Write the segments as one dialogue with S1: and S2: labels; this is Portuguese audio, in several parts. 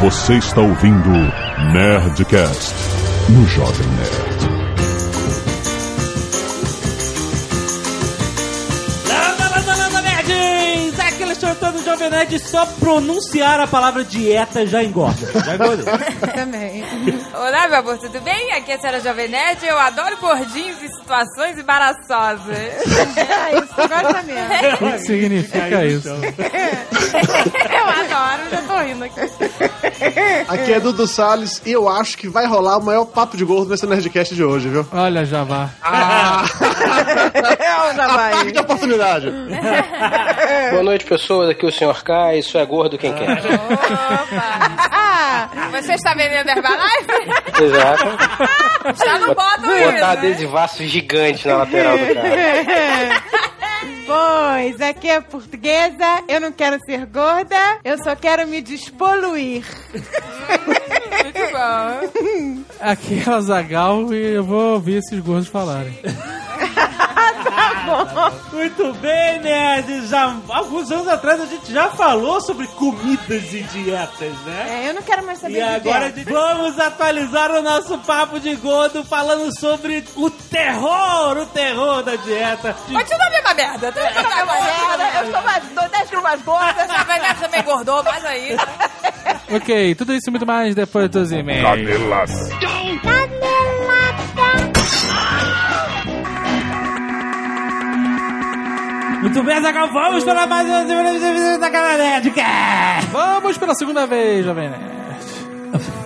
S1: Você está ouvindo Nerdcast no Jovem Nerd.
S2: Landa, landa, landa, nerds! É todo Jovem Nerd, só pronunciar a palavra dieta já engorda. Já engorda.
S3: Também.
S4: Olá, meu amor, tudo bem? Aqui é a senhora Jovem Nerd. Eu adoro gordinhos em situações embaraçosas.
S3: É isso, gosta mesmo.
S5: O que significa isso?
S4: Eu adoro, já tô rindo aqui.
S6: Aqui é Dudu Salles e eu acho que vai rolar o maior papo de gordo nesse Nerdcast de hoje, viu?
S5: Olha, Javá.
S6: Ah!
S3: É o Javaí.
S6: Ataque de oportunidade!
S7: Boa noite, pessoas. Aqui é o Sr. K. Isso é gordo quem quer.
S4: Opa! Você está vendendo Herbalife?
S7: Exato.
S4: Já não
S7: Botar
S4: isso, né?
S7: adesivaço gigante na lateral do carro.
S3: Pois, aqui é portuguesa, eu não quero ser gorda, eu só quero me despoluir.
S4: Muito bom.
S5: Aqui é o Zagal e eu vou ouvir esses gordos falarem.
S2: Muito bem, nerds! Já, alguns anos atrás a gente já falou sobre comidas e dietas, né?
S3: É, eu não quero mais saber
S2: E
S3: de
S2: agora a
S3: dieta.
S2: vamos atualizar o nosso papo de gordo falando sobre o terror, o terror da dieta.
S4: Continua a mesma merda. Tu tá na
S3: Merda, eu estou mais, tô 10 quilos mais gorda.
S4: A Jovem Nerd também engordou, mais aí.
S5: Ok, tudo isso e muito mais depois dos e-mails.
S1: Canelas.
S2: Muito bem, Zagal, vamos para mais uma da Canal Nerdcast!
S5: Vamos pela segunda vez, Jovem Nerd.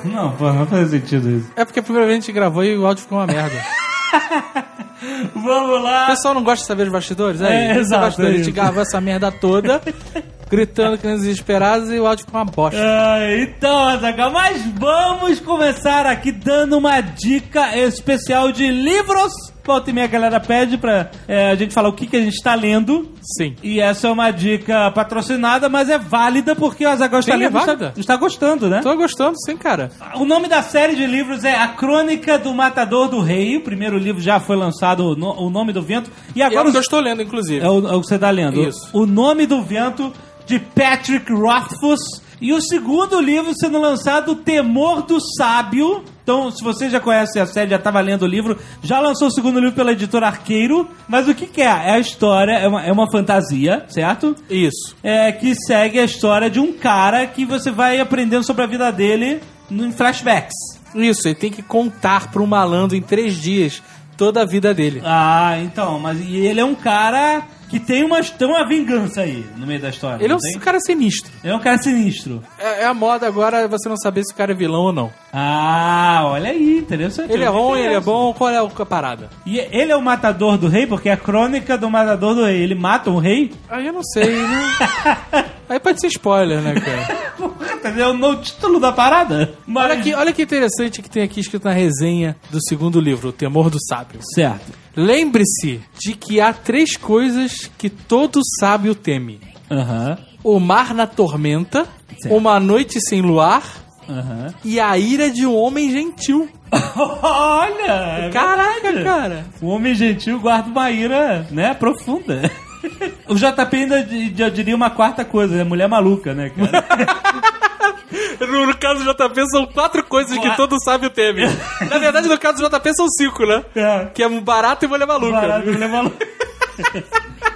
S2: Não, pô, não faz sentido isso.
S5: É porque a primeira vez a gente gravou e o áudio ficou uma merda.
S2: Vamos
S5: O
S2: lá!
S5: pessoal não gosta de saber os bastidores?
S2: É,
S5: É,
S2: exato,
S5: bastidor,
S2: é
S5: a gente gravou essa merda toda, gritando que nem desesperados e o áudio ficou uma bosta.
S2: Ah, então, Azaghal, mas vamos começar aqui dando uma dica especial de livros. Volta e meia a galera pede pra é, a gente falar o que, que a gente tá lendo.
S5: Sim.
S2: E essa é uma dica patrocinada, mas é válida porque o Azaghal está
S5: é
S2: lendo e está, está gostando, né?
S5: Tô gostando, sim, cara.
S2: O nome da série de livros é A Crônica do Matador do Rei. O primeiro livro já foi lançado, no- O Nome do Vento. E
S5: E é
S2: agora
S5: o que eu estou lendo, inclusive.
S2: é o, é o que você tá lendo.
S5: Isso.
S2: O Nome do Vento, de Patrick Rothfuss. E o segundo livro sendo lançado, O Temor do Sábio. Então, se você já conhece a série, já estava lendo o livro, já lançou o segundo livro pela editora Arqueiro. Mas o que, que é? É a história, é uma, é uma fantasia, certo?
S5: Isso.
S2: É, que segue a história de um cara que você vai aprendendo sobre a vida dele em flashbacks.
S5: Isso, ele tem que contar para um malandro em três dias toda a vida dele.
S2: Ah, então, mas e ele é um cara que tem uma, tem uma vingança aí no meio da história.
S5: Ele é um
S2: tem?
S5: cara sinistro.
S2: Ele é um cara sinistro.
S5: É, é a moda agora você não saber se o cara é vilão ou não.
S2: Ah, olha aí, interessante.
S5: Ele é ruim, ele é bom, qual é a parada?
S2: E ele é o matador do rei, porque é a crônica do matador do rei. Ele mata um rei.
S5: Aí eu não sei, né? Aí pode ser spoiler, né, cara?
S2: É No título da parada. Mas...
S5: Olha que, olha que interessante que tem aqui escrito na resenha do segundo livro, O Temor do Sábio.
S2: Certo.
S5: Lembre-se de que há três coisas que todo sábio teme:
S2: Aham.
S5: o mar na tormenta,
S2: Certo.
S5: uma noite sem luar
S2: Aham.
S5: e a ira de um homem gentil.
S2: Olha! é
S5: Caraca, cara.
S2: O homem gentil guarda uma ira, né, profunda. O JP ainda já diria uma quarta coisa, é mulher maluca, né, cara?
S5: No, no caso do JP são quatro coisas que
S2: Qua-
S5: todo sábio teme. Na verdade, no caso do JP são cinco, né?
S2: É.
S5: Que é barato e mulher maluca.
S2: Barato, mulher maluca.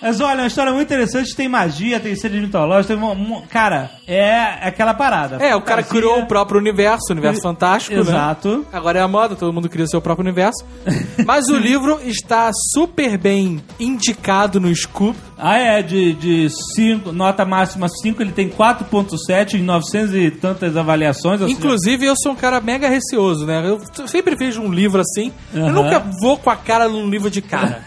S2: Mas olha, é uma história muito interessante, tem magia, tem seres mitológicos, tem um, um- cara, é aquela parada.
S5: É, o cara
S2: Fantasia,
S5: criou o próprio universo, o universo fantástico, né?
S2: Exato.
S5: Agora é a moda, todo mundo cria seu próprio universo. Mas o livro está super bem indicado no Scoop.
S2: Ah, é, de, de cinco, nota máxima 5, ele tem 4.7 em 900 e tantas avaliações. seja,
S5: Inclusive, eu sou um cara mega receoso, né? Eu sempre vejo um livro assim. Eu nunca vou com a cara num livro de cara.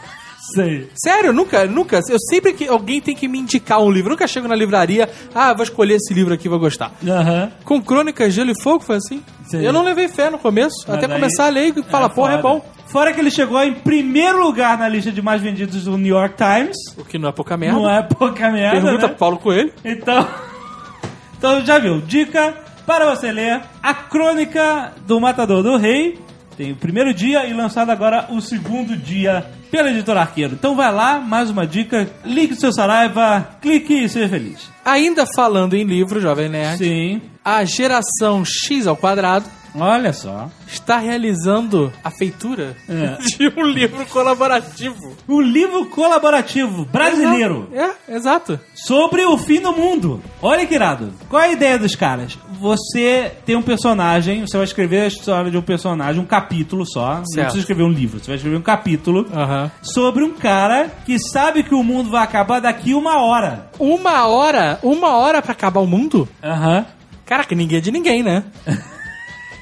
S2: Sei.
S5: Sério, nunca, nunca. Eu sempre que alguém tem que me indicar um livro. Eu nunca chego na livraria, ah, vou escolher esse livro aqui, vou gostar.
S2: Aham.
S5: Com Crônicas, Gelo e Fogo foi assim.
S2: Sim.
S5: Eu não levei fé no começo,
S2: Mas
S5: até
S2: aí-
S5: começar a ler e falar, porra, é bom.
S2: Fora que ele chegou em primeiro lugar na lista de mais vendidos do New York Times.
S5: O que não é pouca merda.
S2: Não é pouca merda,
S5: Pergunta
S2: né?
S5: pro Paulo Coelho.
S2: Então, então já viu. Dica para você ler A Crônica do Matador do Rei. Tem o primeiro dia e lançado agora o segundo dia pela editora Arqueiro. Então vai lá, mais uma dica, ligue seu Saraiva, clique e seja feliz.
S5: Ainda falando em livro, Jovem Nerd,
S2: Sim.
S5: a geração X ao quadrado
S2: Olha só.
S5: está realizando a feitura
S2: É.
S5: de um livro colaborativo.
S2: Um livro colaborativo brasileiro
S5: É, exato.
S2: sobre o fim do mundo. Olha que irado. Qual é a ideia dos caras? Você tem um personagem, você vai escrever a história de um personagem, um capítulo só. Não
S5: Certo.
S2: precisa escrever um livro, você vai escrever um capítulo
S5: Aham.
S2: sobre um cara que sabe que o mundo vai acabar daqui uma hora.
S5: Uma hora, uma hora pra acabar o mundo?
S2: Aham.
S5: Caraca, ninguém é de ninguém, né?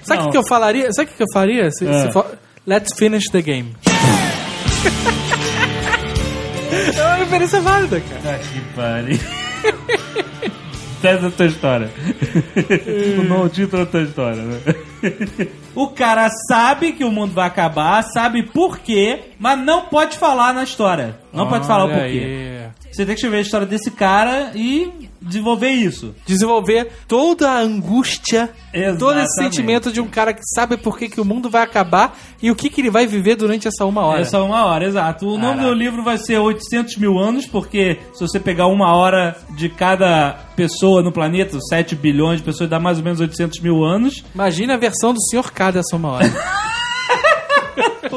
S5: Sabe o que, eu falaria? Sabe o que, eu faria? Se,
S2: É.
S5: se for- Let's finish the game. é uma referência válida, cara.
S2: Ah, que pariu. Essa é a tua história. o não, o título da tua história, né? O cara sabe que o mundo vai acabar, sabe por quê, mas não pode falar na história. Não pode falar o
S5: Olha
S2: porquê.
S5: aí.
S2: Você tem que escrever a história desse cara e desenvolver isso.
S5: Desenvolver toda a angústia, todo esse
S2: Exatamente.
S5: sentimento de um cara que sabe por que, que o mundo vai acabar e o que, que ele vai viver durante essa uma hora.
S2: Essa uma hora, exato. O nome
S5: Caraca.
S2: do livro vai ser 800 mil anos, porque se você pegar uma hora de cada pessoa no planeta, 7 bilhões de pessoas, dá mais ou menos 800 mil anos.
S5: Imagina a versão do Sr. K dessa uma hora.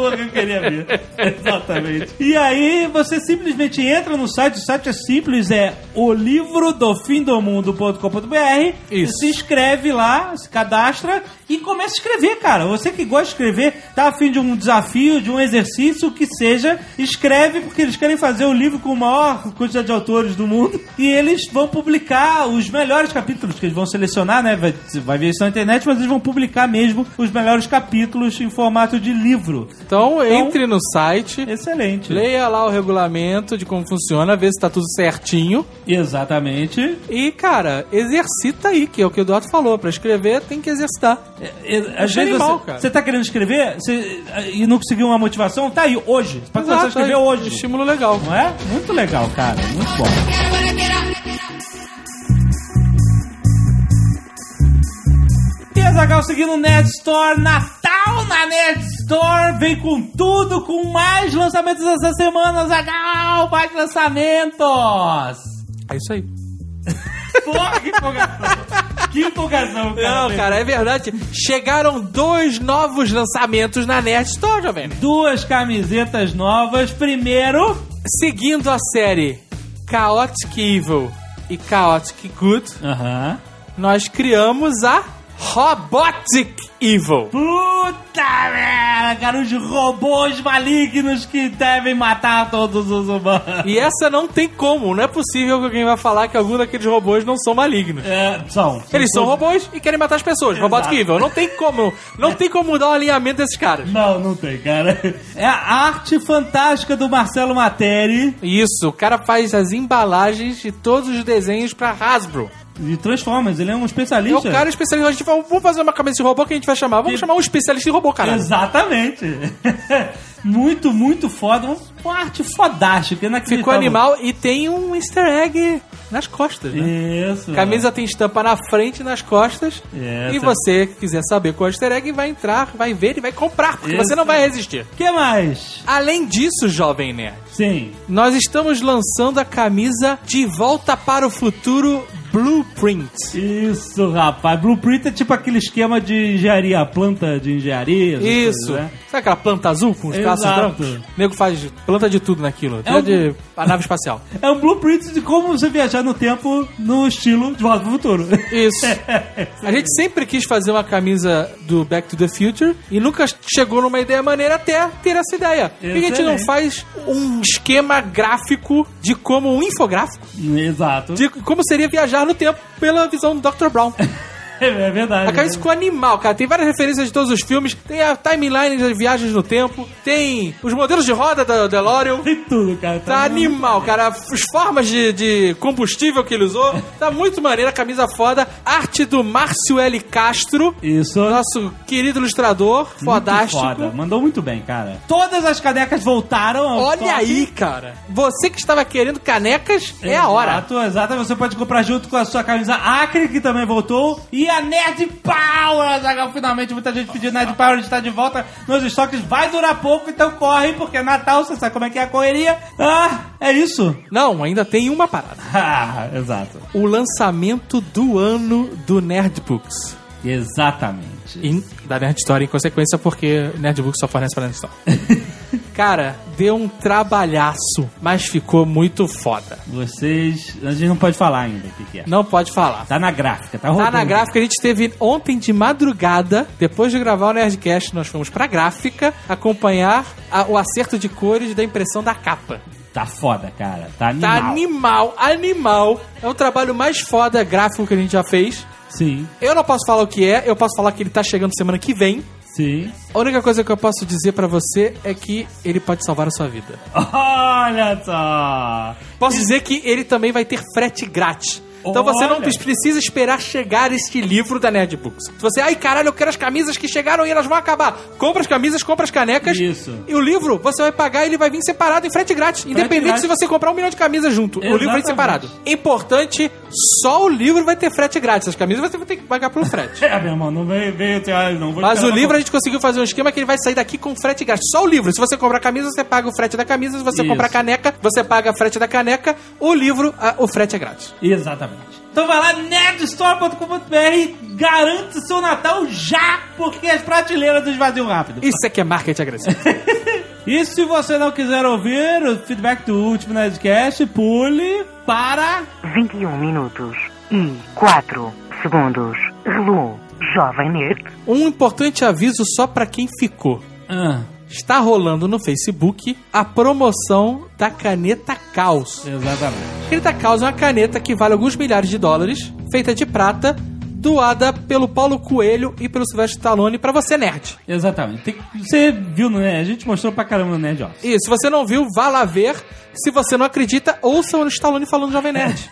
S2: Porra, eu queria ver. Exatamente. E aí você simplesmente entra no site, o site é simples, é o livro do fim do mundo.com.br.
S5: Isso.
S2: Se inscreve lá, se cadastra e começa a escrever, cara. Você que gosta de escrever, tá afim de um desafio, de um exercício, o que seja, escreve porque eles querem fazer o livro com a maior quantidade de autores do mundo e eles vão publicar os melhores capítulos que eles vão selecionar, né? Vai, vai ver isso na internet, mas eles vão publicar mesmo os melhores capítulos em formato de livro.
S5: Então, entre no site,
S2: Excelente.
S5: leia lá o regulamento de como funciona, vê se tá tudo certinho.
S2: Exatamente.
S5: E, cara, exercita aí, que é o que o Eduardo falou. Pra escrever, tem que exercitar.
S2: É, é, Às vezes
S5: animal,
S2: você,
S5: cara.
S2: você tá querendo escrever você- e não conseguiu uma motivação, tá aí, hoje. Você pode começar a escrever
S5: aí,
S2: hoje.
S5: Estímulo legal.
S2: Não é? Muito legal, cara. Muito bom. E a Zagal seguindo o Nerd Store, Natal na Nerd Store, vem com tudo, com mais lançamentos essa semana, Zagal, mais lançamentos!
S5: É isso aí.
S2: Porra, que empolgação! que empolgação, cara.
S5: Não, cara, é verdade. Chegaram dois novos lançamentos na Nerd Store, jovem.
S2: Duas camisetas novas. Primeiro,
S5: Seguindo a série Chaotic Evil e Chaotic Good,
S2: Aham.
S5: nós criamos a Robotic Evil.
S2: Puta merda, cara, os robôs malignos que devem matar todos os humanos.
S5: E essa não tem como, não é possível que alguém vai falar que algum daqueles robôs não são malignos.
S2: É, são.
S5: Eles são robôs e querem matar as pessoas. Robotic Evil. Não tem como. Não tem como mudar o alinhamento desses caras.
S2: Não, não tem, cara. É a arte fantástica do Marcelo Materi
S5: Isso, o cara faz as embalagens de todos os desenhos pra Hasbro.
S2: De Transformers. Ele é um
S5: É
S2: especialista.
S5: o cara especialista. A gente vai, vamos fazer uma cabeça de robô que a gente vai chamar. Vamos
S2: Que-
S5: chamar um especialista em robô, cara.
S2: Exatamente. muito, muito foda. Uma arte fodástica.
S5: Ficou animal e tem um easter egg nas costas, né?
S2: Isso.
S5: Camisa tem estampa na frente e nas costas.
S2: Essa.
S5: E você que quiser saber qual é o easter egg, vai entrar, vai ver e vai comprar, porque você não vai resistir.
S2: O que mais?
S5: Além disso, jovem nerd,
S2: Sim.
S5: nós estamos lançando a camisa De Volta para o Futuro Blueprint.
S2: Isso, rapaz. Blueprint é tipo aquele esquema de engenharia, planta de engenharia.
S5: Isso.
S2: coisas, né?
S5: Sabe aquela planta azul com os
S2: Exato.
S5: brancos? O nego faz planta de tudo naquilo. Até
S2: um-
S5: de a nave espacial.
S2: É um blueprint de como você viajar no tempo no estilo de Volta pro Futuro.
S5: Isso. A gente sempre quis fazer uma camisa do Back to the Future e nunca chegou numa ideia maneira até ter essa ideia. Por que a gente não faz um esquema gráfico de como um infográfico
S2: Exato.
S5: de como seria viajar no tempo pela visão do Dr. Brown?
S2: É verdade.
S5: A camisa ficou animal, cara. Tem várias referências de todos os filmes. Tem a timeline das viagens no tempo. Tem os modelos de roda da DeLorean.
S2: Tem tudo, cara.
S5: Tá animal, cara. As formas de, de combustível que ele usou. Tá muito maneiro, a camisa foda. Arte do Márcio L. Castro.
S2: Isso.
S5: Nosso querido ilustrador,
S2: Muito
S5: fodástico.
S2: foda. Mandou muito bem, cara. Todas as canecas voltaram ao
S5: Olha
S2: estoque.
S5: aí, cara. Você que estava querendo canecas, é a hora.
S2: Exato, exato. Você pode comprar junto com a sua camisa Acre, que também voltou. E dia Nerd Power! Azaghal, Finalmente, muita gente pediu Nerd Power, a gente tá de volta nos estoques. Vai durar pouco, então corre, porque é Natal, você sabe como é que é a correria. Ah, é isso.
S5: Não, ainda tem uma parada.
S2: Ah, exato.
S5: O lançamento do ano do Nerdbooks.
S2: Exatamente.
S5: Em- da Nerd Story, em consequência, porque Nerdbooks só fornece pra Nerd Store. Cara, deu um trabalhaço, mas ficou muito foda.
S2: Vocês. A gente não pode falar ainda o que, que é.
S5: Não pode falar.
S2: Tá na gráfica, tá
S5: Tá
S2: rodando.
S5: na gráfica, a gente teve ontem de madrugada, depois de gravar o Nerdcast, nós fomos pra gráfica acompanhar a- o acerto de cores da impressão da capa.
S2: Tá foda, cara. Tá animal.
S5: Tá animal, animal. É o trabalho mais foda gráfico que a gente já fez.
S2: Sim,
S5: Eu não posso falar o que é, eu posso falar que ele tá chegando semana que vem.
S2: Sim.
S5: A única coisa que eu posso dizer pra você é que ele pode salvar a sua vida.
S2: Olha só!
S5: Posso dizer que ele também vai ter frete grátis. Então você não
S2: Olha.
S5: precisa esperar chegar este livro da Nerdbooks. Se você, ai caralho, eu quero as camisas que chegaram e elas vão acabar. Compra as camisas, compra as canecas.
S2: Isso.
S5: E o livro você vai pagar e ele vai vir separado em frete grátis. Independente
S2: grátis.
S5: se você comprar um milhão de camisas junto. O livro vem
S2: Exatamente.
S5: separado. Importante, só o livro vai ter frete grátis. As camisas você vai ter que pagar pelo frete.
S2: É, meu irmão, não veio, veio, não vou
S5: Mas o livro a gente conseguiu fazer um esquema que ele vai sair daqui com frete grátis. Só o livro. Se você comprar camisa, você paga o frete da camisa. Se você
S2: Isso.
S5: comprar caneca, você paga o frete da caneca. O livro, a- o frete é grátis.
S2: Exatamente. Então vai lá, nerdstore.com.br, garante seu Natal já, porque as prateleiras esvaziam rápido.
S5: Isso é que é marketing agressivo.
S2: E se você não quiser ouvir o feedback do último Nerdcast, pule para...
S8: 21 minutos e 4 segundos. Relô, Jovem Nerd.
S5: um importante aviso só pra quem ficou.
S2: Ah,
S5: Está rolando no Facebook a promoção da caneta Caos.
S2: exatamente.
S5: A caneta Caos é uma caneta que vale alguns milhares de dólares, feita de prata, doada pelo Paulo Coelho e pelo Silvestre Stallone pra você nerd.
S2: Exatamente. Tem você viu, né? A gente mostrou pra caramba no Nerd Office.
S5: E se você não viu, vá lá ver. Se você não acredita, ouça o Stallone falando Jovem Nerd.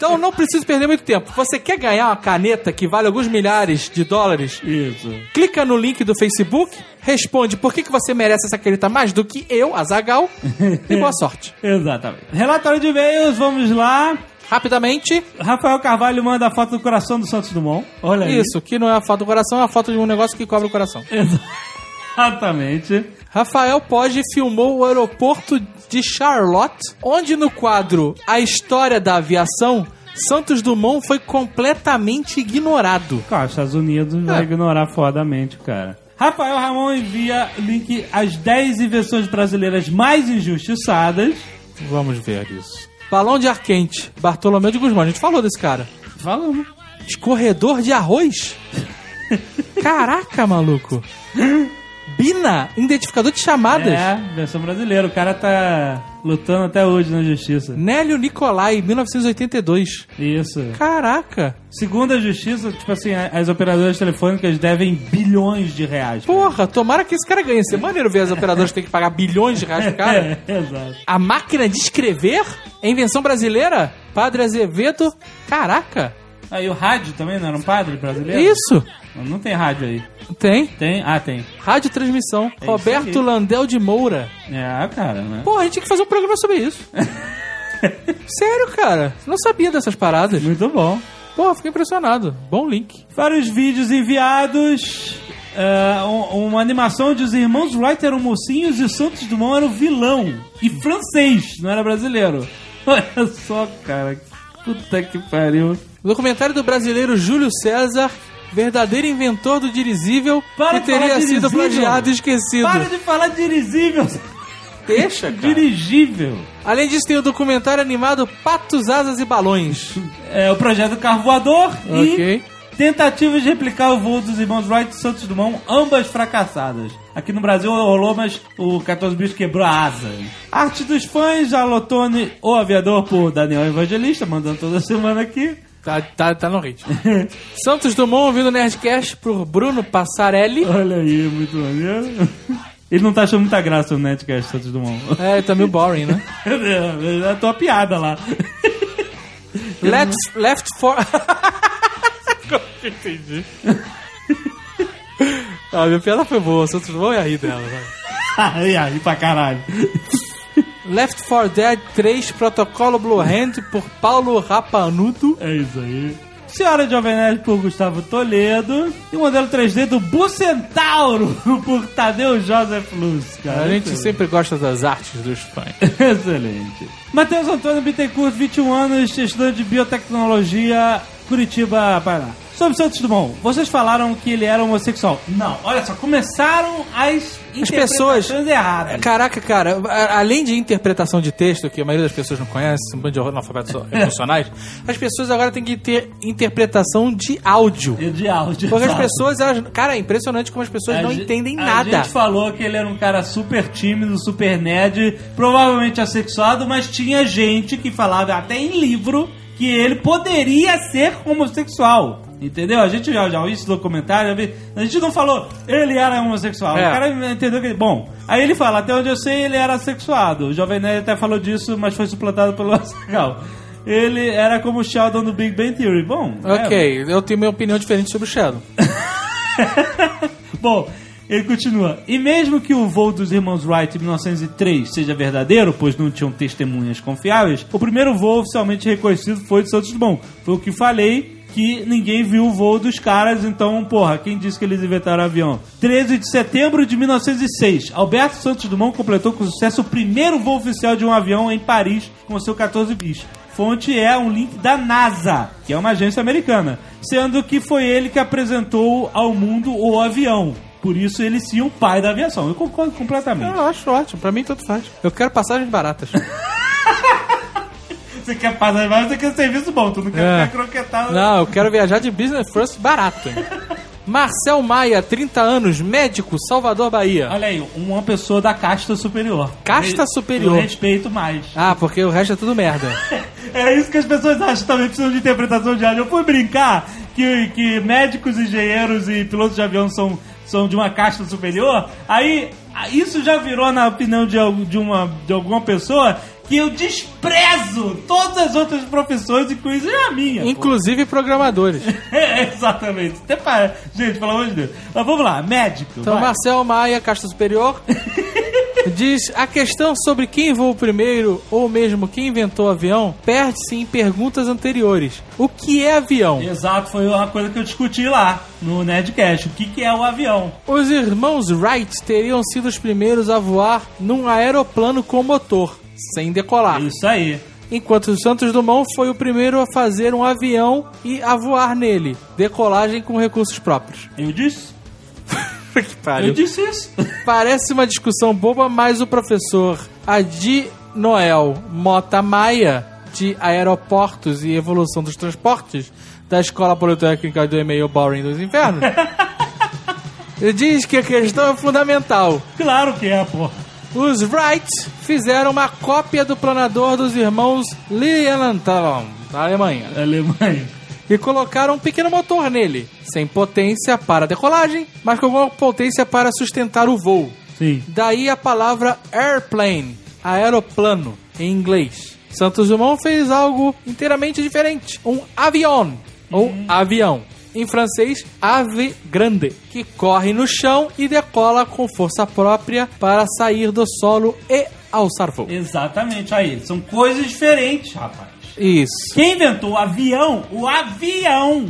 S5: Então não precisa perder muito tempo. Você quer ganhar uma caneta que vale alguns milhares de dólares?
S2: Isso.
S5: Clica no link do Facebook, responde por que, que você merece essa caneta mais do que eu, Azagal, e boa sorte.
S2: Exatamente. Relatório de e-mails, vamos lá.
S5: Rapidamente,
S2: Rafael Carvalho manda a foto do coração do Santos Dumont. Olha aí.
S5: isso, que não é a foto do coração, é a foto de um negócio que cobre o coração.
S2: Exatamente.
S5: Rafael Poggi filmou o aeroporto de Charlotte, onde no quadro A História da Aviação, Santos Dumont foi completamente ignorado.
S2: Claro, os Estados Unidos vai
S5: É.
S2: ignorar fodamente cara. Rafael Ramon envia link às 10 invenções brasileiras mais injustiçadas.
S5: Vamos ver isso. Balão de ar quente, Bartolomeu de Guzmão. A gente falou desse cara.
S2: Falamos.
S5: Escorredor de arroz? Caraca, maluco. Bina, identificador de chamadas.
S2: É, versão brasileira. O cara tá lutando até hoje na justiça.
S5: Nélio Nicolai, 1982.
S2: Isso.
S5: Caraca.
S2: Segundo a justiça, tipo assim, as operadoras telefônicas devem bilhões de reais.
S5: Porra, tomara que esse cara ganhe. Isso é maneiro ver as operadoras terem que pagar bilhões de reais pro cara.
S2: É, exato.
S5: A máquina de escrever? É invenção brasileira? Padre Azevedo? Caraca.
S2: Aí o rádio também não era um padre brasileiro?
S5: Isso.
S2: Não tem rádio aí.
S5: Tem.
S2: Tem? Ah, tem.
S5: Rádio Transmissão.
S2: É
S5: Roberto. Landel de Moura.
S2: É, cara, né?
S5: Pô, a gente tinha que fazer um programa sobre isso. Sério, cara. Não sabia dessas paradas.
S2: Muito bom.
S5: Pô, fiquei impressionado. Bom link.
S2: Para os vídeos enviados, é, um- uma animação onde os irmãos Wright eram mocinhos e Santos Dumont era o vilão. E francês, não era brasileiro. Olha só, cara. Puta que pariu.
S5: O documentário do brasileiro Júlio César, verdadeiro inventor do dirigível,
S2: Para
S5: que
S2: de falar
S5: teria sido
S2: dirigível.
S5: plagiado e esquecido.
S2: Para de falar dirigível.
S5: Deixa, cara.
S2: Dirigível.
S5: Além disso, tem o documentário animado Patos, Asas e Balões.
S2: É o projeto Carro Voador
S5: Ok.
S2: e tentativas de replicar o voo dos irmãos Wright e Santos Dumont, ambas fracassadas. Aqui no Brasil rolou, mas o 14 Bicho quebrou a asa. Arte dos fãs, Alotone, o aviador, por Daniel Evangelista, mandando toda semana aqui.
S5: Tá, tá, tá no ritmo. Santos Dumont ouvindo Nerdcast por Bruno Passarelli.
S2: Olha aí, muito maneiro. Ele não tá achando muita graça no Netcast, Santos Dumont.
S5: É, tá meio boring, né?
S2: É a tua piada lá.
S5: Let's, left for... Entendi. Ah, minha piada foi boa, Santos Dumont ia rir dela, vai.
S2: Aí, aí, pra caralho.
S5: Left 4 Dead 3 Protocolo Blue Hand por Paulo Rapanudo.
S2: É isso aí. Senhora Jovem Nerd por Gustavo Toledo. E o modelo 3D do Bucentauro por Tadeu Joseph Luz, cara.
S5: A gente sempre gosta das artes dos fãs.
S2: Excelente. Matheus Antônio Bittencourt, 21 anos, estudante de biotecnologia, Curitiba, Paraná. Sobre Santos Dumont, vocês falaram que ele era homossexual. Não, olha só, começaram as
S5: As pessoas.
S2: erradas.
S5: Caraca, cara, a- além de interpretação de texto, que a maioria das pessoas não conhece, um bando de analfabetos emocionais, as pessoas agora têm que ter interpretação de áudio.
S2: E De áudio.
S5: Porque as
S2: exato.
S5: pessoas, elas, cara, é impressionante como as pessoas
S2: A
S5: não
S2: gente-
S5: entendem
S2: A
S5: nada.
S2: gente falou que ele era um cara super tímido, super nerd, provavelmente assexuado, mas tinha gente que falava até em livro que ele poderia ser homossexual. Entendeu? A gente já, já viu esse documentário, vi- a gente não falou ele era homossexual.
S5: É.
S2: O cara entendeu que. Bom, aí ele fala, até onde eu sei, ele era sexuado. O Jovem Nerd até falou disso, mas foi suplantado pelo Azaghal. Ele era como o Sheldon do Big Bang Theory. Bom, é,
S5: Ok, eu tenho minha opinião diferente sobre o Shadow.
S2: Bom, ele continua. E mesmo que o voo dos irmãos Wright em 1903 seja verdadeiro, pois não tinham testemunhas confiáveis, o primeiro voo oficialmente reconhecido foi de Santos Dumont. Foi o que falei que ninguém viu o voo dos caras, então, porra, quem disse que eles inventaram o avião? 13 de setembro de 1906, Alberto Santos Dumont completou com sucesso o primeiro voo oficial de um avião em Paris com seu 14 bis. Fonte é um link da NASA, que é uma agência americana, sendo que foi ele que apresentou ao mundo o avião. Por isso ele sim o pai da aviação. Eu concordo completamente.
S5: Eu acho ótimo, pra mim tanto faz. Eu quero passagens baratas.
S2: Você quer passar mais, você quer serviço bom, tu não quer
S5: É.
S2: ficar croquetado.
S5: Não, eu quero viajar de business first barato. hein? Marcel Maia, 30 anos, médico, Salvador, Bahia.
S2: Olha aí, uma pessoa da casta superior.
S5: Casta
S2: Eu-
S5: superior.
S2: Eu respeito mais.
S5: Ah, porque o resto é tudo merda.
S2: É isso que as pessoas acham também, precisam de interpretação de áudio. Eu fui brincar que, que médicos, engenheiros e pilotos de avião são, são de uma casta superior. Aí, isso já virou na opinião de, de, uma, de alguma pessoa que eu desprezo todas as outras profissões, inclusive a minha. pô.
S5: Inclusive programadores.
S2: É, exatamente. Até para... Gente, pelo amor de Deus. Mas vamos lá, médico.
S5: Então,
S2: vai.
S5: Marcel Maia, casta superior, diz: a questão sobre quem voou primeiro ou mesmo quem inventou o avião perde-se em perguntas anteriores. O que é avião?
S2: Exato, foi uma coisa que eu discuti lá no Nerdcast. O que, que é o avião?
S5: Os irmãos Wright teriam sido os primeiros a voar num aeroplano com motor, sem decolar.
S2: Isso aí.
S5: Enquanto o Santos Dumont foi o primeiro a fazer um avião e a voar nele. Decolagem com recursos próprios.
S2: Eu disse?
S5: que
S2: Eu
S5: pariu.
S2: disse isso.
S5: Parece uma discussão boba, mas o professor Adi Noel Mota Maia, de Aeroportos e Evolução dos Transportes, da Escola Politécnica do E-mail Boring dos Infernos, diz que a questão é fundamental.
S2: Claro que é, pô.
S5: Os Wright fizeram uma cópia do planador dos irmãos Lilienthal, da Alemanha,
S2: Alemanha.
S5: e colocaram um pequeno motor nele, sem potência para decolagem, mas com alguma potência para sustentar o voo.
S2: Sim.
S5: Daí a palavra airplane, aeroplano, em inglês. Santos Dumont fez algo inteiramente diferente, um avion, ou avião. Em francês, ave grande, que corre no chão e decola com força própria para sair do solo e alçar voo.
S2: Exatamente. Aí, são coisas diferentes, rapaz.
S5: Isso.
S2: Quem inventou o avião, o avião,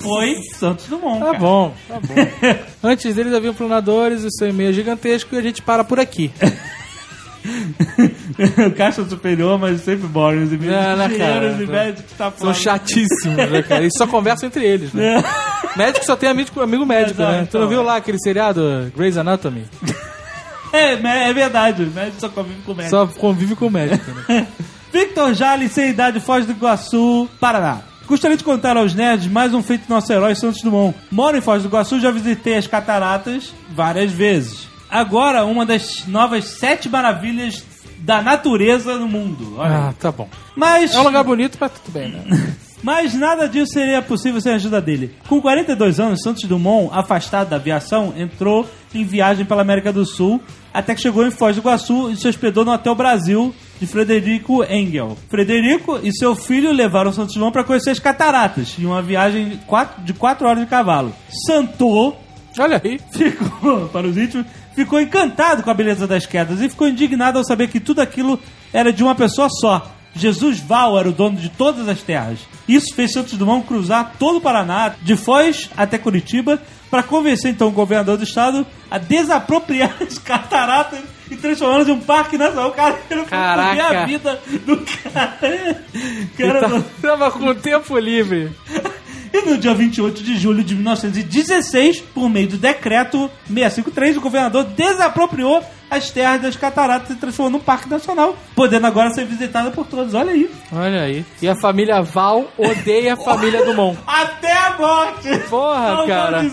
S2: foi Santos Dumont.
S5: Tá
S2: cara.
S5: bom, tá bom. Antes deles haviam planadores, o seu e-mail é gigantesco e a gente para por aqui.
S2: Caixa superior, mas sempre boring. Os e-mails
S5: É, né,
S2: de
S5: cara?
S2: os médicos tá
S5: São chatíssimos, né, cara? Eles só conversam entre eles, né? Médico só tem amigo, amigo médico,
S2: Exato,
S5: né? Tu não
S2: então,
S5: viu
S2: é.
S5: lá aquele seriado Grey's Anatomy?
S2: É, é verdade. Os médicos só convivem com médicos.
S5: Só convive com o médico, né?
S2: Victor Jales, sem idade, Foz do Iguaçu, Paraná. Gostaria de contar aos nerds mais um feito do nosso herói Santos Dumont. Moro em Foz do Iguaçu, já visitei as cataratas várias vezes. Agora, uma das novas sete maravilhas da natureza no mundo. Olha.
S5: Ah, tá bom.
S2: Mas,
S5: É um lugar bonito, mas tudo bem, né?
S2: mas nada disso seria possível sem a ajuda dele. Com 42 anos, Santos Dumont, afastado da aviação, entrou em viagem pela América do Sul, até que chegou em Foz do Iguaçu e se hospedou no Hotel Brasil de Frederico Engel. Frederico e seu filho levaram Santos Dumont para conhecer as cataratas, em uma viagem de quatro, de quatro horas de cavalo. Santos
S5: Olha aí.
S2: ficou, para os íntimos, ficou encantado com a beleza das quedas e ficou indignado ao saber que tudo aquilo era de uma pessoa só. Jesus Val era o dono de todas as terras. Isso fez Santos Dumont cruzar todo o Paraná, de Foz até Curitiba, para convencer então o governador do estado a desapropriar as cataratas e transformá-las em um parque nacional. Cara, ele foi
S5: Caraca.
S2: a vida do cara. cara
S5: Tá- Tava com tempo livre.
S2: e no dia 28 de julho de 1916, por meio do decreto 653, o governador desapropriou as terras das cataratas e transformou num parque nacional, podendo agora ser visitada por todos. Olha aí.
S5: Olha aí. E a família Val odeia a família Dumont.
S2: Até a morte!
S5: Porra,
S2: Não
S5: cara.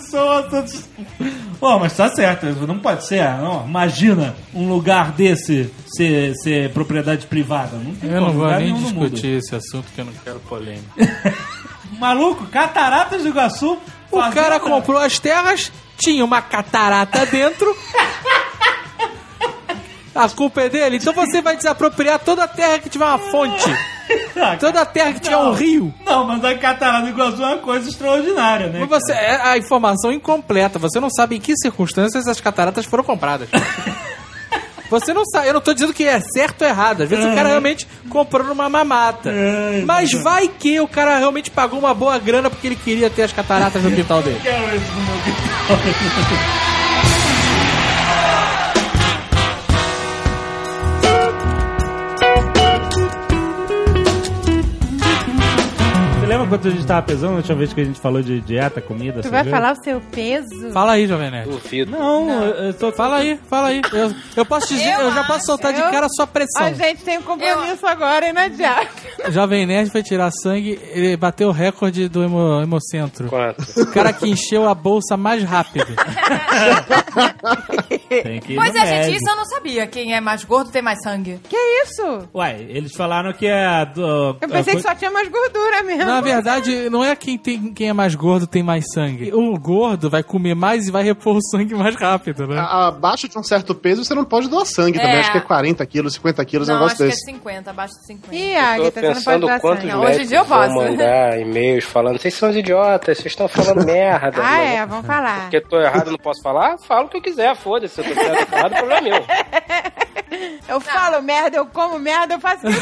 S2: Pô, mas tá certo, não pode ser. Não. Imagina um lugar desse ser, ser propriedade privada. Não tem
S5: Eu não vou nem
S2: mundo.
S5: discutir esse assunto que eu não quero polêmica.
S2: Maluco, Cataratas do Iguaçu.
S5: O cara comprou as terras, tinha uma catarata dentro. A culpa é dele? Então você vai desapropriar toda a terra que tiver uma fonte.
S2: Ah,
S5: Toda a terra que tiver um rio.
S2: Não, mas a Catarata do Iguaçu é uma coisa extraordinária, né?
S5: Mas você, é a informação incompleta. Você não sabe em que circunstâncias as cataratas foram compradas. Você não sabe, eu não tô dizendo que é certo ou errado. Às vezes o cara realmente comprou numa mamata.
S2: É,
S5: Mas vai que o cara realmente pagou uma boa grana porque ele queria ter as cataratas no quintal dele.
S2: Quero isso no meu quintal. Lembra quanto a gente tava pesando na última vez que a gente falou de dieta, comida?
S3: Tu vai
S2: cerveja?
S3: falar o seu peso?
S5: Fala aí, Jovem Nerd.
S7: Duvido.
S2: Não, eu- eu tô...
S5: Fala aí, fala aí. Eu, eu posso dizer, eu,
S4: Eu
S5: já posso soltar de cara a sua pressão.
S3: A gente tem um compromisso agora, hein, Nadia?
S5: Jovem Nerd foi tirar sangue, ele bateu o recorde do hemo- Hemocentro.
S7: Quanto?
S5: O cara que encheu a bolsa mais rápido.
S2: Tem que ir
S4: Pois
S2: no
S4: é, gente,
S2: médico.
S4: isso eu não sabia. Quem é mais gordo tem mais sangue.
S3: Que isso?
S2: Ué, eles falaram que é... Do,
S3: Eu pensei que só tinha mais gordura mesmo.
S5: Na verdade, não é quem, tem, quem é mais gordo tem mais sangue. O gordo vai comer mais e vai repor o sangue mais rápido, né?
S6: A- Abaixo de um certo peso, você não pode doar sangue também.
S4: É.
S6: Acho que é 40 quilos, 50 quilos, um
S4: não,
S6: negócio
S4: acho
S6: desse.
S4: que é 50, abaixo de 50.
S3: Ih,
S7: Tô
S3: Agatha, você não pode
S7: quantos
S3: sangue.
S4: Não, hoje em dia eu posso.
S7: mandar e-mails falando, vocês são os idiotas, vocês estão falando merda.
S3: Ah,
S7: Mas
S3: é, vamos falar.
S7: Porque tô errado, não posso falar? Falo o que eu quiser, foda-se. Se eu tô certo errado, o problema é meu.
S3: Eu falo merda, eu como merda, eu faço o que
S4: Eu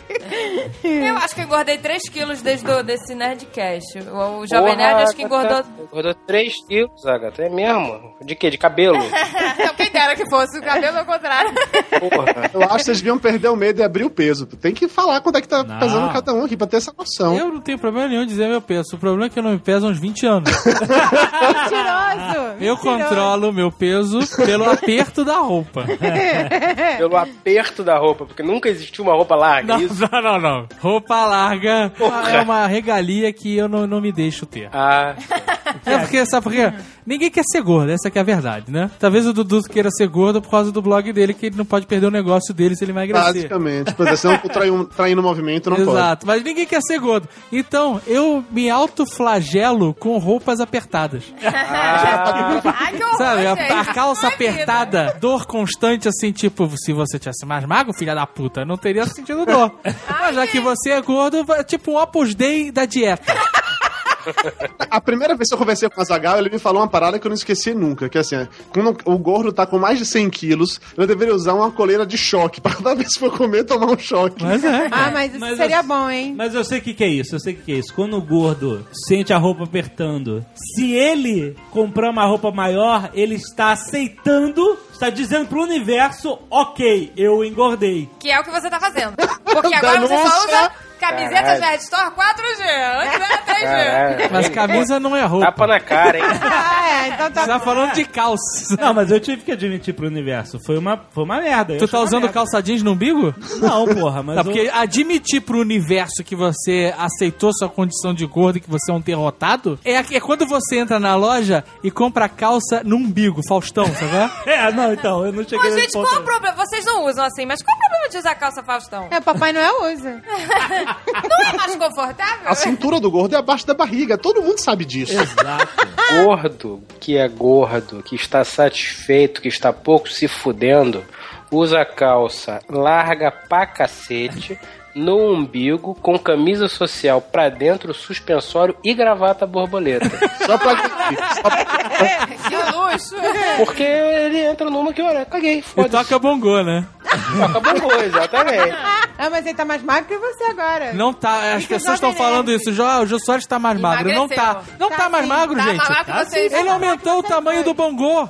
S4: acho que eu engordei 3 quilos desde o, desse Nerdcast. O, o Jovem
S7: Porra,
S4: Nerd acho que engordou...
S7: Agatha, Engordou 3 quilos, Agatha. É mesmo? De quê? De cabelo?
S4: Não, quem dera que fosse, o cabelo ao contrário.
S7: Porra.
S6: Eu acho que vocês deviam perder o medo e abrir o peso. Tem que falar quanto é que tá
S2: Não.
S6: pesando cada um aqui pra ter essa noção.
S5: Eu não tenho problema nenhum em dizer meu peso. O problema é que eu não me peso há uns 20 anos.
S3: Mentiroso!
S5: Eu
S3: mentiroso.
S5: controlo o meu peso pelo aperto da roupa.
S7: Pelo aperto da roupa, porque nunca existiu uma roupa larga.
S5: Não,
S7: isso?
S5: não, não, não. Roupa larga
S7: Porra.
S5: é uma regalia que eu não, não me deixo ter.
S7: Ah,
S5: É porque, sabe por quê? Ninguém quer ser gordo, essa que é a verdade, né? Talvez o Dudu queira ser gordo por causa do blog dele, que ele não pode perder o negócio dele se ele emagrecer.
S6: Basicamente. Pois é, senão eu traindo, traindo o movimento, não pode.
S5: Exato, mas ninguém quer ser gordo. Então, eu me autoflagelo com roupas apertadas.
S4: Ai, que horror,
S5: Sabe, a, a calça
S4: vida.
S5: apertada, dor constante, assim, tipo, se você tivesse mais magro, filha da puta, não teria sentido dor. Mas já que você é gordo, vai- tipo um Opus Dei da dieta.
S6: A primeira vez que eu conversei com o Azagal, ele me falou uma parada que eu não esqueci nunca, que assim, quando o gordo tá com mais de 100 quilos, eu deveria usar uma coleira de choque, pra toda vez que for comer, tomar um choque.
S5: Mas é.
S3: Ah, mas isso
S2: Mas
S3: seria
S2: eu-
S3: bom, hein?
S2: Mas eu sei o que, que é isso, eu sei o que, que é isso. Quando o gordo sente a roupa apertando, se ele comprar uma roupa maior, ele está aceitando, está dizendo pro universo, ok, eu engordei.
S4: Que é o que você tá fazendo. Porque agora você só usa camisetas
S7: Caralho.
S4: Red Store 4G. Antes era 3G.
S7: caralho.
S5: Mas camisa não é roupa.
S7: Tapa na cara, hein?
S3: É, então tá
S5: Você tá falando de calça.
S2: Não, mas eu tive que admitir pro universo, foi uma, foi uma merda.
S5: Tu tá usando
S2: merda.
S5: calça jeans no umbigo?
S2: Não, porra, mas
S5: Não,
S2: eu-
S5: porque admitir pro universo que você aceitou sua condição de gordo e que você é um derrotado é, é quando você entra na loja e compra calça no umbigo, Faustão, sabe?
S2: É, não, então, eu não cheguei
S4: Mas, gente, qual o problema? Vocês não usam assim, mas qual o problema de usar calça Faustão?
S3: É, Papai Noel usa.
S4: Não é mais confortável?
S6: A cintura do gordo é abaixo da barriga, todo mundo sabe disso.
S7: Gordo que é gordo, que está satisfeito, que está pouco se fudendo, usa calça larga pra cacete, no umbigo, com camisa social pra dentro, suspensório e gravata borboleta.
S6: Só pra. só pra-
S4: Que luxo.
S7: Porque ele entra numa que, olha, caguei,
S5: E toca bongô, né?
S7: Toca bongô, exatamente.
S3: Ah, mas ele tá mais magro que você agora.
S5: Não tá, as pessoas estão
S3: jovem
S5: falando isso. Jo, o Jô Soares tá mais magro. Não tá. Não tá,
S3: Tá
S5: mais
S3: sim.
S5: magro,
S4: Tá
S5: gente.
S4: mais magro que vocês.
S5: Ele aumentou o tamanho do bongô.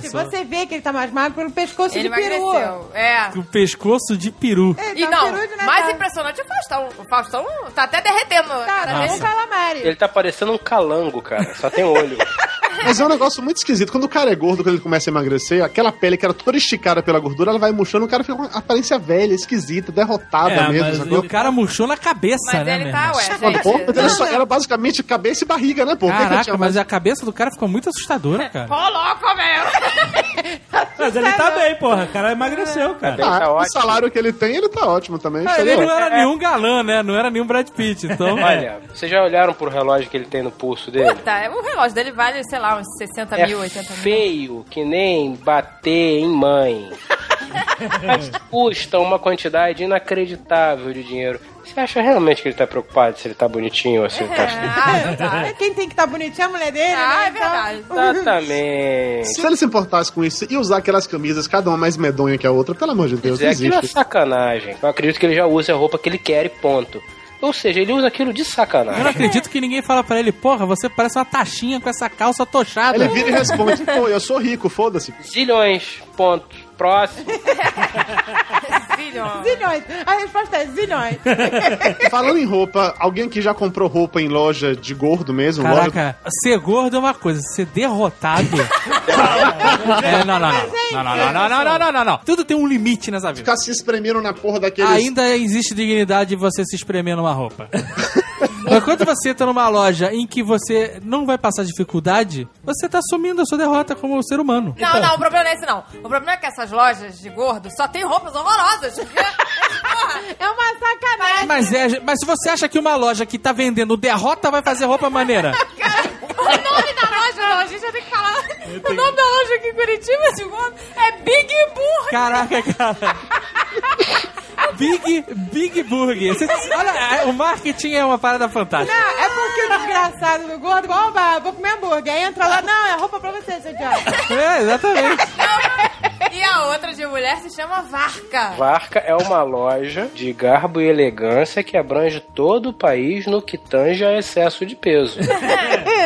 S3: Se você vê que ele tá mais magro pelo pescoço
S4: Ele
S3: de peru.
S4: emagreceu. É.
S5: O pescoço de peru.
S3: Ele
S4: E
S3: tá
S4: não,
S3: um peru de
S4: mais impressionante é o Faustão. O Faustão tá até derretendo.
S3: Tá,
S4: cara
S3: tá um calamari.
S7: Ele tá parecendo um calango, cara. Só tem olho.
S6: Mas é um negócio muito esquisito. Quando o cara é gordo, quando ele começa a emagrecer, aquela pele que era toda esticada pela gordura, ela vai murchando, o cara fica com uma aparência velha, esquisita, derrotada
S5: É,
S6: mesmo,
S5: o cara murchou na cabeça,
S4: Mas
S5: né,
S4: ele
S5: meu
S4: tá, ué,
S6: pô, mas
S4: gente.
S6: era, só- era basicamente cabeça e barriga, né, pô? O que que
S5: Caraca,
S6: tinha
S5: mas
S6: mais?
S5: a cabeça do cara ficou muito assustadora, cara.
S4: Ô, louco, velho.
S2: Mas ele tá bem, porra. O cara emagreceu, cara.
S7: Bem,
S6: Ah,
S7: tá
S6: o
S7: ótimo.
S6: salário que ele tem, ele tá ótimo também.
S5: Ah, ele
S6: é-
S5: não era nenhum galã, né? Não era nenhum Brad Pitt, então...
S7: Olha, vocês já olharam pro relógio que ele tem no pulso dele?
S4: Tá, o relógio dele vale, sei lá, uns 60
S7: É
S4: mil, 80 mil.
S7: feio que nem bater em mãe. Mas custa uma quantidade inacreditável de dinheiro. Você acha realmente que ele tá preocupado se ele tá bonitinho ou se ele tá...
S4: Ah, tá.
S3: É quem tem que estar bonitinho é a mulher dele,
S4: Ah,
S3: né?
S4: é verdade.
S7: Exatamente.
S6: Se ele se importasse com isso e usar aquelas camisas, cada uma mais medonha que a outra, pelo amor de Deus, não
S7: É, aquilo é
S6: existe.
S7: sacanagem. Eu acredito que ele já usa a roupa que ele quer e ponto. Ou seja, ele usa aquilo de
S5: Eu não
S7: sacanagem.
S5: acredito que ninguém fala pra ele, porra, você parece uma taxinha com essa calça tochada.
S6: Ele vira e responde, pô, eu sou rico, foda-se.
S7: Zilhões, ponto. Próximo.
S4: Filho.
S3: Zilhões. A resposta é zilhões.
S6: Falando em roupa, alguém aqui já comprou roupa em loja de gordo mesmo? Loja...
S5: Caraca, ser gordo é uma coisa, ser derrotado. é, não, não, não. Não, não, não, não, não, não, não, não, não. Tudo tem um limite nessa vida.
S6: Ficar se espremendo na porra daqueles...
S5: Ainda existe dignidade de você se espremer numa roupa. Mas quando você entra numa loja em que você não vai passar dificuldade, você tá assumindo a sua derrota como ser humano.
S4: Não, não, o problema não é esse, não. O problema é que essas lojas de gordo só tem roupas horrorosas.
S3: É uma sacanagem.
S5: Mas, é, mas se você acha que uma loja que tá vendendo derrota vai fazer roupa maneira,
S4: o nome da loja, a gente já tem que falar. O nome da loja aqui em Curitiba, de gordo, é Big Burger.
S5: caraca, cara. Big, Big Burger. Olha, o marketing é uma parada fantástica.
S3: Não, é porque o desgraçado do gordo, oba, vou comer hambúrguer. Aí entra lá, não, é roupa pra você, seu idiota.
S5: É, exatamente.
S4: E a outra de mulher se chama Varca.
S7: Varca é uma loja de garbo e elegância que abrange todo o país no que tange a excesso de peso.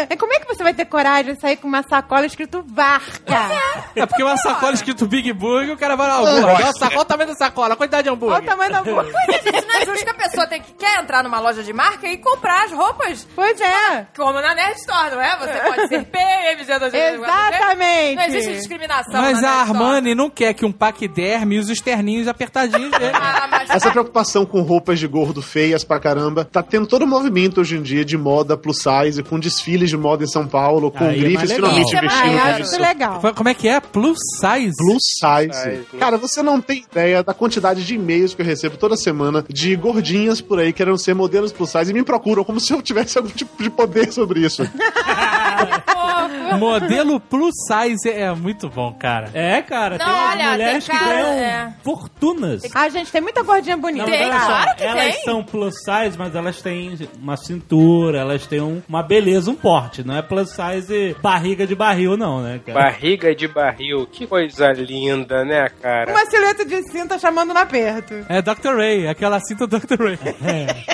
S3: É, como é que você vai ter coragem de sair com uma sacola escrito Varca?
S5: É porque uma sacola escrito Big Burger, o cara vai lá. Nossa, olha o tamanho da sacola, a quantidade de
S3: Olha o
S5: hambúrguer.
S3: tamanho da boca.
S4: Gente, não é justo que a pessoa tem que, quer entrar numa loja de marca e comprar as roupas
S3: Pois é.
S4: como na Nerd Store, não é? Você pode ser PM,
S3: Exatamente.
S4: Não existe discriminação
S5: Mas
S4: na
S5: a. Armani não quer que um paquiderme use os terninhos apertadinhos dele.
S4: Ah,
S6: Essa preocupação com roupas de gordo feias pra caramba, tá tendo todo um movimento hoje em dia de moda plus size, com desfiles de moda em São Paulo, com
S2: Aí é
S6: grifes
S2: legal.
S6: finalmente
S4: Isso é
S3: Ah,
S6: nisso.
S3: legal.
S5: Como é que é? Plus size?
S6: Plus size.
S7: Plus-
S6: Cara, você não tem ideia da quantidade de e-mails que eu recebo toda semana de gordinhas por aí querendo ser modelos plus size e me procuram como se eu tivesse algum tipo de poder sobre isso.
S5: Modelo plus size é muito bom, cara.
S2: É, cara,
S4: Não,
S2: tem umas
S4: olha,
S2: mulheres
S4: tem
S2: que
S4: cara-
S2: ganham
S4: é.
S2: fortunas.
S3: Ah, gente, tem muita gordinha bonita.
S4: Tem,
S2: olha só,
S4: claro que
S2: elas
S4: tem.
S2: são plus size, mas elas têm uma cintura, elas têm um- uma beleza, um porte. Não é plus size barriga de barril, não, né, cara?
S7: Barriga de barril, que coisa linda, né, cara?
S3: Uma silhueta de cinta chamando no aperto.
S5: É Dr. Ray, aquela cinta Dr. Ray.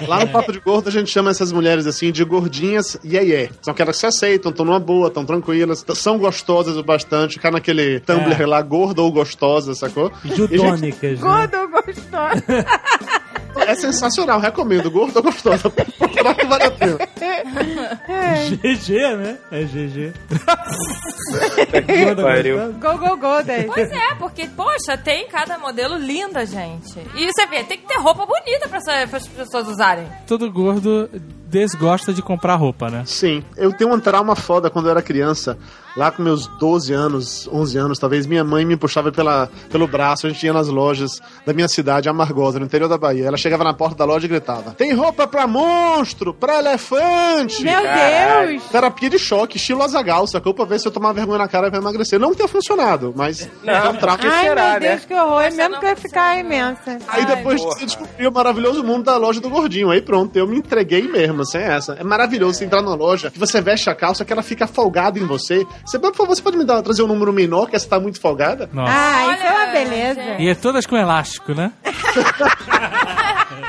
S6: Lá no Papo de Gordo a gente chama essas mulheres assim de gordinhas iê iê. São aquelas que se aceitam, estão numa boa, estão tranquilas, são gostosas o bastante, ficar naquele Tumblr
S2: É.
S6: lá, gorda ou gostosa, sacou? E, gente,
S2: né?
S3: Gordo gostoso.
S6: é sensacional, recomendo, gorda ou gostosa. Que vale a pena.
S2: GG, né? É GG.
S7: Pariu.
S3: Go, go, go, daí.
S4: Pois é, porque, poxa, tem cada modelo linda, gente. E você vê, tem que ter roupa bonita pra, pra as pessoas usarem.
S5: Todo gordo desgosta de comprar roupa, né?
S6: Sim, eu tenho um trauma foda quando eu era criança. Lá com meus 12 anos, 11 anos, talvez, minha mãe me puxava pela, pelo braço, a gente ia nas lojas da minha cidade, Amargosa, no interior da Bahia. Ela chegava na porta da loja e gritava: Tem roupa pra monstro, pra elefante!
S3: Meu
S7: Caralho.
S3: Deus!
S6: Terapia de choque, estilo Azagal, sacou? Pra ver se eu tomar vergonha na cara pra emagrecer. Não que tenha funcionado, mas
S7: Não,
S6: é um trato.
S3: Ai,
S7: será,
S3: meu Deus,
S7: né?
S3: que horror.
S4: Essa
S3: Mesmo
S4: não
S3: que eu ia ficar imensa.
S6: Aí depois
S7: porra.
S6: você descobriu o maravilhoso mundo da loja do gordinho. Aí pronto, eu me entreguei mesmo, sem essa. É maravilhoso você entrar na loja, que você veste a calça, que ela fica folgada em você. Você, por favor, você pode me dar, trazer um número menor, que essa tá muito folgada?
S5: Nossa.
S3: Ah, isso é uma
S4: Olha,
S3: beleza.
S4: gente.
S5: E é todas com elástico, né?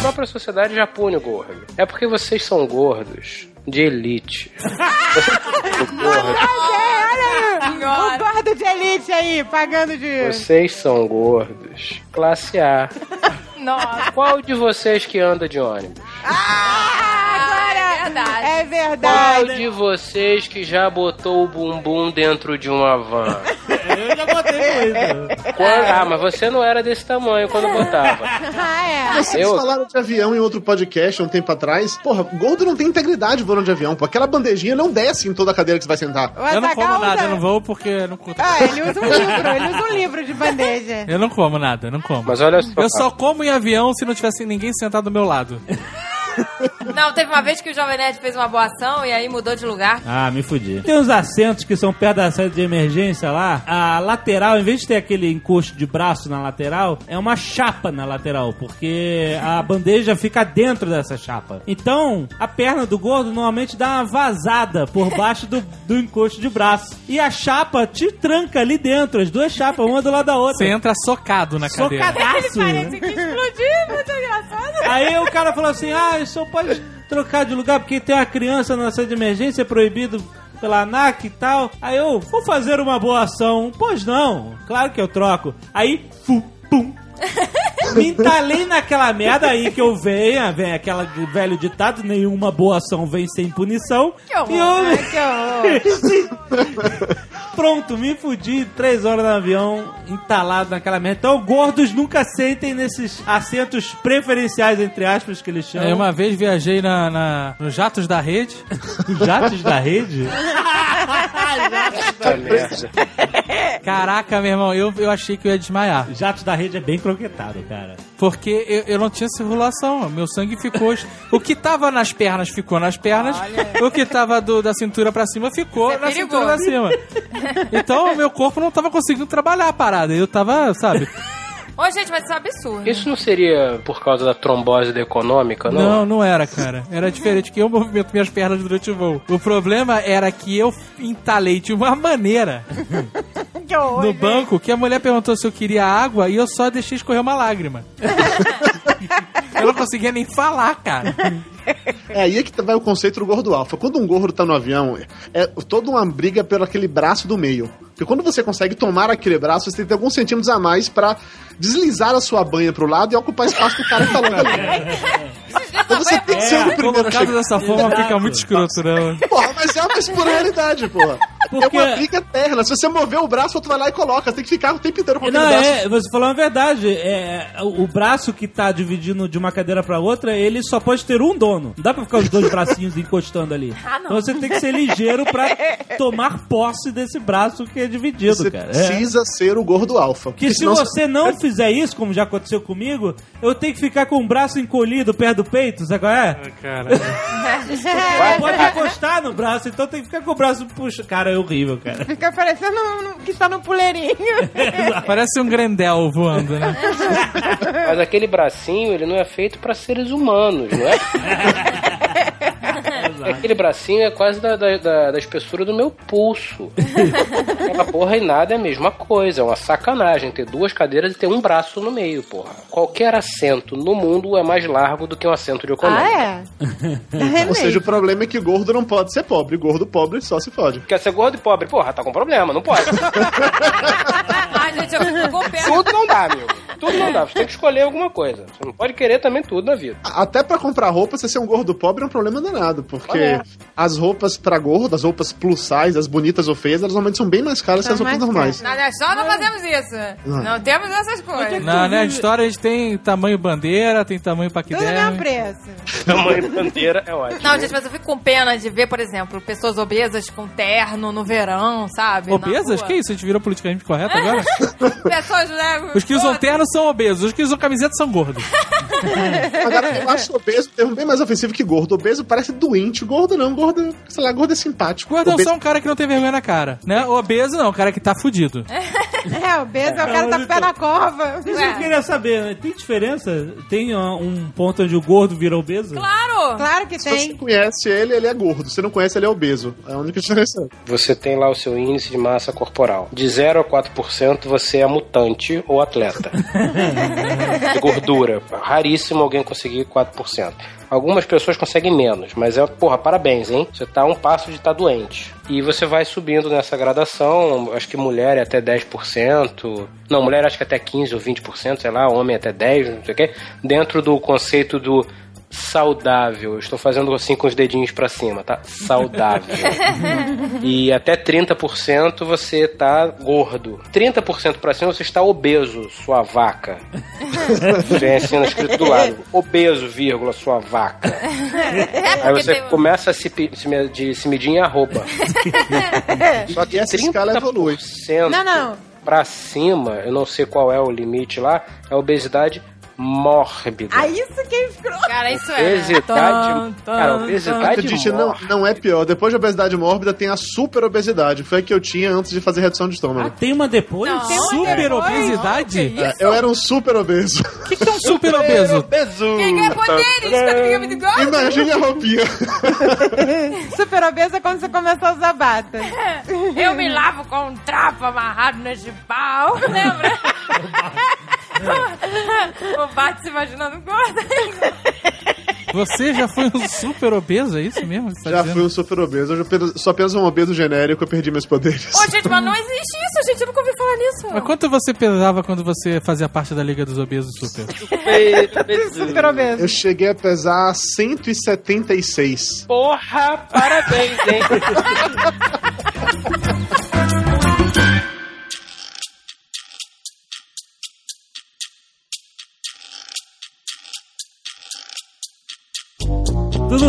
S7: própria sociedade já pune o gordo. É porque vocês são gordos de elite. Vocês são gordos.
S3: Olha aí.
S4: Senhora.
S3: O gordo de elite aí, pagando de...
S7: Vocês são gordos. Classe A.
S4: Nossa.
S7: Qual de vocês que anda de ônibus?
S3: Ah, agora...
S4: é verdade.
S3: É
S7: Qual
S3: verdade.
S7: de vocês que já botou o bumbum dentro de uma van?
S2: Eu já botei.
S7: Quando- Ah, mas você não era desse tamanho quando botava.
S3: Ah, é.
S6: Vocês
S7: Eu-
S6: falaram de avião em outro podcast um tempo atrás. Porra, gordo não tem integridade voando de avião. Pô. Aquela bandejinha não desce em toda a cadeira que você vai sentar.
S3: O
S5: Eu não como
S3: Azaghal
S5: nada,
S3: usa-
S5: eu não vou porque não curto.
S3: Ah, ele usa um livro, ele usa um livro de bandeja.
S5: Eu não como nada, eu não como.
S7: Mas olha só.
S5: Eu só como em avião se não tivesse ninguém sentado do meu lado.
S4: Não, teve uma vez que o Jovem Nerd fez uma boa ação e aí mudou de lugar.
S2: Ah, me fudi. Tem uns assentos que são perto da saída de emergência lá. A lateral, em vez de ter aquele encosto de braço na lateral, é uma chapa na lateral, porque a bandeja fica dentro dessa chapa. Então, a perna do gordo normalmente dá uma vazada por baixo do, do encosto de braço. E a chapa te tranca ali dentro, as duas chapas, uma do lado da outra.
S5: Você entra socado na cadeira.
S2: Socadaço.
S4: Parece que explodiu, muito engraçado.
S2: Aí o cara falou assim: ah, senhor pode trocar de lugar porque tem uma criança na sala de emergência, é proibido pela ANAC e tal. Aí eu, vou fazer uma boa ação. Pois não, claro que eu troco. Aí, fu, pum. Me entalei naquela merda aí que eu venho, vem aquela velho ditado, nenhuma boa ação vem sem punição.
S4: Que horror.
S2: E eu,
S3: Ai, que.
S2: Pronto, me fudi três horas no avião, entalado naquela merda. Então, gordos nunca sentem nesses assentos preferenciais, entre aspas, que eles chamam.
S5: Aí uma vez viajei na, na- nos jatos da rede.
S2: Os jatos da rede?
S7: Puta merda.
S5: Caraca, meu irmão, eu, eu achei que eu ia desmaiar.
S2: Jatos da rede é bem croquetado, cara.
S5: Porque eu, eu não tinha circulação. Meu sangue ficou. O que tava nas pernas ficou nas pernas. O que tava do- da cintura pra cima ficou
S4: Isso é
S5: na cintura pra cima. Então, meu corpo não tava conseguindo trabalhar a parada. Eu tava, sabe?
S4: Ô, gente, mas isso é um absurdo.
S7: Isso não seria por causa da trombose da econômica, não?
S5: Não, não era, cara. Era diferente que eu movimento minhas pernas durante o voo. O problema era que eu entalei de uma maneira
S3: Que horror.
S5: no banco que a mulher perguntou se eu queria água e eu só deixei escorrer uma lágrima. eu não conseguia nem falar, cara.
S6: É aí é que vai o conceito do gordo alfa. Quando um gordo tá no avião, é toda uma briga pelo aquele braço do meio. Porque quando você consegue tomar aquele braço, você tem que ter alguns centímetros a mais pra deslizar a sua banha pro lado e ocupar espaço do cara que tá logo ali. Então você tem que ser o primeiro a
S5: Colocado
S6: chegar.
S5: dessa forma
S2: Exato.
S5: fica muito escroto, né?
S6: Porra, mas é uma realidade, porra.
S2: Porque-
S6: É uma briga eterna. Se você mover o braço, o outro vai lá e coloca. Você tem que ficar o tempo inteiro com aquele
S2: Não,
S6: braço.
S2: é, você falou uma verdade. É, o, o braço que tá dividindo de uma cadeira pra outra, ele só pode ter um dono. Não dá pra ficar os dois bracinhos encostando ali.
S4: Ah, não.
S2: Então você tem que ser ligeiro pra tomar posse desse braço que é dividido,
S6: Você
S2: cara. É.
S6: precisa ser o gordo alfa.
S2: Que se você não fizer isso, como já aconteceu comigo, eu tenho que ficar com o braço encolhido perto do peito, sabe qual é?
S5: Cara,
S2: Não pode encostar no braço, então tem que ficar com o braço puxa. Cara, é horrível, cara.
S3: Fica parecendo um- que está no puleirinho.
S5: parece um grendel voando, né?
S7: Mas aquele bracinho, ele não é feito pra seres humanos, não é? aquele bracinho é quase da, da, da- da espessura do meu pulso. Aquela porra e nada é a mesma coisa. É uma sacanagem ter duas cadeiras e ter um braço no meio, porra. Qualquer assento no mundo é mais largo do que um assento de econômico.
S3: ah, é? É
S6: Ou seja, o problema é que gordo não pode ser pobre. Gordo pobre só se fode.
S7: Quer ser gordo e pobre? Porra, tá com problema, não pode.
S4: Ai, gente, eu.
S7: Tudo não dá, amigo. Tudo não dá. Você tem que escolher alguma coisa. Você não pode querer também tudo na vida.
S6: Até pra comprar roupa, você ser um gordo pobre é um problema danado, porque
S7: É.
S6: as roupas pra gordo, as roupas plus size, as bonitas ou feias, elas normalmente são bem mais caras que as roupas
S3: mais
S6: normais.
S4: Na Nerd Store não fazemos isso. Não temos essas coisas.
S5: Na Nerd Store a gente tem tamanho bandeira, tem tamanho
S3: Tudo mesmo
S5: paquiderme.
S3: preço.
S7: Tamanho bandeira é ótimo.
S4: Não, gente, mas eu fico com pena de ver, por exemplo, pessoas obesas com terno no verão, sabe? Na
S5: Obesas? Que isso? A gente virou politicamente correto agora?
S4: Pessoas, né?
S5: Os que usam terno são obesos, os que usam camiseta são gordos.
S6: Agora, eu acho obeso um termo bem mais ofensivo que gordo. Obeso parece doente. Gordo não. Gordo, sei lá, gordo é simpático.
S5: Gordo é
S6: Obeso-
S5: só um cara que não tem vergonha na cara, né? Obeso não, um cara que tá fudido.
S3: É, o beso é o cara tá com o pé na cova.
S2: Isso eu queria saber, né? tem diferença? Tem um ponto onde o gordo vira obeso?
S4: Claro!
S3: Claro que
S6: Se você
S3: tem.
S6: conhece ele, ele é gordo. Se não conhece, ele é obeso. É a única diferença.
S7: Você tem lá o seu índice de massa corporal. De 0 a 4% você é mutante ou atleta. de gordura. Raríssimo alguém conseguir 4%. Algumas pessoas conseguem menos, mas é, porra, parabéns, hein? Você tá a um passo de estar doente. E você vai subindo nessa gradação, acho que mulher é até 10%, não, mulher acho que até 15 ou 20%, sei lá, homem até 10, não sei o quê, dentro do conceito do saudável. Eu estou fazendo assim com os dedinhos pra cima, tá? Saudável. e até 30% você tá gordo. 30% pra cima você está obeso, sua vaca. Vem assim no escrito do lado. Obeso, vírgula, sua vaca.
S4: É
S7: Aí você começa a se, se de se medir em arroba. Só que
S6: essa escala evolui.
S7: 30%
S3: Não, não.
S7: pra cima, eu não sei qual é o limite lá, é obesidade mórbida.
S3: Ah, isso que é escroto.
S4: Cara, isso é...
S7: Obesidade. Cara, obesidade
S6: Acredite, não, não é pior. Depois da obesidade mórbida, tem a super obesidade. Foi a que eu tinha antes de fazer redução de
S2: Ah,
S6: estômago.
S2: tem uma depois?
S4: Não.
S5: Super
S3: depois?
S5: obesidade?
S6: É, eu era um super obeso.
S5: O que, que é um super obeso?
S4: Quem ganha poderes quando fica muito gordo?
S6: Imagine a roupinha.
S3: Super obesa é quando você começou a usar bata.
S4: Eu me lavo com um trapo amarrado nesse pau. Lembra? o Bart se imaginando gordo.
S5: Você já foi um super obeso, é isso mesmo? tá
S6: Já
S5: dizendo?
S6: fui um super obeso. Hoje eu apenas- sou apenas um obeso genérico, eu perdi meus poderes.
S4: Ô, gente, mas não existe isso, gente. Eu nunca ouvi falar nisso.
S5: Mas quanto você pesava quando você fazia parte da Liga dos Obesos Super?
S3: Super obeso.
S6: Eu cheguei a pesar 176.
S7: Porra, parabéns, hein?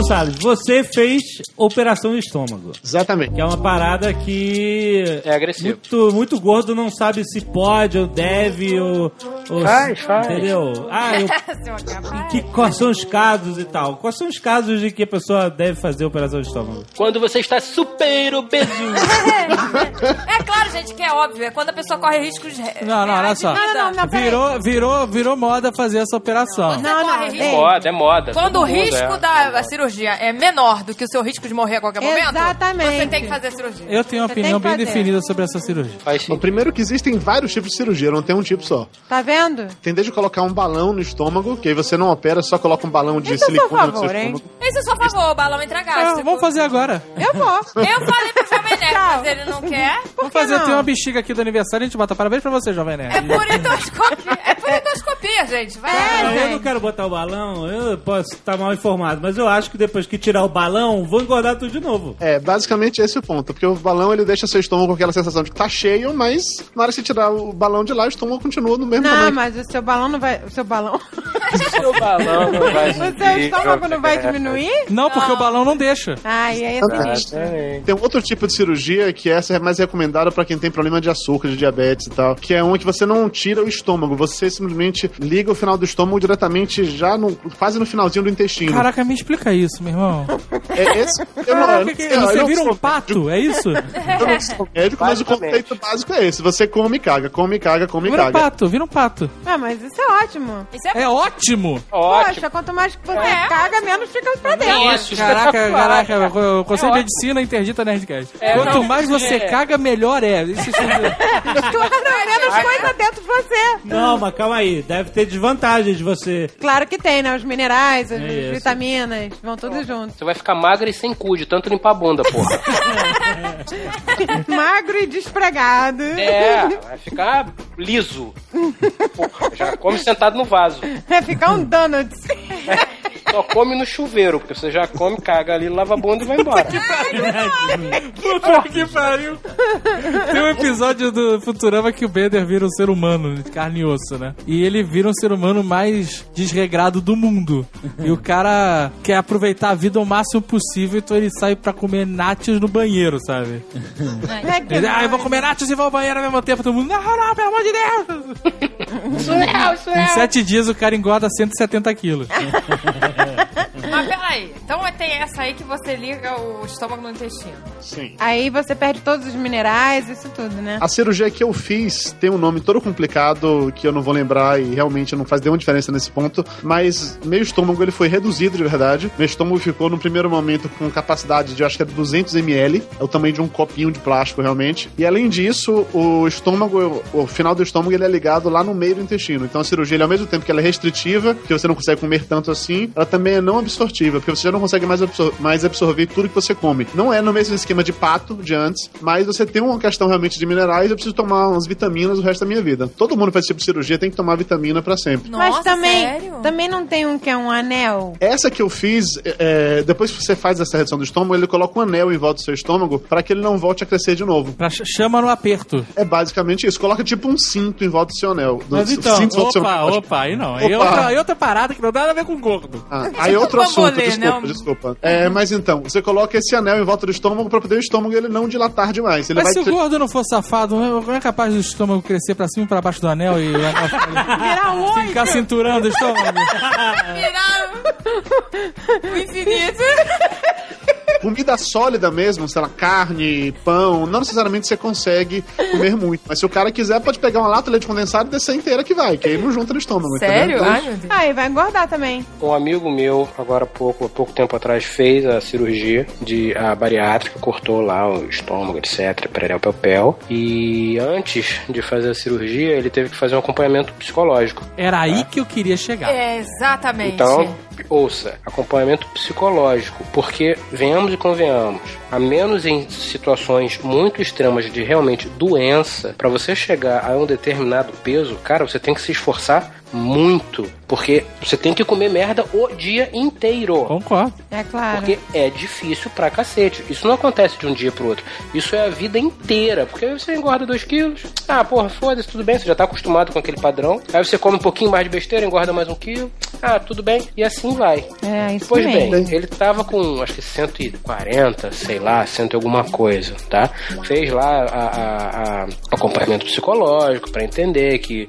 S2: Salles, você fez operação de estômago.
S6: Exatamente.
S2: Que é uma parada que.
S7: É agressivo.
S2: Muito, muito gordo não sabe se pode ou deve ou. ou
S7: Faz,
S2: se-
S7: faz.
S2: Entendeu? Ah, eu, que, quais são os casos e tal? Quais são os casos de que a pessoa deve fazer operação de estômago?
S7: Quando você está super obeso.
S4: É claro, gente, que é óbvio. É quando a pessoa corre riscos de
S5: Não, não, olha só.
S3: Não, não, não, não.
S5: Virou, virou, virou moda fazer essa operação.
S3: Não, não,
S4: corre risco.
S3: ei.
S7: moda, é moda.
S4: Quando o risco
S7: é.
S4: da cirurgia é menor do que o seu risco de morrer a qualquer momento,
S3: Exatamente.
S4: você tem que fazer a cirurgia.
S5: Eu tenho uma
S3: Você
S5: opinião bem
S3: fazer.
S5: definida sobre essa cirurgia.
S6: Bom,
S7: sim.
S6: primeiro que existem vários tipos de cirurgia, não tem um tipo só.
S3: Tá vendo?
S6: Tem desde colocar um balão no estômago, que aí você não opera, só coloca um balão de
S3: Isso é a seu
S6: silicone no seu
S3: favor, hein?
S6: estômago.
S4: Esse é só favor, o balão entra
S5: Ah,
S4: gástrico.
S5: vamos fazer agora.
S3: Eu vou.
S4: Eu falei pro Jovem Nerd, mas ele não quer.
S5: Vamos fazer,
S3: não?
S5: tem uma bexiga aqui do aniversário, a gente bota parabéns pra você, Jovem
S4: É
S5: Nerd.
S4: por endoscopia. É por endoscopia, gente. Vai
S3: É.
S2: Ah, eu
S3: gente.
S2: não quero botar o balão, eu posso estar mal informado, mas eu acho que depois que tirar o balão, vou engordar tudo de novo.
S6: É, basicamente esse é o ponto, porque o balão ele deixa seu estômago com aquela sensação de que tá cheio, mas na hora de você tirar o balão de lá, o estômago continua no mesmo
S3: Não,
S6: tamanho.
S3: mas o seu balão não vai. O seu balão.
S7: Seu balão não vai
S3: O seu estômago não vai diminuir?
S5: Não, porque o balão não deixa.
S3: Ai, aí é sinistro.
S6: Tem um outro tipo de cirurgia que essa é mais recomendada pra quem tem problema de açúcar, de diabetes e tal, que é uma que você não tira o estômago, você simplesmente liga o final do estômago diretamente já no, quase no finalzinho do intestino.
S5: Caraca, me explica isso, meu irmão.
S6: É esse, eu não, eu
S5: Caraca,
S6: não
S5: que-
S6: eu
S5: você vira um pato, é isso?
S6: Eu não sou médico, mas o conceito básico é esse. Você come e caga, come e caga, come e
S5: Vira um
S6: caga.
S5: pato, vira um pato.
S3: Ah, mas isso é ótimo.
S4: Isso é
S5: É ótimo!
S7: Ótimo.
S3: Poxa, quanto mais você
S4: É.
S3: caga, menos fica pra dentro.
S7: Isso,
S5: Caraca,
S7: espetacular.
S5: caraca, o conceito de medicina interdita Nerdcast.
S7: É,
S5: Quanto
S7: não,
S5: mais você
S7: é.
S5: caga, melhor é. chover?
S3: Claro, menos coisa dentro de você.
S2: Não, mas calma aí. Deve ter desvantagens de você.
S3: Claro que tem, né? Os minerais, as
S2: Isso.
S3: vitaminas, vão tudo junto.
S7: Você vai ficar magra e sem cu, de tanto limpar a bunda, porra.
S3: Magro e despregado.
S7: É, vai ficar liso. Porra, já come sentado no vaso.
S3: Vai ficar um donut.
S7: Só come no chuveiro, porque você já come, caga ali, lava a bunda e vai embora.
S5: Puta que pariu. Tem um episódio do Futurama que o Bender vira um ser humano, de carne e osso, né? E ele vira um ser humano mais desregrado do mundo. E o cara quer aproveitar a vida ao máximo possível, então ele sai pra comer nachos no banheiro, sabe?
S3: É que
S5: Ele, ah, eu vou comer nachos e vou ao banheiro ao mesmo tempo. Todo mundo, não, não, pelo amor de Deus.
S7: Isso é isso é
S5: Em sete dias o cara engorda 170 quilos.
S4: Mas peraí. Então tem essa aí que você liga o estômago no intestino.
S6: Sim.
S3: Aí você perde todos os minerais, isso tudo, né?
S6: A cirurgia que eu fiz tem um nome todo complicado que eu não vou lembrar e realmente não faz nenhuma diferença nesse ponto, mas meu estômago ele foi reduzido de verdade. Meu estômago ficou no primeiro momento com capacidade de acho que é 200 ml, é o tamanho de um copinho de plástico realmente. E além disso, o estômago, o final do estômago ele é ligado lá no meio do intestino. Então a cirurgia ele, ao mesmo tempo que ela é restritiva, que você não consegue comer tanto assim, ela também é não absortiva, porque você já não consegue mais, absor mais absorver tudo que você come. Não é no mesmo esquema de pato de antes, mas você tem uma questão realmente de minerais, eu preciso tomar umas vitaminas o resto da minha vida. Todo mundo faz esse tipo de cirurgia tem que tomar vitamina pra sempre.
S3: Mas
S4: Nossa,
S3: também,
S4: sério?
S3: também não tem um que é um anel.
S6: Essa que eu fiz, é, depois que você faz essa redução do estômago, ele coloca um anel em volta do seu estômago para que ele não volte a crescer de novo.
S5: Pra ch- chama no aperto.
S6: É basicamente isso. Coloca tipo um cinto em volta do seu anel. Do-
S2: Mas então,
S6: cinto em volta do seu
S5: Opa,
S6: anel.
S5: opa, aí não. Aí é
S6: Opa.
S5: outra, aí outra parada que não dá nada a ver com gordo.
S6: Ah, aí outro assunto, desculpa,
S4: né?
S6: desculpa. É, mas então, você coloca esse anel em volta do estômago para poder o estômago ele não dilatar demais. Ele
S5: Mas se
S6: vai
S5: o gordo não for safado, não é- não é capaz do estômago crescer pra cima e pra baixo do anel e
S3: Virar oito.
S5: ficar cinturando o estômago?
S4: Viraram o infinito.
S6: Comida sólida mesmo, sei lá, carne, pão, não necessariamente você consegue comer muito. Mas se o cara quiser, pode pegar uma lata de leite condensado e descer inteira que vai, que aí não junta no estômago.
S4: Sério?
S6: entendeu?
S4: Ai, meu Deus.
S3: Aí vai engordar também.
S7: Um amigo meu, agora há pouco, há pouco tempo atrás, fez a cirurgia de a bariátrica, cortou lá o estômago, etc, perel, pel, E antes de fazer a cirurgia, ele teve que fazer um acompanhamento psicológico.
S5: Era aí que eu queria chegar.
S4: É, exatamente.
S7: Então, ouça, acompanhamento psicológico, porque venhamos e convenhamos, a menos em situações muito extremas de realmente doença, pra você chegar a um determinado peso, cara, você tem que se esforçar muito, porque você tem que comer merda o dia inteiro.
S5: Concordo.
S3: É claro.
S7: Porque é difícil pra cacete. Isso não acontece de um dia pro outro. Isso é a vida inteira. Porque aí você engorda 2 quilos. Ah, porra, foda-se, tudo bem. Você já tá acostumado com aquele padrão. Aí você come um pouquinho mais de besteira, engorda mais um quilo. Ah, tudo bem. E assim vai.
S3: É, isso
S7: Pois
S3: mesmo.
S7: bem, ele tava com acho que 140, sei lá, 100 e alguma coisa, tá? Fez lá a, a- a- acompanhamento psicológico pra entender que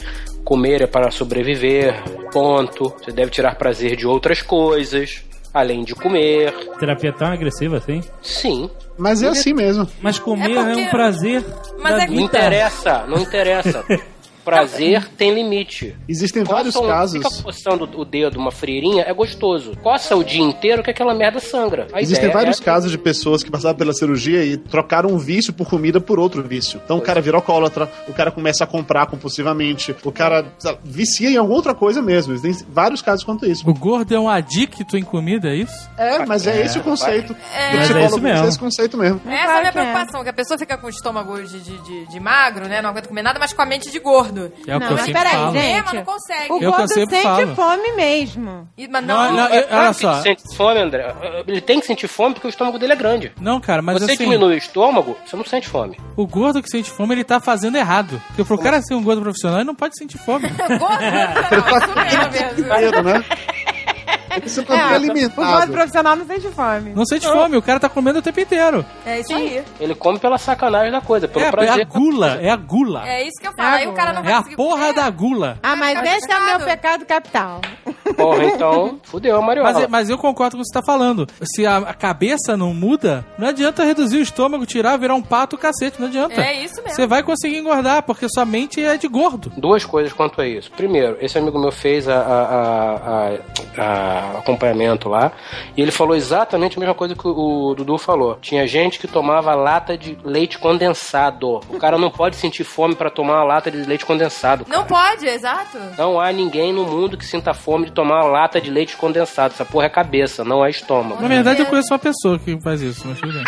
S7: comer é para sobreviver, ponto. Você deve tirar prazer de outras coisas, além de comer.
S2: Terapia tão agressiva assim?
S7: Sim.
S6: Mas é assim mesmo.
S2: Mas comer
S4: É
S2: é,
S4: porque-
S2: um prazer.
S4: Mas
S2: da
S4: é que-
S7: Não
S2: vida.
S7: interessa, não interessa. Prazer tem limite.
S6: Existem vários
S7: Coça um-
S6: casos.
S7: Fica coçando o dedo, uma freirinha, é gostoso. Coça o dia inteiro que aquela merda sangra. A
S6: Existem vários
S7: é-
S6: casos de pessoas que passaram pela cirurgia e trocaram um vício por comida por outro vício. Então o cara vira alcoólatra, o cara começa a comprar compulsivamente, o cara vicia em alguma outra coisa mesmo. Existem vários casos quanto isso.
S5: O gordo é um adicto em comida, é isso?
S6: É, mas é, esse o conceito.
S4: É.
S2: Mas é isso mesmo.
S6: esse conceito mesmo.
S4: Essa é a minha
S3: é.
S4: preocupação, que a pessoa fica com o estômago de, de, de- de magro, né? Não aguenta comer nada, mas com a mente de gordo.
S5: É o
S3: Não,
S5: que eu
S3: mas
S5: sempre
S3: peraí,
S5: falo.
S3: gente.
S4: Mas não consegue.
S3: O
S5: Eu
S3: gordo
S5: eu sempre
S3: sente
S5: falo.
S3: fome mesmo.
S4: E- Mas
S5: Não,
S4: não,
S5: não,
S7: É
S5: eu- olha só.
S7: Ele sente fome, André. Ele tem que sentir fome porque o estômago dele é grande.
S5: Não, cara, mas
S7: você
S5: assim,
S7: diminui o estômago, você não sente fome.
S5: o gordo que sente fome, ele tá fazendo errado. Porque pro cara ser um gordo profissional, ele não pode sentir fome.
S4: gordo, não, isso mesmo.
S6: Inteiro, Você tá bem
S3: É, o gordo
S6: alimentado.
S3: profissional não sente fome.
S5: Não sente fome, o cara tá comendo o tempo inteiro.
S4: É isso aí.
S7: Ele come pela sacanagem da coisa, pelo
S5: É, é
S7: prazer.
S5: a gula, é a gula.
S4: É isso que eu falo. Aí o cara não
S5: É
S4: vai
S5: a
S4: conseguir
S5: porra
S4: comer.
S5: da gula.
S3: Ah, mas
S4: tá
S3: esse é o meu pecado capital.
S7: Porra, então, fudeu a mariola.
S5: Mas, mas eu concordo com o que você tá falando. Se a, a cabeça não muda, não adianta reduzir o estômago, tirar, virar um pato, cacete. Não adianta.
S4: É isso mesmo.
S5: Você vai conseguir engordar, porque sua mente é de gordo.
S7: Duas coisas quanto a isso. Primeiro, esse amigo meu fez a, a- a- a- a acompanhamento lá e ele falou exatamente a mesma coisa que o, o Dudu falou. Tinha gente que tomava lata de leite condensado. O cara não pode sentir fome pra tomar uma lata de leite condensado.
S4: Não pode, exato.
S7: Não há ninguém no mundo que sinta fome de tomar uma lata de leite condensado. Essa porra é cabeça, não é estômago.
S5: Na verdade, eu conheço uma pessoa que faz isso, mas tudo bem.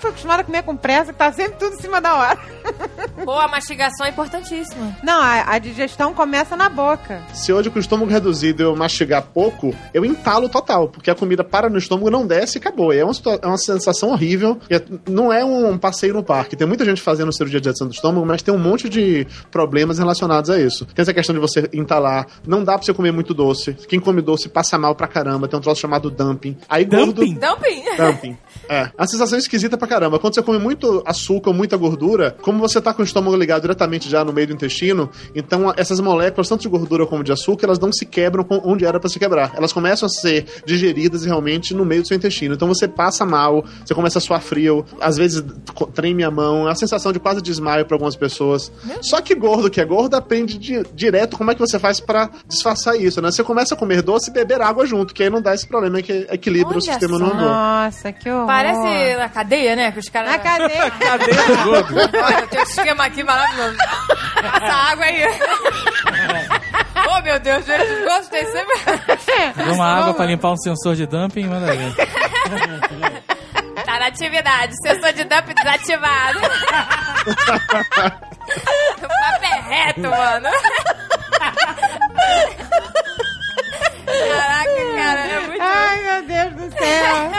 S3: Eu fui acostumada a comer com pressa, que tá sempre tudo em cima da hora.
S4: Pô, a mastigação é importantíssima.
S3: Não, a, a digestão começa na boca.
S6: Se hoje com o estômago reduzido eu mastigar pouco, eu entalo total, porque a comida para no estômago, não desce e acabou. E é uma, é uma sensação horrível. E é- não é um passeio no parque. Tem muita gente fazendo cirurgia de adição do estômago, mas tem um monte de problemas relacionados a isso. Tem essa questão de você entalar, não dá pra você comer muito doce. Quem come doce passa mal pra caramba. Tem um troço chamado dumping. Aí
S5: Dumping?
S6: gordo.
S4: Dumping.
S6: Dumping. É. A sensação é esquisita pra caramba. Quando você come muito açúcar, muita gordura, como você tá com o estômago ligado diretamente já no meio do intestino, então essas moléculas, tanto de gordura como de açúcar, elas não se quebram onde era pra se quebrar. Elas começam a ser digeridas realmente no meio do seu intestino. Então você passa mal, você começa a suar frio, às vezes treme a mão, é a sensação de quase desmaio pra algumas pessoas. Só que gordo que é gordo aprende di- direto como é que você faz pra disfarçar isso, né? Você começa a comer doce e beber água junto, que aí não dá esse problema que equilibra o
S4: Olha
S6: sistema
S4: só.
S6: no andor.
S3: Nossa, que horror.
S4: Parece na cadeia, né? Que os caras.
S3: Na cadeia.
S5: Cadeia do gordo.
S4: Olha, tem um esquema aqui maravilhoso. Passa água aí. oh, meu Deus, gente, gostei sempre.
S5: Dá uma água pra limpar um sensor de dumping, manda ver.
S4: Tá na atividade. Sensor de dump desativado. o papo é reto, mano. Caraca, cara, é muito.
S3: Ai, meu Deus do céu.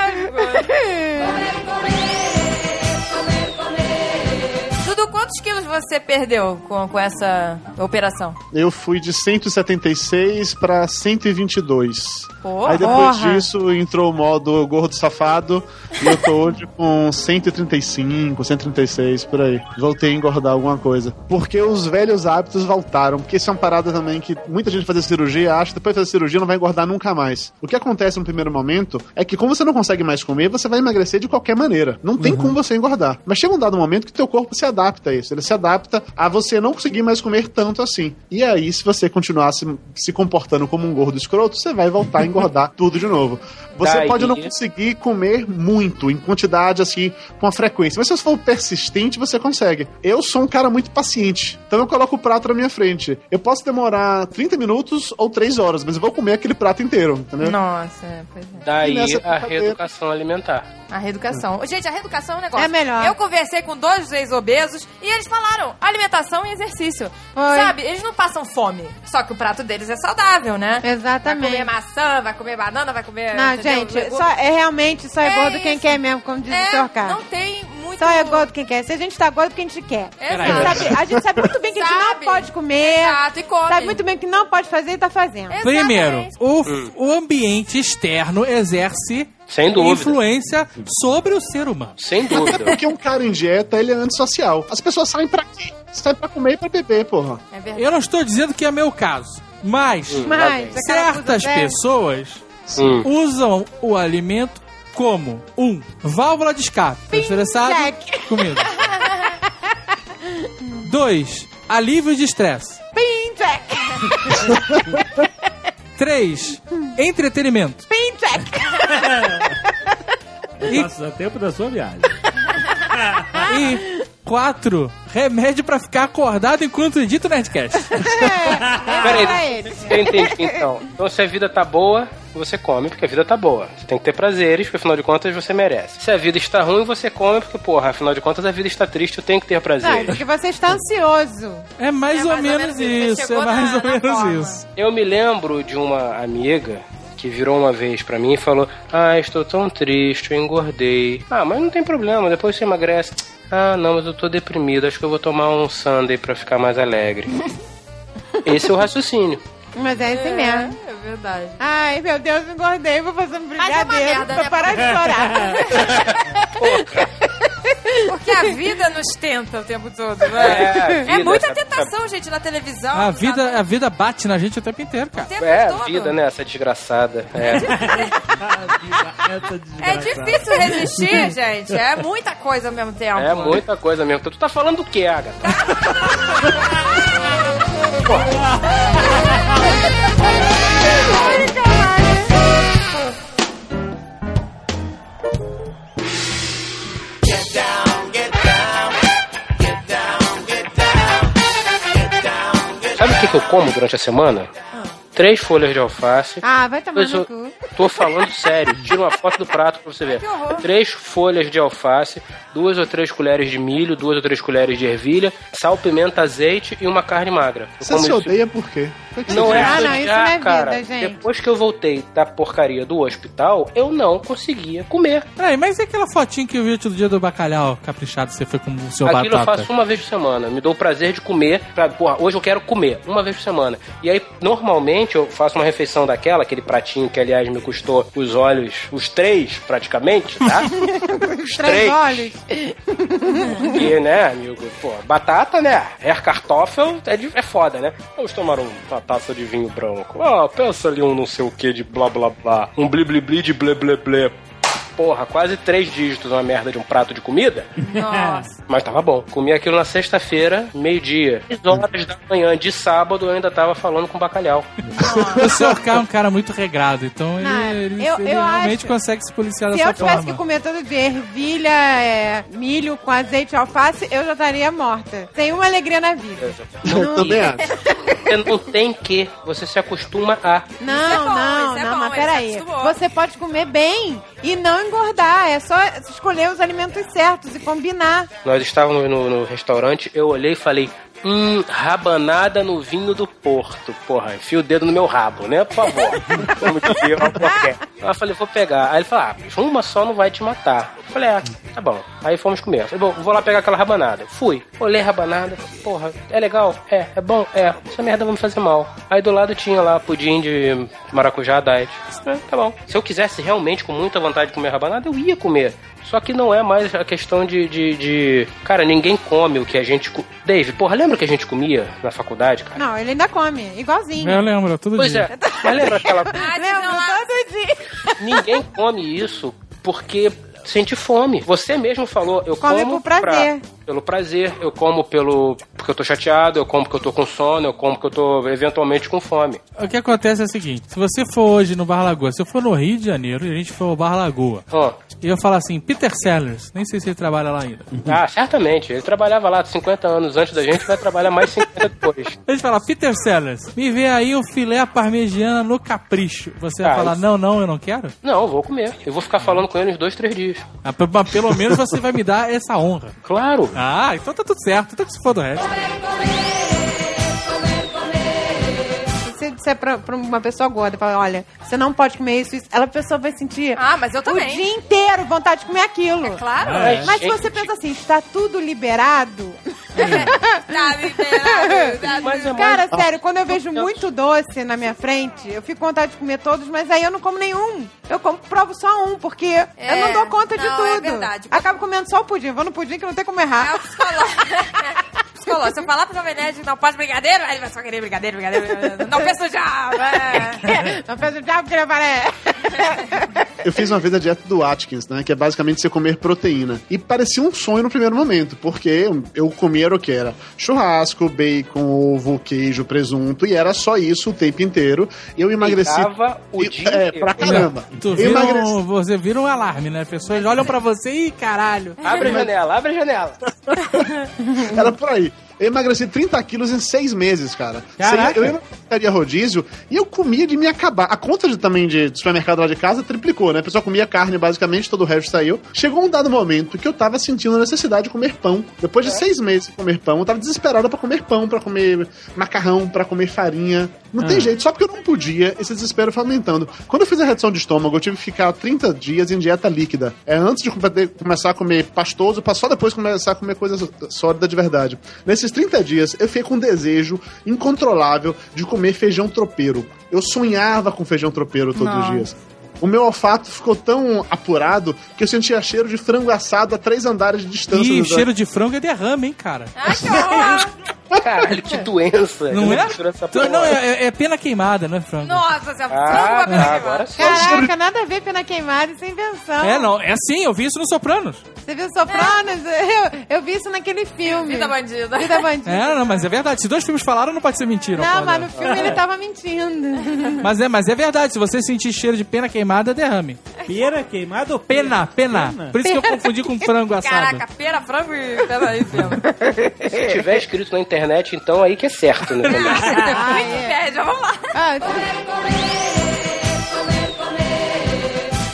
S4: Quantos quilos você perdeu com, com essa operação?
S6: Eu fui de 176 pra 122.
S4: Pô,
S6: Aí depois
S3: porra.
S6: disso entrou o modo gordo safado e eu tô hoje com 135, 136 por aí. Voltei a engordar alguma coisa. Porque os velhos hábitos voltaram. Porque isso é uma parada também que muita gente fazer cirurgia acha que depois de fazer cirurgia não vai engordar nunca mais. O que acontece no primeiro momento é que como você não consegue mais comer, você vai emagrecer de qualquer maneira. Não tem como você engordar. Mas chega um dado momento que teu corpo se adapta a isso. Ele se adapta a você não conseguir mais comer tanto assim. E aí, se você continuar se, se comportando como um gordo escroto, você vai voltar a engordar tudo de novo. Você
S7: Daí-
S6: pode não conseguir comer muito, em quantidade assim, com a frequência. Mas se você for persistente, você consegue. Eu sou um cara muito paciente. Então eu coloco o prato na minha frente. Eu posso demorar 30 minutos ou 3 horas, mas eu vou comer aquele prato inteiro, entendeu?
S4: Nossa, é, pois é.
S7: Daí a reeducação alimentar.
S4: A reeducação. Gente, a reeducação é um negócio.
S3: É melhor.
S4: Eu conversei com dois ex-obesos e eles falaram alimentação e exercício.
S3: Oi.
S4: Sabe? Eles não passam fome. Só que o prato deles é saudável, né?
S3: Exatamente.
S4: Vai comer maçã, vai comer banana, vai comer.
S3: Não,
S4: entendeu?
S3: gente, só, é realmente só é,
S4: É
S3: gordo quem
S4: isso.
S3: quer mesmo, como diz o
S4: É,
S3: senhor Carlos.
S4: não tem muito.
S3: Só é gordo quem quer. Se a gente tá gordo, porque a gente quer.
S4: Exato.
S3: A gente, sabe, a gente sabe muito bem que a gente não
S4: Sabe.
S3: pode comer.
S4: Exato, e come.
S3: Sabe muito bem que não pode fazer e tá fazendo.
S4: Exatamente.
S5: Primeiro, o, o ambiente externo exerce
S7: Sem dúvida.
S5: influência sobre o ser humano.
S7: Sem
S6: Até
S7: dúvida.
S6: porque um cara em dieta, ele é antissocial. As pessoas saem pra quê? Saem pra comer e pra beber, porra.
S4: É verdade.
S5: Eu não estou dizendo que é meu caso, mas
S3: Mas, aquela
S5: certas pessoas
S7: Hum.
S5: usam o alimento como um válvula de escape. Tô estressado?
S3: Jack.
S5: Comida. Dois, alívio de estresse.
S3: Pin Jack.
S5: Três, entretenimento.
S3: Pin Jack.
S5: E,
S2: Passa tempo da sua viagem.
S5: e quatro, remédio pra ficar acordado enquanto edita o Nerdcast.
S7: Peraí,
S3: pra ele.
S7: eu entendi então. Então, se a vida tá boa, você come porque a vida tá boa. Você tem que ter prazeres, porque afinal de contas você merece. Se a vida está ruim, você come porque, porra, afinal de contas a vida está triste, eu tenho que ter
S3: Não, é
S7: prazeres.
S3: porque você está ansioso.
S5: É mais,
S4: É
S5: ou,
S4: mais ou
S5: menos
S4: menos isso.
S5: É mais
S4: na-
S5: ou
S4: na
S5: menos
S4: forma.
S5: isso.
S7: Eu me lembro de uma amiga que virou uma vez pra mim e falou: Ah, estou tão triste, eu engordei. Ah, mas não tem problema, depois você emagrece. Ah, não, mas eu tô deprimido, acho que eu vou tomar um sundae pra ficar mais alegre. Esse é o raciocínio.
S3: Mas é assim mesmo.
S4: É verdade.
S3: Ai, meu Deus, engordei. Vou fazer um
S4: Mas é uma
S3: brigadeiro
S4: merda,
S3: pra
S4: né?
S3: parar de chorar.
S4: Porque a vida nos tenta o tempo todo, né?
S7: É, a
S4: É,
S7: vida,
S4: muita tentação, gente, na televisão.
S5: A vida,
S4: sabe?
S5: a vida bate na gente o tempo inteiro,
S4: O
S5: cara.
S4: tempo
S7: É, a
S4: todo.
S7: vida, né? Essa desgraçada. É.
S4: É difícil resistir, gente. É muita coisa ao mesmo tempo.
S7: É muita coisa mesmo. Tu tá falando do que, Agatha? Sabe que, eu como durante a semana? Três folhas de alface.
S3: Ah, vai tomar no
S7: eu
S3: cu.
S7: tô falando sério. Tira uma foto do prato pra você ver.
S4: Que horror.
S7: Três folhas de alface, duas ou três colheres de milho, duas ou três colheres de ervilha, sal, pimenta, azeite e uma carne magra. Eu
S6: Você
S7: como
S6: se
S7: isso-
S6: odeia por quê?
S7: Não é
S3: Ah, não, isso não é vida,
S7: cara.
S3: gente.
S7: Depois que eu voltei da porcaria do hospital, eu não conseguia comer.
S5: Peraí, mas e aquela fotinha que eu vi outro dia do bacalhau caprichado? Você foi com o seu
S7: Aquilo eu
S5: batata?
S7: faço uma vez por semana. Me dou o prazer de comer. Pra, porra, hoje eu quero comer uma vez por semana. E aí, normalmente, eu faço uma refeição daquela, aquele pratinho que, aliás, me custou os olhos, os três, praticamente, tá? os
S3: Três olhos.
S7: Porque, né, amigo, pô, batata, né? Air kartoffel é, de- é foda, né? Vamos tomar um- uma taça de vinho branco. Ah, pensa ali um não sei o que de blá blá blá. Um bli bli bli de blé blé blé. Porra, quase três dígitos uma merda de um prato de comida.
S4: Nossa.
S7: Mas tava bom. Comi aquilo na sexta-feira, meio-dia. 10 horas da manhã de sábado eu ainda tava falando com bacalhau.
S5: O senhor K é um cara muito regrado, então ele,
S3: Não,
S5: ele-
S3: eu-
S5: ele
S3: eu
S5: realmente
S3: acho-
S5: consegue se policiar
S3: Se
S5: dessa
S3: eu tivesse
S5: forma.
S3: que comer todo dia ervilha, é, milho com azeite e alface, eu já estaria morta. Sem uma alegria na vida.
S6: Eu também acho.
S7: Você não tem que, você se acostuma a.
S3: Não,
S4: Isso é bom,
S3: não,
S4: isso é
S3: não,
S4: bom,
S3: mas
S4: ele
S3: peraí.
S4: se acostumou.
S3: Você pode comer bem e não engordar. É só escolher os alimentos certos e combinar.
S7: Nós estávamos no, no restaurante, eu olhei e falei. Hum, rabanada no vinho do Porto. Porra, enfia o dedo no meu rabo, né? Por favor. Como diria uma qualquer. Aí eu falei, vou pegar. Aí ele falou, ah, uma só não vai te matar. Eu falei, ah, tá bom. Aí fomos comer. Eu falei, bom, vou lá pegar aquela rabanada. Fui. Olhei a rabanada. Porra, é legal? É. É bom? É. Essa merda vai me fazer mal. Aí do lado tinha lá pudim de maracujá diet. É, tá bom. Se eu quisesse realmente com muita vontade de comer rabanada, eu ia comer. Só que não é mais a questão de, de, de- Cara, ninguém come o que a gente. Dave, porra, lembra o que a gente comia na faculdade, cara?
S3: Não, ele ainda come, igualzinho.
S5: Eu lembro, todo
S7: Pois
S5: dia.
S7: é. Mas lembra aquela.
S4: Ah,
S3: Lembro todo dia.
S7: Ninguém come isso porque sente fome. Você mesmo falou, eu
S3: Come
S7: como
S3: por prazer.
S7: pra- pelo prazer, eu como pelo porque eu tô chateado, eu como porque eu tô com sono, eu como porque eu tô eventualmente com fome.
S5: O que acontece é o seguinte: se você for hoje no Bar Lagoa, se eu for no Rio de Janeiro e a gente for ao Bar Lagoa,
S7: Ó,
S5: e eu falar assim, Peter Sellers, nem sei se ele trabalha lá ainda.
S7: ah, certamente, ele trabalhava lá 50 anos antes da gente, vai trabalhar mais 50 depois.
S5: A gente fala, Peter Sellers, me vê aí o filé parmegiana no capricho. Você vai
S7: Ah,
S5: falar,
S7: isso-
S5: não, não, eu não quero?
S7: Não, eu vou comer. Eu vou ficar falando com ele uns dois, três dias.
S5: Ah, p- Mas pelo menos você vai me dar essa honra.
S7: Claro.
S5: Ah, então tá tudo certo, então que se for do resto.
S3: Se você disser pra, pra uma pessoa gorda, falar, olha, você não pode comer isso, isso, ela a pessoa vai sentir
S4: Ah, mas eu
S3: o
S4: também.
S3: dia inteiro vontade de comer aquilo.
S4: É claro.
S5: É.
S3: Mas se você pensa assim, está tudo liberado.
S4: Tá liberado. Tá
S7: Mas é
S3: Cara,
S7: mais...
S3: sério, quando eu vejo muito doce na minha frente, eu fico com vontade de comer todos, mas aí eu não como nenhum. Eu como, provo só um, porque eu não dou conta de
S4: não,
S3: tudo.
S4: é verdade.
S3: Acabo comendo só o pudim. Vou no pudim que não tem como
S4: É
S3: errar.
S4: o psicológico. Psicológico. Se eu falar pro Jovem Nerd não pode brigadeiro, ele vai só querer brigadeiro, brigadeiro. brigadeiro. Não pensa já. É.
S3: Não fez o diabo que ele aparece.
S6: Eu fiz uma vez a dieta do Atkins, né? Que é basicamente você comer proteína. E parecia um sonho no primeiro momento, porque eu comia era o que era churrasco, bacon, ovo, queijo, presunto, e era só isso o tempo inteiro. E eu emagreci.
S7: Ficava o
S6: E-
S7: dia
S6: é,
S7: inteiro.
S6: pra caramba.
S5: Tu vira
S6: emagreci.
S5: um, você vira um alarme, né? Pessoas olham pra você e caralho.
S7: Abre a janela, abre a janela.
S6: Era por aí. Eu emagreci 30 quilos em seis meses, cara.
S5: Caraca.
S6: Eu ia pizzaria rodízio e eu comia de me acabar. A conta de, também de supermercado lá de casa triplicou, né? A pessoa comia carne, basicamente, todo o resto saiu. Chegou um dado momento que eu tava sentindo a necessidade de comer pão. Depois de seis meses de comer pão, eu tava desesperado pra comer pão, pra comer macarrão, pra comer farinha. Não tem jeito, só porque eu não podia, esse desespero foi aumentando. Quando eu fiz a redução de estômago, eu tive que ficar 30 dias em dieta líquida. É antes de come- começar a comer pastoso, pra só depois começar a comer coisa sólida de verdade. Nesses 30 dias, eu fiquei com um desejo incontrolável de comer feijão tropeiro. Eu sonhava com feijão tropeiro todos os dias. o meu olfato ficou tão apurado que eu sentia cheiro de frango assado a três andares de distância.
S5: Ih, cheiro de frango é derrame, hein, cara.
S4: Ai, que horror.
S7: Caralho, que doença.
S5: Não é? Então. Não, é, é- é pena queimada, não é frango.
S4: Nossa, você é
S7: Ah,
S4: frango
S7: tá,
S4: pra
S7: agora sim.
S3: Caraca, nada a ver pena queimada, isso é invenção.
S5: É, não, é assim, eu vi isso no Sopranos.
S3: Você viu Sopranos? Eu, eu vi isso naquele filme.
S4: Vida bandida.
S3: Vida bandida.
S5: É, não, mas é verdade. Se dois filmes falaram, não pode ser mentira.
S3: Não, mas
S5: dela.
S3: no filme ele tava mentindo.
S5: Mas é, mas é verdade. Se você sentir cheiro de pena queimada, é derrame.
S2: Pera queimada ou
S5: Pena, pena. Por isso que eu confundi com frango assado.
S4: Caraca, pera, frango e... Pena.
S7: Se tiver escrito na internet, então aí que é certo, né?
S3: Ah, é.
S4: Wikipédia, vamos lá.
S3: Ah,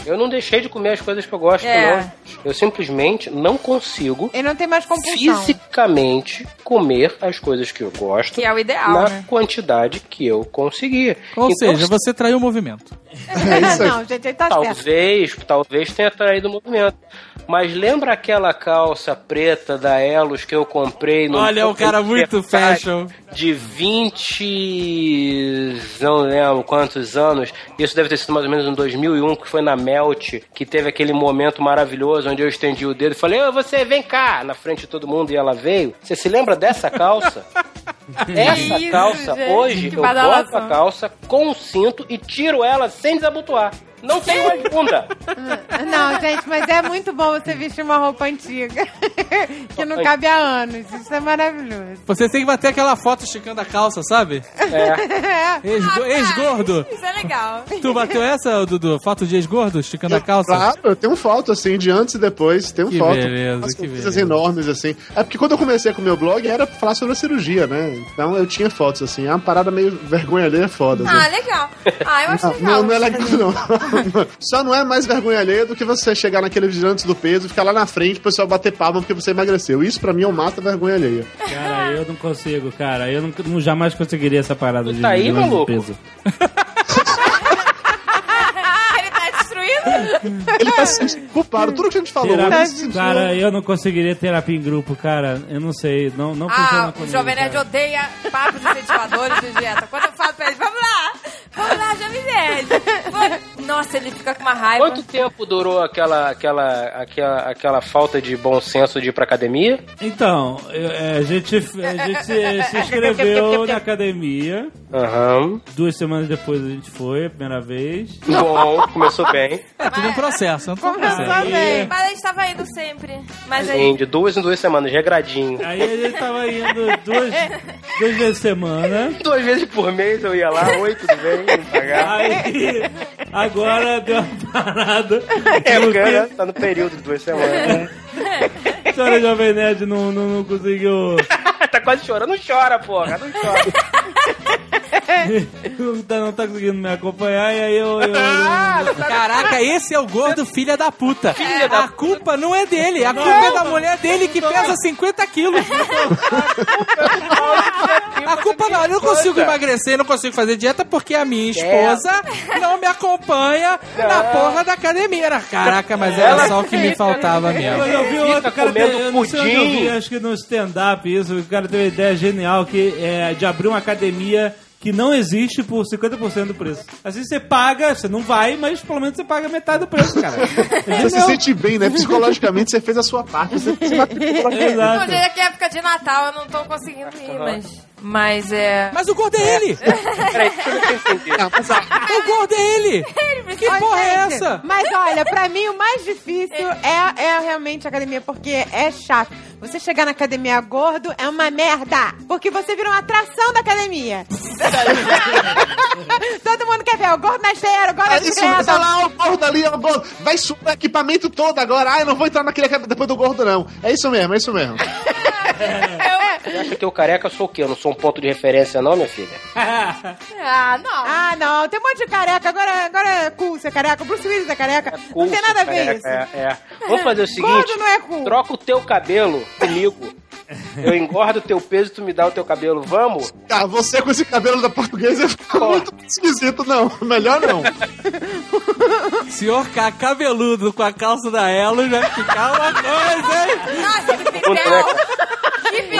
S7: Eu não deixei de comer as coisas que eu gosto,
S4: É.
S7: não. Eu simplesmente não consigo
S3: ele não tem mais compulsão.
S7: fisicamente comer as coisas que eu gosto
S4: Que é o ideal,
S7: na
S4: né?
S7: quantidade que eu conseguir.
S5: Ou
S7: Então,
S5: seja, você traiu o movimento.
S6: É isso aí.
S3: não, gente, ele tá certo.
S7: Talvez, talvez tenha traído o movimento. Mas lembra aquela calça preta da Elos que eu comprei no
S5: Olha, o cara muito fashion.
S7: de 20 não lembro quantos anos. Isso deve ter sido mais ou menos em 2001, que foi na Melt, que teve aquele momento maravilhoso onde eu estendi o dedo e falei: "Ô, você vem cá", na frente de todo mundo e ela veio. Você se lembra dessa calça? Essa
S4: Isso,
S7: calça,
S4: gente,
S7: hoje, eu boto a calça com o cinto e tiro ela sem desabotoar. Não tem mais bunda.
S3: Não, gente, mas é muito bom você vestir uma roupa antiga que não cabe há anos. Isso é maravilhoso.
S5: Você tem que bater aquela foto esticando a calça, sabe?
S7: É.
S5: Ex-go- Ex-gordo.
S4: Isso é legal.
S5: Tu bateu essa, Dudu? Foto de ex-gordo esticando a calça?
S6: Claro, eu tenho foto assim, de antes e depois. Tenho
S5: Que
S6: foto.
S5: beleza,
S6: As
S5: que beleza.
S6: enormes, assim. É porque quando eu comecei com o meu blog era pra falar sobre a cirurgia, né? Então eu tinha fotos, assim. É uma parada meio vergonha alheia foda. assim.
S4: Ah, legal. Ah, eu acho legal.
S6: não, não é legal, não. Só não é mais vergonha alheia do que você chegar naquele vigilante do peso e ficar lá na frente pro pessoal bater palma porque você emagreceu. Isso pra mim é um mata vergonha alheia.
S2: Cara, eu não consigo, cara. Eu não, não- jamais conseguiria essa parada de
S7: tá aí, maluco?
S2: peso.
S4: Ele tá destruído.
S6: Ele tá se sentindo culpado. Tudo que a gente falou.
S2: Terapia-
S6: se
S2: Cara, eu não conseguiria terapia em grupo, cara. Eu não sei. Não, não funciona
S4: Ah, o
S2: comigo.
S4: Jovem Nerd
S2: cara.
S4: odeia papos incentivadores de dieta. Quando eu falo pra ele, vamos lá, vamos lá. Vamos. Nossa, ele fica com uma raiva.
S7: Quanto tempo durou aquela, aquela, aquela, aquela falta de bom senso de ir pra academia?
S2: Então, é, a gente, a gente se, inscreveu na academia.
S7: Aham.
S2: Duas semanas depois a gente foi, a primeira vez.
S7: Bom, começou bem.
S5: É tudo um processo, é tudo um
S3: Começou
S5: processo.
S3: bem.
S4: Mas a gente tava indo sempre. Mas aí...
S7: Sim, de duas em duas semanas, regradinho.
S2: Aí a gente tava indo duas, duas vezes por semana.
S7: Duas vezes por mês eu ia lá, oi, tudo bem?
S2: Aí, agora deu uma parada.
S7: É,
S2: porque
S7: né, tá no período de duas semanas.
S2: a senhora Jovem Nerd não, não, não conseguiu.
S7: tá quase chorando. Não chora, porra, não chora.
S2: Não tá, não tá conseguindo me acompanhar. E aí eu. eu, eu
S5: Caraca, esse é o gordo filha da puta.
S7: Filha da
S5: a culpa não é dele, a culpa é da mulher dele que pesa 50 quilos. A culpa não, eu não consigo emagrecer, não consigo fazer dieta porque a minha esposa não me acompanha na porra da academia. Caraca, mas era
S7: Ela
S5: só o que me faltava
S2: Mas
S5: mesmo.
S2: eu vi
S7: Fica
S2: outro cara,
S7: comendo pudim.
S2: acho que no stand-up isso, o cara teve uma ideia genial que é de abrir uma academia que não existe por 50% do preço. Assim você paga, você não vai, mas pelo menos você paga metade do preço, cara.
S6: Você se sente bem, né? Psicologicamente você fez a sua parte. Você, você vai
S4: Não,
S2: Exato.
S4: aqui é época de Natal, eu não tô conseguindo ir, mas... Mas é...
S5: Mas o gordo é ele!
S7: Peraí, deixa eu ver se eu entendi.
S5: O gordo é ele! Que
S3: Ó,
S5: porra é
S3: gente,
S5: essa?
S3: Mas olha, pra mim o mais difícil é, é realmente a academia, porque é chato. Você chegar na academia gordo é uma merda. Porque você vira uma atração da academia. Todo mundo quer ver o gordo na esteira, o gordo na
S6: É isso,
S3: bicicleta.
S6: tá lá, o gordo ali, ó, o gordo. Vai subir o equipamento todo agora. Ah, eu não vou entrar naquele equipamento depois do gordo, não. É isso mesmo, é isso mesmo.
S7: Você acha que eu careca sou o quê? Eu não sou um ponto de referência, não, minha filha?
S4: Ah, não.
S3: Ah, não, tem um monte de careca. Agora, agora é cool ser careca. O Bruce Willis é careca. não tem nada a ver
S7: Careca,
S3: isso.
S7: É, é. Vamos fazer o seguinte:
S3: é cool.
S7: troca o teu cabelo comigo. Eu engordo o teu peso e tu me dá o teu cabelo. Vamos?
S6: Ah, você com esse cabelo da portuguesa ficar muito esquisito, não. Melhor não.
S5: Senhor K cabeludo com a calça da Elo vai ficar uma coisa, hein?
S4: Nossa, que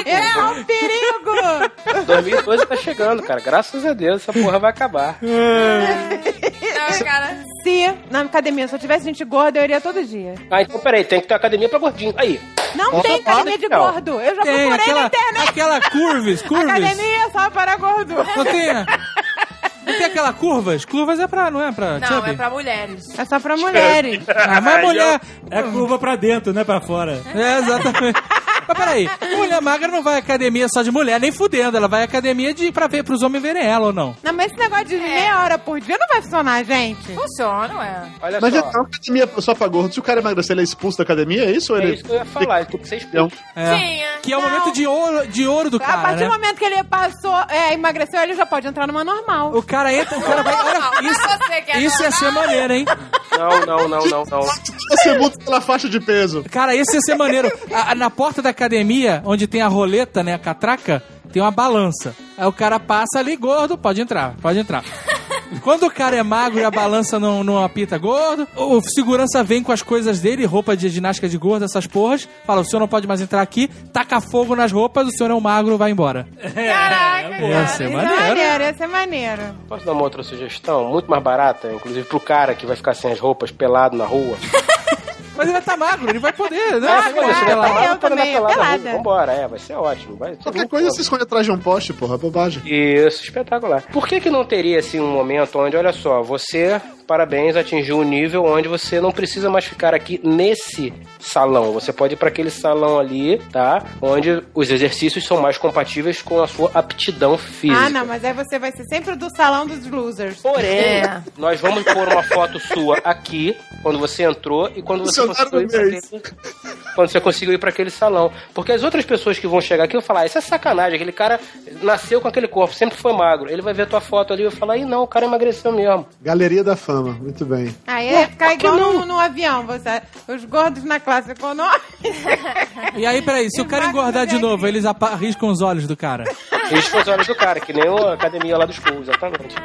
S3: É um perigo.
S7: 2012 tá chegando, cara. Graças a Deus, essa porra vai acabar.
S4: Não, cara.
S3: se na academia só tivesse gente gorda, eu iria todo dia.
S7: Ah, então peraí, tem que ter academia pra gordinho. Aí.
S3: Não
S7: Opa,
S3: tem academia de
S7: não.
S3: gordo. Eu já
S5: Tem
S3: procurei na
S5: aquela,
S3: internet.
S5: aquela curves, curves.
S3: Academia só para gordo.
S5: Não tem, não tem aquela curvas? Curvas é pra, não é pra
S4: Não,
S5: chubby?
S4: é pra mulheres.
S3: É só pra mulheres.
S5: Ah, mas mulher...
S2: É curva pra dentro, não é pra fora.
S5: É, exatamente. Mas peraí, mulher magra não vai à academia só de mulher, nem fudendo. Ela vai à academia de, pra ver, pros homens verem ela ou não.
S3: Não, mas esse negócio de meia hora por dia não vai funcionar, gente.
S4: Funciona, ué.
S7: Olha
S6: Mas
S7: só.
S6: então, academia só pra gordo. Se o cara emagrecer, ele é expulso da academia, é isso? Ou
S7: É
S6: ele...
S7: isso que eu ia falar, ele tem que ser expulso.
S5: É.
S4: Sim, é.
S5: Que é o
S3: Não.
S5: momento de ouro, de ouro do
S3: a
S5: cara,
S3: partir
S5: né?
S3: do momento que ele passou, é, emagreceu, ele já pode entrar numa normal.
S5: O cara entra, o cara vai... Olha,
S4: mas
S5: isso,
S4: é
S5: isso ia ser maneiro, hein?
S7: Não, não, não, não, não.
S6: Você multa pela faixa de peso.
S5: Cara, esse ia ser maneiro. A- a- na porta da academia, onde tem a roleta, né, a catraca, tem uma balança. Aí o cara passa ali, gordo, pode entrar, pode entrar. Quando o cara é magro e a balança não, não apita gordo, o segurança vem com as coisas dele, roupa de ginástica de gordo, essas porras, fala, o senhor não pode mais entrar aqui, taca fogo nas roupas, o senhor é um magro, vai embora.
S4: Caraca,
S5: Ia
S4: cara.
S3: Isso é
S5: maneiro,
S3: ia ser maneiro.
S7: Posso dar uma outra sugestão? Muito mais barata, inclusive pro cara que vai ficar sem as roupas pelado na rua.
S5: Mas ele vai estar magro, ele vai poder, né?
S3: Ah,
S5: Vai
S3: claro,
S5: poder
S3: eu
S5: lá.
S3: também. Pelada.
S7: Vambora, é, vai ser ótimo. Vai ser
S6: Qualquer coisa você esconde atrás de um poste, porra. É bobagem.
S7: Isso, espetacular. Por que que não teria, assim, um momento onde, olha só, você, parabéns, atingiu um nível onde você não precisa mais ficar aqui nesse salão. Você pode ir para aquele salão ali, tá? Onde os exercícios são mais compatíveis com a sua aptidão física.
S3: Ah, não, mas aí você vai ser sempre do salão dos losers.
S7: Porém,
S4: É.
S7: nós vamos pôr uma foto sua aqui, quando você entrou e quando você conseguiu ir
S6: mês.
S7: aquele, quando você conseguiu ir para aquele salão. Porque as outras pessoas que vão chegar aqui vão falar, isso é sacanagem, aquele cara nasceu com aquele corpo, sempre foi magro. Ele vai ver a tua foto ali e vai falar, ih não, o cara emagreceu mesmo.
S6: Galeria da fama. Muito bem.
S3: Aí é ficar igual no, no avião, você, os gordos na classe econômica.
S5: E aí, peraí, se o cara engordar de novo, eles apa- arriscam os olhos do cara.
S7: Risca os olhos do cara, que nem a academia lá dos Cool, exatamente.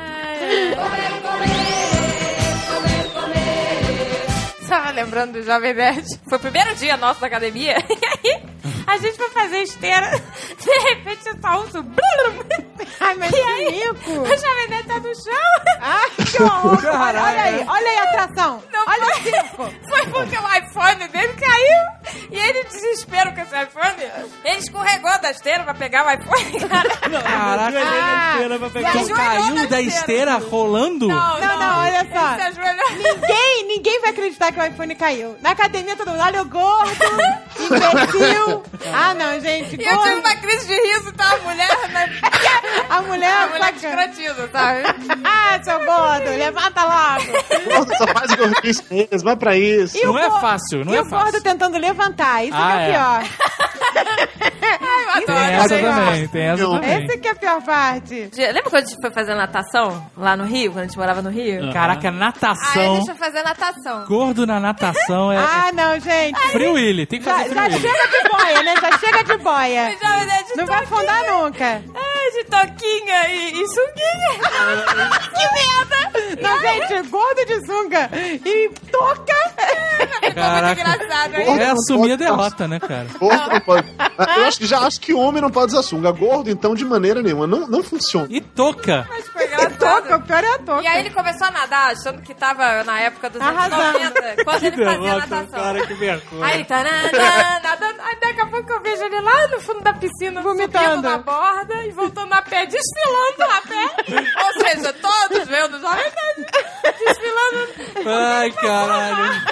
S4: Tava lembrando do Jovem Nerd. Foi o primeiro dia nosso na academia. E aí, a gente foi fazer esteira. De repente, eu só ouço...
S3: Ai, mas
S4: E
S3: que
S4: aí,
S3: rico.
S4: o Jovem Nerd tá no chão.
S3: Ai, que horror. Olha,
S5: Caralho.
S3: olha aí, olha aí a atração.
S4: Não
S3: olha
S4: foi.
S3: o circo.
S4: Foi porque o iPhone dele caiu. E ele, desespero com esse iPhone, ele escorregou da esteira pra pegar o iPhone, cara.
S5: Caraca.
S3: Ah,
S2: Esteira pra pegar.
S3: e
S5: Tu
S3: aí,
S5: caiu
S4: da
S5: da
S4: esteira.
S5: rolando?
S4: Não,
S3: Não, não, olha
S4: Ele se
S3: só. Ninguém, ninguém vai acreditar que o iPhone caiu. Na academia todo mundo, olha o gordo, imbecil. Ah, não, gente,
S4: E eu tive
S3: gordo.
S4: uma crise de riso, tá? A mulher, né?
S3: A mulher,
S4: A mulher
S3: sacana.
S4: escrotiza, sabe?
S3: Ah, seu gordo, levanta logo.
S6: Gordo só faz gordice mesmo. Vai pra isso.
S3: E
S5: Não é fácil, não
S3: e
S5: é
S3: o gordo
S5: fácil.
S3: tentando levantar, isso
S5: Ah,
S3: que é,
S5: é.
S3: pior.
S4: Ai, eu
S5: Tem
S4: adoro.
S5: essa
S3: legal.
S5: também, tem essa também.
S3: Esse que é a pior parte.
S4: Lembra quando a gente foi fazer natação lá no Rio? Quando a gente morava no Rio?
S5: Caraca,
S4: Aí
S5: natação.
S4: deixa eu fazer natação.
S5: Gordo na natação é,
S3: Ah, não, gente.
S5: é Free Willy, tem que
S3: Já,
S5: fazer
S3: já
S5: Free Willy.
S3: chega de boia, né? Já chega de boia.
S4: Jovem Nerd de
S3: Não vai
S4: toquinha.
S3: afundar nunca.
S4: Ai, de toquinha e, e sunguinha. que merda!
S3: Não, gente, gordo de sunga e toca.
S4: Ficou
S5: Caraca.
S4: muito engraçado, hein?
S5: É assumir a derrota, né, cara?
S6: Gordo não pode. Eu acho que já acho que homem não pode usar sunga. Gordo, então, de maneira nenhuma. Não, não funciona.
S5: E toca.
S4: Mas foi
S3: Toca,
S4: engraçado.
S3: o pior é a toca.
S4: E aí ele começou a nadar, achando que tava na época dos anos
S3: Arrasando.
S4: 90, quando ele fazia natação.
S5: que vergonha.
S4: Aí ele tá nadando, nadando. Aí daqui a pouco eu vejo ele lá no fundo da piscina,
S3: Vomitando.
S4: na borda e voltando a pé, desfilando a pé. Ou seja, todos vendo os homens desfilando.
S5: Ai, caralho.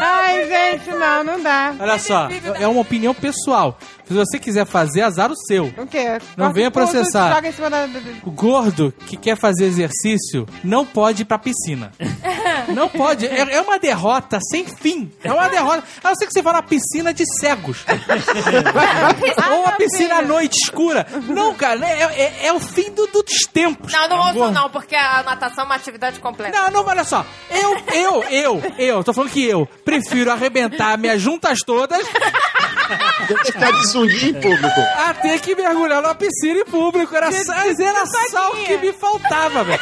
S3: Ai, gente, não, não dá.
S5: Olha só, é uma opinião pessoal. Se você quiser fazer, azar o seu.
S3: O quê?
S5: Não
S3: Corta
S5: venha processar.
S3: Joga em cima da...
S5: O gordo que quer fazer exercício não pode ir pra piscina. Não pode. É, é uma derrota sem fim. É uma derrota. A não ser que você vá na piscina de cegos. Ou uma piscina à noite escura. Não, cara, né, é, é- é o fim do- dos tempos.
S4: Não, não ouçam não, porque a natação é uma atividade completa.
S5: Não, não, olha só. Eu, eu, eu, eu, tô falando que eu prefiro arrebentar minhas juntas todas
S6: que ficar de sunguinha em público.
S5: a ter que mergulhar numa piscina em público. Era, só- era só o que me faltava, velho.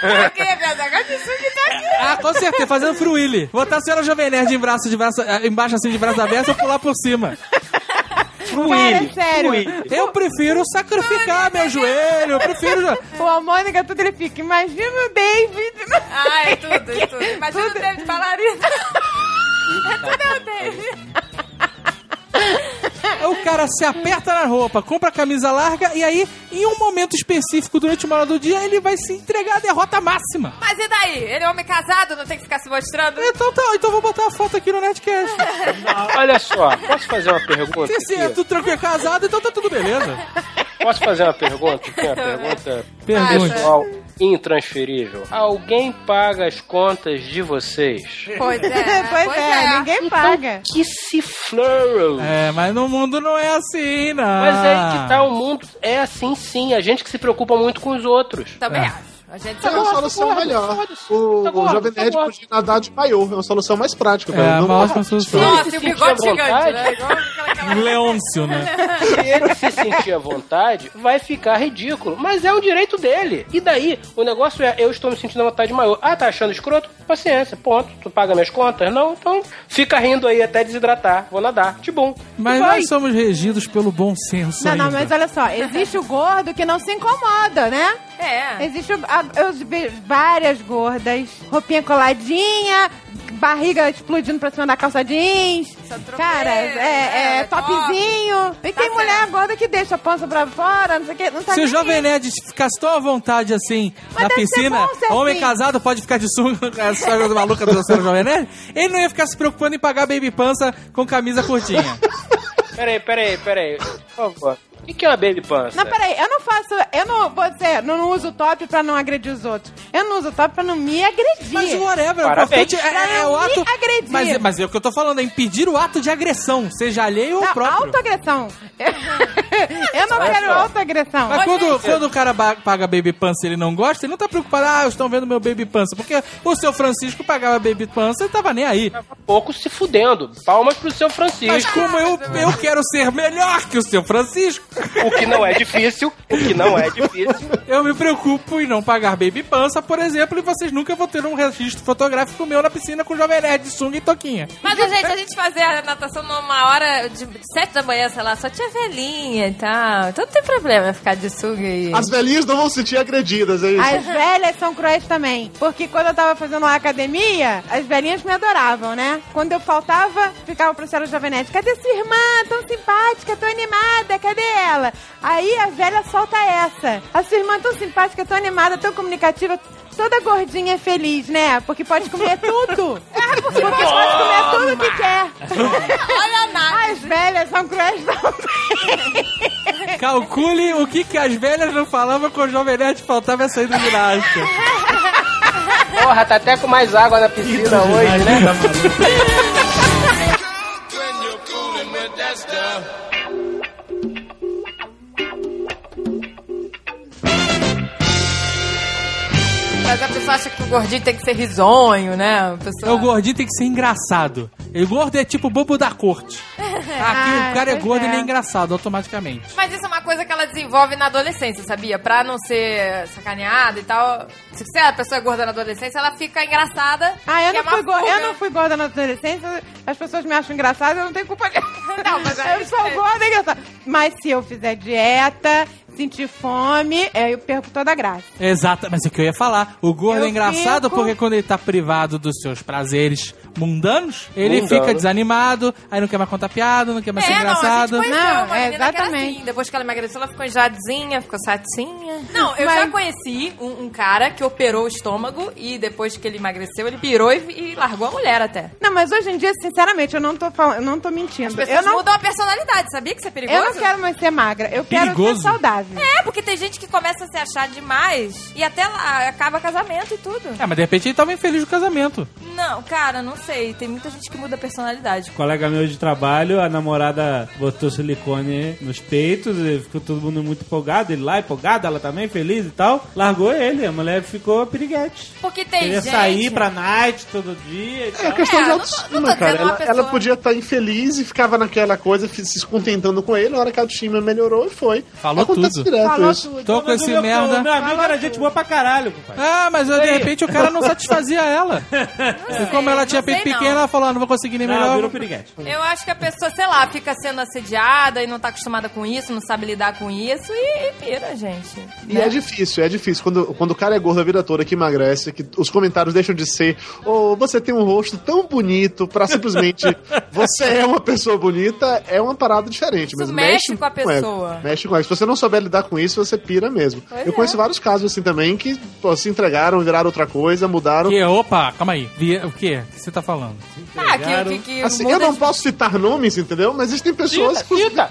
S4: Por quê, minha zaga de suco tá aqui.
S5: Ah, com certeza, fazendo fruíli. Botar a senhora Jovem Nerd em braço de braço, eh, embaixo assim de braço aberto e pular por cima.
S3: Sério, sério.
S7: Fluir.
S5: Eu prefiro sacrificar meu joelho, eu prefiro.
S3: O Almônica, tudo ele fica. Imagina o David.
S4: Ai, tudo, tudo. Imagina o David bailarina. É tudo é o David.
S5: O cara se aperta na roupa, compra a camisa larga e aí, em um momento específico durante uma hora do dia, ele vai se entregar à derrota máxima.
S4: Mas e daí? Ele é homem casado, não tem que ficar se mostrando?
S5: Então tá, então vou botar a foto aqui no Netcast.
S7: Olha só, posso fazer uma pergunta?
S5: Se, se é tu tranquilo é casado, então tá tudo beleza.
S7: Posso fazer uma pergunta? Aqui, uma pergunta
S5: Pergunte.
S7: pessoal intransferível. Alguém paga as contas de vocês?
S4: Pois é,
S3: pois, é, ninguém paga.
S7: Que se flurry!
S5: É, mas no mundo não é assim, não.
S7: Mas é que tá, o mundo é assim sim. A gente que se preocupa muito com os outros.
S4: Também
S5: É.
S4: acho. A gente
S6: É uma solução
S7: gordo,
S6: melhor. O,
S7: Tá
S6: o
S7: gordo,
S6: Jovem
S7: tá
S6: Nerd
S7: gordo.
S6: podia nadar de maiô. É uma solução mais prática.
S5: É,
S6: velho.
S5: a
S6: Não-
S5: ótima solução.
S4: Nossa, e o bigode gigante, né? Igual aquela, aquela...
S5: Leôncio, né?
S7: Se ele se sentir à vontade, vai ficar ridículo. Mas é um direito dele. E daí, o negócio é, eu estou me sentindo à vontade maior. Ah, tá achando escroto? Paciência, ponto. Tu paga minhas contas? Não, então fica rindo aí até desidratar. Vou nadar. Tibum.
S5: Mas
S7: Vai.
S5: nós somos regidos pelo bom senso
S3: Não, não,
S5: ainda.
S3: mas olha só, existe o gordo que não se incomoda, né?
S4: É.
S3: Existe o- a- eu vi várias gordas, roupinha coladinha, barriga explodindo pra cima da calça jeans. Cara, é, é
S4: é,
S3: topzinho. E
S4: Tá
S3: tem mulher
S4: certo.
S3: gorda que deixa a pança pra fora, não sei o que. Não tá
S5: Se o Jovem
S3: aí.
S5: Nerd ficasse tão à vontade assim
S3: Mas
S5: na piscina, homem
S3: assim.
S5: casado pode ficar de sunga, essa do maluca do Jovem Nerd, ele não ia ficar se preocupando em pagar baby pança com camisa curtinha.
S7: Peraí, peraí, peraí. Por favor. O que que é uma baby pança?
S3: Não, peraí, eu não faço. Eu não vou dizer, não, não uso top pra não agredir os outros. Eu não uso top pra não me agredir.
S5: Mas whatever, o
S7: Parabéns.
S5: importante é, é o
S3: Pra não
S5: ato.
S3: me agredir.
S5: Mas, mas é o que eu tô falando, é impedir o ato de agressão, seja alheio ou
S3: Não,
S5: próprio.
S3: autoagressão. eu não
S7: Olha
S3: quero
S7: só.
S3: autoagressão.
S5: Mas quando, quando o cara paga baby pança e ele não gosta, ele não tá preocupado, ah, estão vendo meu baby pança. Porque o seu Francisco pagava baby pança e tava nem aí.
S7: Pouco se fudendo. Palmas pro seu
S5: Mas
S7: Francisco.
S5: como eu, eu quero ser melhor que o seu Francisco,
S7: O que não é difícil. O que não é difícil.
S5: eu me preocupo em não pagar baby pança, por exemplo, e vocês nunca vão ter um registro fotográfico meu na piscina com o Jovem Nerd, sunga e toquinha.
S4: Mas, a gente, a gente fazia a natação numa hora de sete da manhã, sei lá, só tinha velhinha e tal. Então não tem problema ficar de sunga e...
S6: As velhinhas não vão se sentir agredidas, é isso?
S3: As velhas são cruéis também. Porque quando eu tava fazendo lá academia, as velhinhas me adoravam, né? Quando eu faltava, ficava pro Céu Jovenete. Cadê sua irmã? Tão simpática, tão animada, cadê ela? Aí a velha solta essa. A sua irmã tão simpática, tão animada, tão comunicativa. Toda gordinha é feliz, né? Porque pode comer tudo. É, porque pode comer tudo que quer.
S4: Olha a Nath.
S3: As velhas são cruéis também.
S5: Calcule o que, que as velhas não falavam com o Jovem Nerd faltava essa ida ginástica.
S7: Porra, tá até com mais água na piscina hoje, né?
S4: Mas a pessoa acha que o gordinho tem que ser risonho, né? Pessoa...
S5: O gordinho tem que ser engraçado. E o gordo é tipo bobo da corte. Aqui
S3: Ah,
S5: o cara é gordo
S3: é.
S5: ele é engraçado automaticamente.
S4: Mas isso é uma coisa que ela desenvolve na adolescência, sabia? Pra não ser sacaneada e tal. Se você a pessoa é gorda na adolescência, ela fica engraçada.
S3: Ah, eu
S4: é
S3: não,
S4: uma
S3: fui gorda,
S4: fuga.
S3: eu não fui gorda na adolescência, as pessoas me acham engraçada, eu não tenho culpa disso.
S4: Não, mas
S3: eu sou gorda e engraçada. Mas se eu fizer dieta, sentir fome, é, eu perco toda a graça.
S5: Exato, mas é o que eu ia falar. O gordo
S3: Eu
S5: é engraçado
S3: fico-
S5: porque quando ele tá privado dos seus prazeres mundanos, ele
S7: Mundano.
S5: fica desanimado, aí não quer mais contar piada, não quer mais ser
S4: É, não, a gente
S5: engraçado.
S3: Não,
S4: uma
S3: é,
S4: menina que era
S3: exatamente.
S4: assim. Depois que ela emagreceu, ela ficou enjadinha, ficou satinha. Não, eu
S3: Mas-
S4: já conheci um, um cara que operou o estômago e depois que ele emagreceu, ele pirou e, e largou a mulher até.
S3: Não, mas hoje em dia, sinceramente, eu não tô falando, eu não tô mentindo.
S4: As pessoas
S3: Eu não,
S4: mudam a personalidade, sabia que isso é perigoso?
S3: eu não quero mais ser magra, eu quero
S5: Perigoso?
S3: ser saudável.
S4: É, porque tem gente que começa a se achar demais e até lá acaba casamento e tudo.
S5: É, mas de repente ele tava infeliz no casamento.
S4: Não, cara, não sei. Tem muita gente que muda a personalidade.
S2: Um colega meu de trabalho, a namorada botou silicone nos peitos, e ficou todo mundo muito empolgado, ele lá empolgado, ela também feliz e tal. Largou ele, a mulher ficou piriguete.
S4: Porque tem
S2: Queria
S4: gente...
S2: sair pra night todo dia e
S6: É
S2: tal.
S6: questão
S4: É,
S6: de
S4: não tô-
S6: autoestima,
S4: não tô
S6: cara. Ela,
S4: pessoa-
S6: ela podia estar infeliz e ficava naquela coisa, se contentando com ele. Na hora que a autoestima melhorou, e foi.
S5: Falou
S6: Acontece direto
S3: Falou
S6: isso.
S3: tudo.
S5: Tô com esse
S2: meu,
S5: merda.
S2: Meu amigo era gente boa pra caralho, compadre.
S5: Ah, mas de repente o cara não satisfazia ela. E como ela tinha peito
S4: não.
S5: pequeno, ela falou: ah, não vou conseguir nem
S2: Não,
S5: melhor.
S2: virou piriguete.
S4: Eu acho que a pessoa, sei lá, fica sendo assediada e não tá acostumada com isso, não sabe lidar com isso e, e pira, gente.
S6: E é difícil, é difícil. Quando, quando o cara é gordo a vida toda, que emagrece, que os comentários deixam de ser ou você tem um rosto tão bonito pra simplesmente você é uma pessoa bonita, é uma parada diferente. Mas
S4: Isso mexe com a pessoa.
S6: Mexe com ego. Se você não souber lidar com isso, você pira mesmo.
S4: Pois
S6: Eu
S4: é.
S6: conheço vários casos assim também que pô, se entregaram, viraram outra coisa, mudaram.
S5: Que, opa, calma aí. Via- O quê? O que você tá falando?
S4: Ah, que, que, que
S6: Assim, eu não
S4: de-
S6: posso citar nomes, entendeu? Mas existem pessoas.
S7: Cita!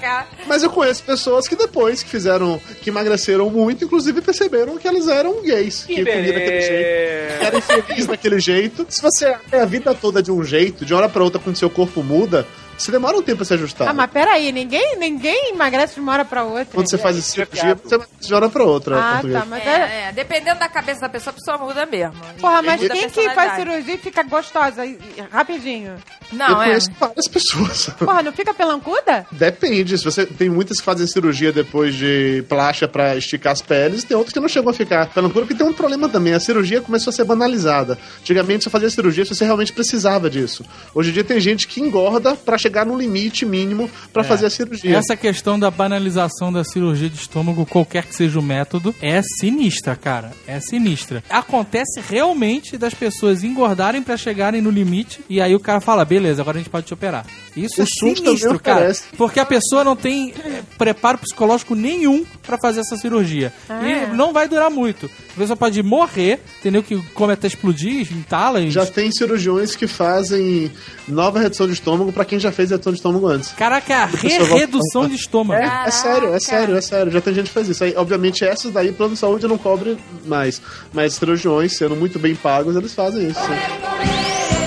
S4: Cara.
S6: Mas eu conheço pessoas que depois que fizeram, que emagreceram muito, inclusive perceberam que elas eram gays. Que, comiam daquele jeito. Eram felizes daquele jeito. Se você é a vida toda de um jeito, de uma hora pra outra, quando seu corpo muda, você demora um tempo pra se ajustar.
S3: Ah, mas peraí, ninguém, ninguém emagrece de uma hora pra outra.
S6: Quando você faz esse cirurgia, você emagrece de uma hora pra outra.
S3: Ah,
S6: português.
S3: tá, mas é...
S4: É, é, dependendo da cabeça da pessoa, a pessoa muda mesmo.
S3: Porra, mas quem que faz cirurgia e fica gostosa rapidinho?
S6: Eu
S4: Não, é.
S6: conheço várias pessoas.
S3: Porra, não fica pelancuda?
S6: Depende. Se você tem muitas que fazem cirurgia depois de plástica pra esticar as peles, tem outras que não chegam a ficar pelancura, porque tem um problema também. A cirurgia começou a ser banalizada. Antigamente você fazia cirurgia se você realmente precisava disso. Hoje em dia tem gente que engorda pra chegar no limite mínimo pra fazer a cirurgia.
S5: Essa questão da banalização da cirurgia de estômago, qualquer que seja o método, é sinistra, cara. É sinistra. Acontece realmente das pessoas engordarem pra chegarem no limite e aí o cara fala, beleza, agora a gente pode te operar. Isso
S6: O
S5: é sinistro, cara. Porque a pessoa não tem eh, preparo psicológico nenhum pra fazer essa cirurgia. E não vai durar muito. Pessoa pode morrer, entendeu? Que come até explodir, entala.
S6: Já tem cirurgiões que fazem nova redução de estômago pra quem já fez redução de estômago antes.
S5: Caraca,
S6: volta-
S5: redução de estômago.
S6: É, é sério, é sério, é sério. Já tem gente que faz isso. Aí, obviamente, essas daí, plano de saúde não cobre mais. Mas cirurgiões, sendo muito bem pagos, eles fazem isso. sim.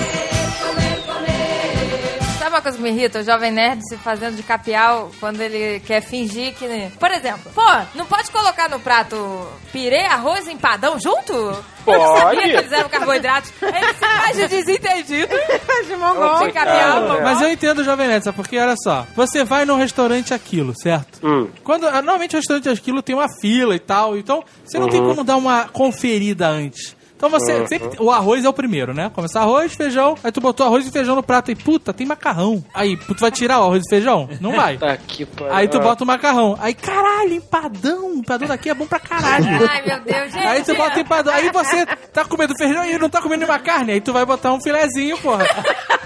S4: Coisa que me irrita? O jovem nerd se fazendo de capial quando ele quer fingir que. Por exemplo, pô, não pode colocar no prato pirê, arroz e empadão junto? Eu não sabia
S7: Pode.
S4: que eles eram carboidratos. Ele se faz de desentendido.
S3: De mongol.
S4: De capial,
S7: Coitado,
S4: mongol.
S5: Mas eu entendo o Jovem Nerd, sabe? Porque olha só, você vai num restaurante aquilo, certo?
S7: Hum.
S5: Quando, ah, normalmente o restaurante aquilo tem uma fila e tal, então você não tem como dar uma conferida antes. Então você sempre. O arroz é o primeiro, né? Começar arroz, feijão, aí tu botou arroz e feijão no prato e puta, tem macarrão. Aí, tu vai tirar o arroz e feijão? Não vai.
S7: Tá aqui.
S5: Aí tu bota o macarrão. Aí, caralho, empadão. Empadão daqui é bom pra caralho.
S4: Ai, meu Deus, gente.
S5: Aí tu bota empadão. Aí você tá comendo feijão e não tá comendo nenhuma carne. Aí tu vai botar um filezinho, porra.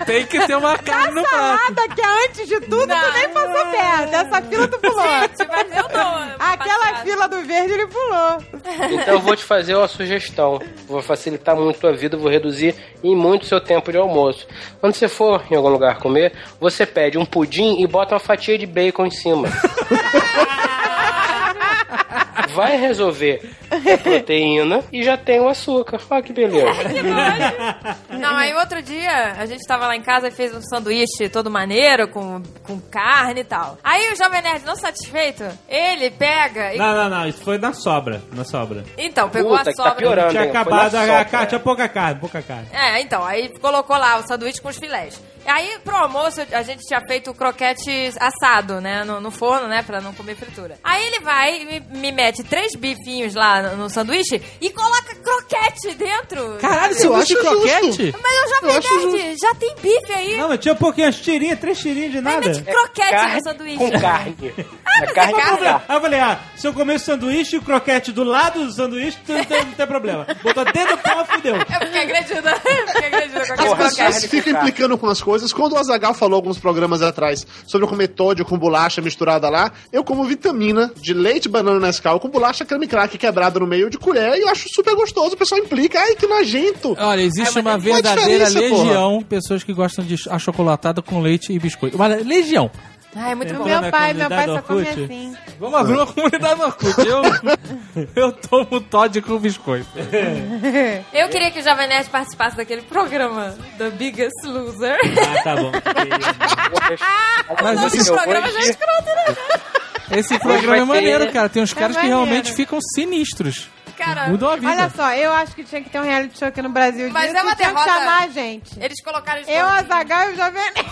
S5: Tem que ter uma carne no prato.
S3: Salada que é antes de tudo,
S4: Não.
S3: tu nem passou perto. Essa fila tu pulou.
S4: Gente, mas eu não.
S3: Aquela
S4: passada.
S3: fila do verde ele pulou.
S7: Então eu vou te fazer uma sugestão. Vou facilitar muito a vida, vou reduzir em muito seu tempo de almoço. Quando você for em algum lugar comer, você pede um pudim e bota uma fatia de bacon em cima. Vai resolver a proteína e já tem o açúcar. Olha que beleza.
S4: Não, aí outro dia a gente tava lá em casa e fez um sanduíche todo maneiro, com, com carne e tal. Aí o Jovem Nerd, não satisfeito, ele pega e.
S2: Não, não, não, isso foi na sobra, na sobra.
S4: Então, pegou
S7: Puta,
S4: a
S7: que tá
S4: sobra.
S7: piorando.
S2: Tinha
S7: hein?
S2: Acabado a, carne, tinha pouca carne, pouca carne.
S4: É, então, aí colocou lá o sanduíche com os filés. Aí, pro almoço, a gente tinha feito o croquete assado, né? No, no forno, né? Pra não comer fritura. Aí ele vai e me, me mete três bifinhos lá no, no sanduíche e coloca croquete dentro.
S5: Caralho,
S6: Eu
S5: sanduíche de
S6: acho
S5: croquete?
S4: Mas eu já
S6: Eu
S4: já tem bife aí.
S2: Não, mas tinha pouquinho, as tirinhas, três tirinhas de nada.
S4: mete croquete
S7: Carne
S4: no sanduíche.
S7: com carne.
S4: Ah, mas
S7: É carne
S4: é
S7: carne.
S2: Aí eu falei, ah, se eu comer o sanduíche e o croquete do lado do sanduíche, não tem, não tem problema. Botou dentro do pau, fudeu.
S4: Eu fiquei agredida. Fiquei agredida com aquele
S7: Porra,
S6: As pessoas
S4: croquete.
S6: ficam implicando com as coisas. Quando o Azagal falou alguns programas atrás sobre eu comer Todd com bolacha misturada lá, eu como vitamina de leite, banana Nescau com bolacha creme crack quebrada no meio de colher e eu acho super gostoso. O pessoal implica, ai que nojento.
S5: Olha, existe
S4: É, mas
S5: uma
S4: tem
S6: uma
S5: verdadeira legião de pessoas que gostam de achocolatada com leite e biscoito. Uma legião.
S4: Ai, muito bom.
S2: Entrou
S3: Meu pai, meu pai só come assim.
S5: Vamos abrir uma comunidade no Orkut. Eu, eu tomo Todd com biscoito.
S4: Eu queria que o Jovem Nerd participasse daquele programa, The Biggest Loser.
S2: Ah, tá bom.
S5: Mas
S4: Esse
S5: esse,
S4: programa já é escroto, né?
S5: esse programa é maneiro, cara. Tem uns caras que realmente ficam sinistros.
S4: Cara,
S5: Mudou a vida.
S3: Olha só, eu acho que tinha que ter um reality show aqui no Brasil
S4: Mas
S3: disso,
S4: é uma
S3: tinha que
S4: derrota.
S3: chamar a gente.
S4: eles colocaram... eles
S3: Eu, a Zagal e o Jovem Nerd.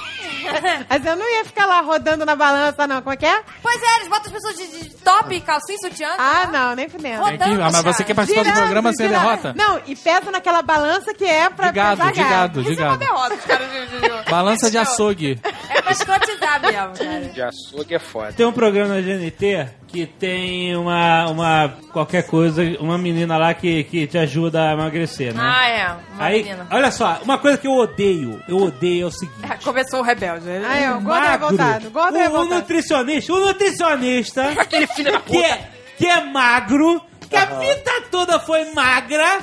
S3: Mas eu não ia ficar lá rodando na balança, não. Como é que é?
S4: Pois é, eles botam as pessoas de, de top, calcinha, e sutiã.
S3: Ah, não, nem fudendo.
S5: Tem que- ah, mas você quer participar do
S3: Girando,
S5: programa sem
S3: girando.
S5: derrota?
S3: Não, e pesa naquela balança que é pra
S5: De gado,
S3: pra
S5: de gado, de
S4: Isso é uma
S5: gado.
S4: derrota, os caras de, de, de-
S5: Balança de açougue.
S4: É pra escrotizar mesmo, cara.
S7: De açougue é foda.
S2: Tem um programa na GNT que tem uma, uma qualquer coisa, uma menina lá que, que te ajuda a emagrecer, né?
S4: Ah, é. Uma
S2: Aí,
S4: menina.
S2: olha só, uma coisa que eu odeio, eu odeio é o seguinte.
S4: É, Começou o rebelde. Ele-
S3: Aí, ó, o gordo revoltado. Gordo
S2: o, o
S3: revoltado.
S2: nutricionista, o nutricionista
S7: Aquele filho da
S2: que é, que é magro, que a vida toda foi magra,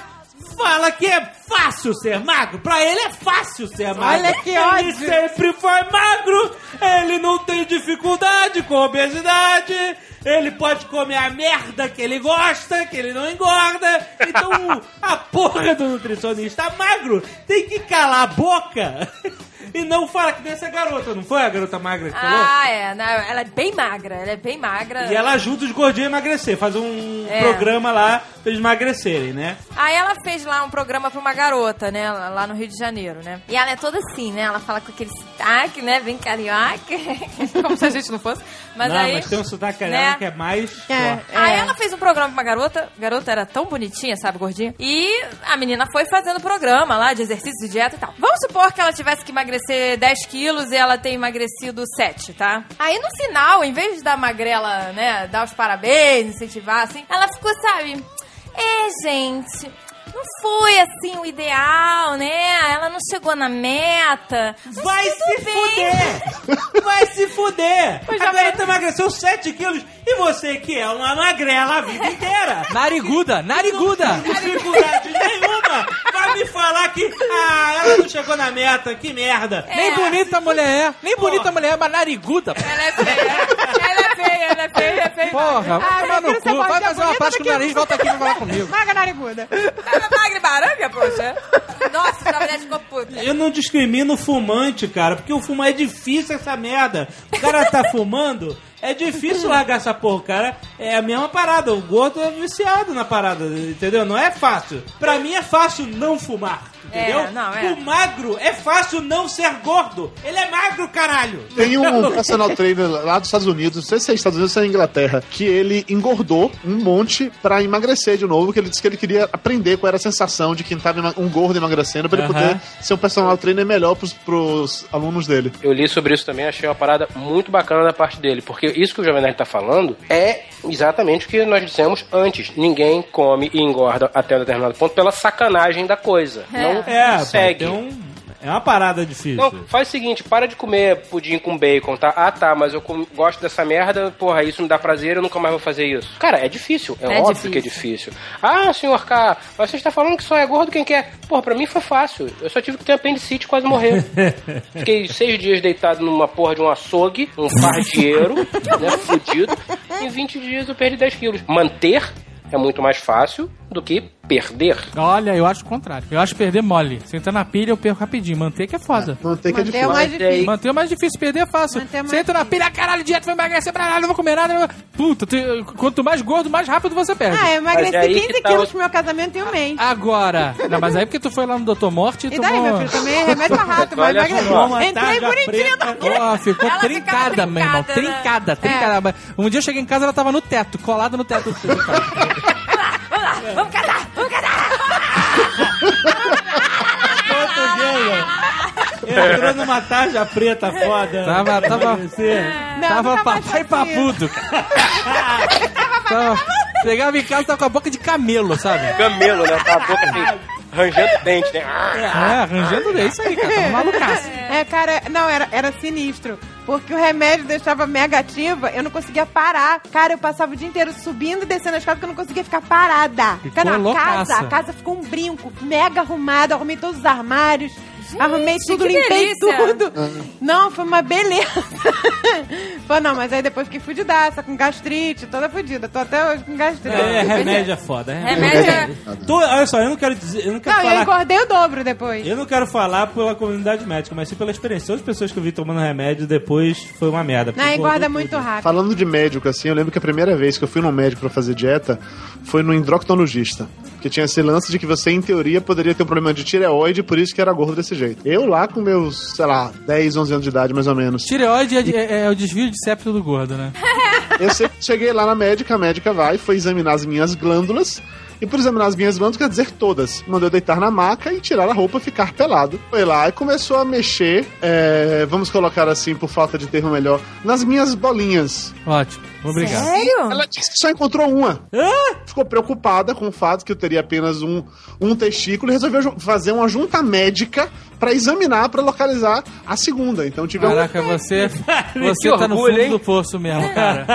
S2: fala que é fácil ser magro. Pra ele é fácil ser magro.
S3: Olha que
S2: ele
S3: ódio.
S2: sempre foi magro, ele não tem dificuldade com obesidade. Ele pode comer a merda que ele gosta, que ele não engorda. Então, a porra do nutricionista magro tem que calar a boca e não fala que nem essa garota, não foi a garota magra que falou?
S4: Ah, é. Não, ela é bem magra. Ela é bem magra.
S2: E ela ajuda os gordinhos a emagrecer, faz um
S4: É.
S2: programa lá pra eles emagrecerem, né?
S4: Aí ela fez lá um programa pra uma garota, né? lá- no Rio de Janeiro, né? E ela é toda assim, né? Ela fala com aquele sotaque, né? Bem carioca. Como se a gente não fosse. Mas
S2: não,
S4: aí.
S2: mas tem um sotaque
S4: né?
S2: carioca que é mais
S3: É,
S2: forte.
S4: Aí
S3: é.
S4: ela fez um programa pra uma garota. A garota era tão bonitinha, sabe, gordinha. E a menina foi fazendo programa lá de exercício, de dieta e tal. Vamos supor que ela tivesse que emagrecer 10 quilos e ela tem emagrecido 7, tá? Aí no final, em vez de dar magrela, né, dar os parabéns, incentivar, assim, ela ficou, sabe? É, gente. Não foi assim o ideal, né? Ela não chegou na meta.
S2: Vai se
S4: bem.
S2: fuder! Vai se fuder!
S4: Pois
S2: a garota
S4: vai-
S2: emagreceu 7 quilos e você que é uma magrela a vida inteira!
S5: Nariguda, nariguda.
S2: Não tem dificuldade nenhuma! Vai me falar que ah, ela não chegou na meta, que merda!
S4: É.
S5: Nem bonita a mulher é. Nem bonita a mulher é, mas nariguda.
S4: Ela é feia. Feia, ela é feia, é feia.
S5: Porra, vai
S3: Ah,
S5: tomar no cu. Vai fazer uma
S3: do
S5: no
S3: que-
S5: nariz, volta aqui pra falar comigo.
S3: Maga nariguda.
S4: Ela é magra e baranga, poxa. Nossa, essa mulher ficou puta.
S2: Eu não discrimino o fumante, cara, porque o fumar é difícil essa merda. O cara tá fumando, é difícil largar essa porra, cara. É a mesma parada, o gordo é viciado na parada, entendeu? Não é fácil. Pra mim é fácil não fumar, entendeu?
S4: É, não, é.
S2: O magro é fácil não ser gordo. Ele é magro, caralho.
S6: Tem um personal trainer lá dos Estados Unidos, não sei se é Estados Unidos ou se é Inglaterra, que ele engordou um monte pra emagrecer de novo, que ele disse que ele queria aprender qual era a sensação de quem tava um gordo emagrecendo pra ele poder ser um personal trainer melhor pros, pros alunos dele.
S7: Eu li sobre isso também, achei uma parada muito bacana da parte dele, porque isso que o Jovem Nerd tá falando é exatamente o que nós dissemos antes. Ninguém come e engorda até um determinado ponto pela sacanagem da coisa. Não
S2: É,
S7: segue.
S2: Um, é uma parada difícil.
S7: Não, faz o seguinte, para de comer pudim com bacon, tá? Ah, tá, mas eu com- gosto dessa merda, porra, isso me dá prazer, eu nunca mais vou fazer isso. Cara, é difícil, é,
S4: É
S7: óbvio
S4: difícil.
S7: que é difícil. Ah, senhor K, mas você está falando que só é gordo quem quer. Porra, pra mim foi fácil. Eu só tive que ter apendicite e quase morrer. Fiquei seis dias deitado numa porra de um açougue, um pardieiro, né, fudido. Em 20 dias eu perdi 10 quilos. Manter é muito mais fácil do que perder.
S5: Olha, eu acho o contrário. Eu acho perder mole. Se entrar na pilha, eu perco rapidinho. Manter que é foda.
S6: Manter que é
S3: Manter é
S6: difícil.
S3: mais difícil.
S5: Manter é mais difícil, perder é fácil.
S3: Manter é
S5: Você entra na pilha, caralho, dieta, vai emagrecer pra nada, não vou comer nada. Puta, tu- quanto mais gordo, mais rápido você perde.
S3: Ah, eu emagreci
S7: Mas é aí que
S3: 15
S7: tá
S3: quilos
S7: o-
S3: pro meu casamento em um mês.
S5: Agora. Não, mas aí porque tu foi lá no Dr. Morte e
S3: E daí,
S5: tomou...
S3: meu filho, também remédio pra rato, mas.
S2: Uma
S3: Entrei bonitinha na
S5: Ó, ficou
S4: Ela
S5: trincada, meu irmão.
S4: trincada, né?
S5: Trincada, trincada. Um dia eu cheguei em casa, ela tava no teto, colada no teto.
S4: Vamos lá, vamos casar, vamos casar.
S2: Portuguesa. Entrou numa tarja preta foda.
S5: Tava- tava-
S2: Você.
S3: Não,
S5: tava papai papudo, Chegava em casa, tava com a boca de camelo, sabe?
S7: Camelo, né? Com a boca assim, rangendo dente, né?
S5: É, arranjando é isso aí, cara. Tava malucaço.
S3: É, cara, não, era, era sinistro. Porque o remédio deixava mega ativa, eu não conseguia parar. Cara, eu passava o dia inteiro subindo e descendo as escada porque eu não conseguia ficar parada.
S5: Ficou
S3: Cara, não, a casa, a casa ficou um brinco, mega arrumada, arrumei todos os armários, arrumei tudo,
S4: que
S3: limpei
S4: delícia.
S3: tudo. Não, foi uma beleza. Pô, não, mas aí depois fiquei fudidaça, com gastrite, toda fudida. Tô até hoje com gastrite.
S2: É, remédio é foda. é
S4: Remédio é-
S2: olha só, eu não quero dizer, eu não quero
S3: Não, eu
S2: falar
S3: engordei o dobro depois.
S2: Eu não quero falar pela comunidade médica, mas sim pela experiência. Todas as pessoas que eu vi tomando remédio depois foi uma merda.
S3: Não, engorda muito
S2: tudo.
S3: rápido.
S6: Falando de médico, assim, eu lembro que a primeira vez que eu fui num médico pra fazer dieta foi no endocrinologista. Que tinha esse lance de que você, em teoria, poderia ter um problema de tireoide, por isso que era gordo desse jeito. Eu lá com meus, sei lá, 10, 11 anos de idade, mais ou menos.
S5: Tireoide é, é- é o desvio de septo do gordo, né?
S6: Eu cheguei lá na médica, a médica vai, foi examinar as minhas glândulas. E por examinar as minhas glândulas, quer dizer todas. Mandou eu deitar na maca e tirar a roupa, ficar pelado. Foi lá e começou a mexer, é, vamos colocar assim, por falta de termo melhor, nas minhas bolinhas.
S5: Ótimo. Obrigado.
S4: Sério?
S6: Ela disse que só encontrou uma. Ficou preocupada com o fato que eu teria apenas um, um testículo e resolveu fazer uma junta médica pra examinar, pra localizar a segunda. Então tive um...
S5: Caraca, você, você
S7: Que
S5: tá no
S7: orgulho,
S5: fundo
S7: hein?
S5: do poço mesmo, cara.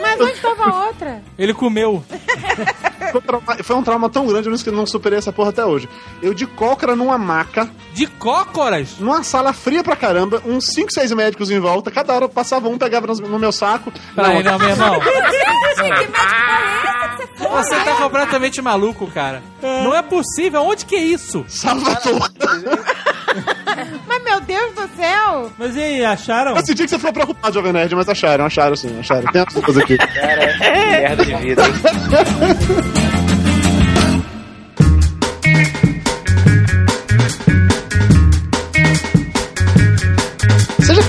S3: Mas onde estava a outra?
S5: Ele comeu.
S6: Foi um trauma- Foi um trauma tão grande, eu não superei essa porra até hoje. Eu de cócora numa maca,
S5: De cócoras.
S6: numa sala fria pra caramba, uns 5, 6 médicos em volta, cada hora passava um, pegava no, meu saco.
S5: Peraí,
S6: Não,
S5: não, meu irmão.
S4: é
S5: Você tá completamente maluco, cara. Não é possível. Onde que é isso?
S6: Salvador.
S3: Mas meu Deus do céu!
S2: Mas e aí, acharam?
S6: Eu senti que você ficou preocupado, Jovem Nerd, mas acharam, acharam sim, acharam. Tem essas coisas aqui.
S7: Cara, que merda de vida,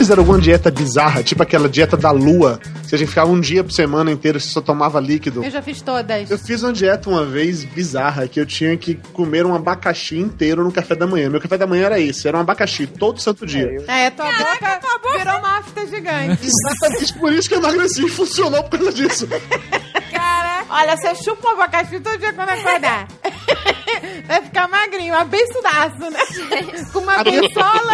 S6: fizeram alguma dieta bizarra, tipo aquela dieta da lua, que a gente ficava um dia por semana inteiro e só tomava líquido?
S3: Eu já fiz todas.
S6: Eu fiz uma dieta uma vez bizarra que eu tinha que comer um abacaxi inteiro no café da manhã. Meu café da manhã era esse, era um abacaxi todo santo dia.
S3: É, tua boca virou uma afta gigante.
S6: Exatamente por isso que eu emagreci e funcionou por causa disso.
S4: Caraca.
S3: Olha, você chupa um abacaxi todo dia quando acordar. Vai ficar magrinho, abençodaço, né? Com uma bençola.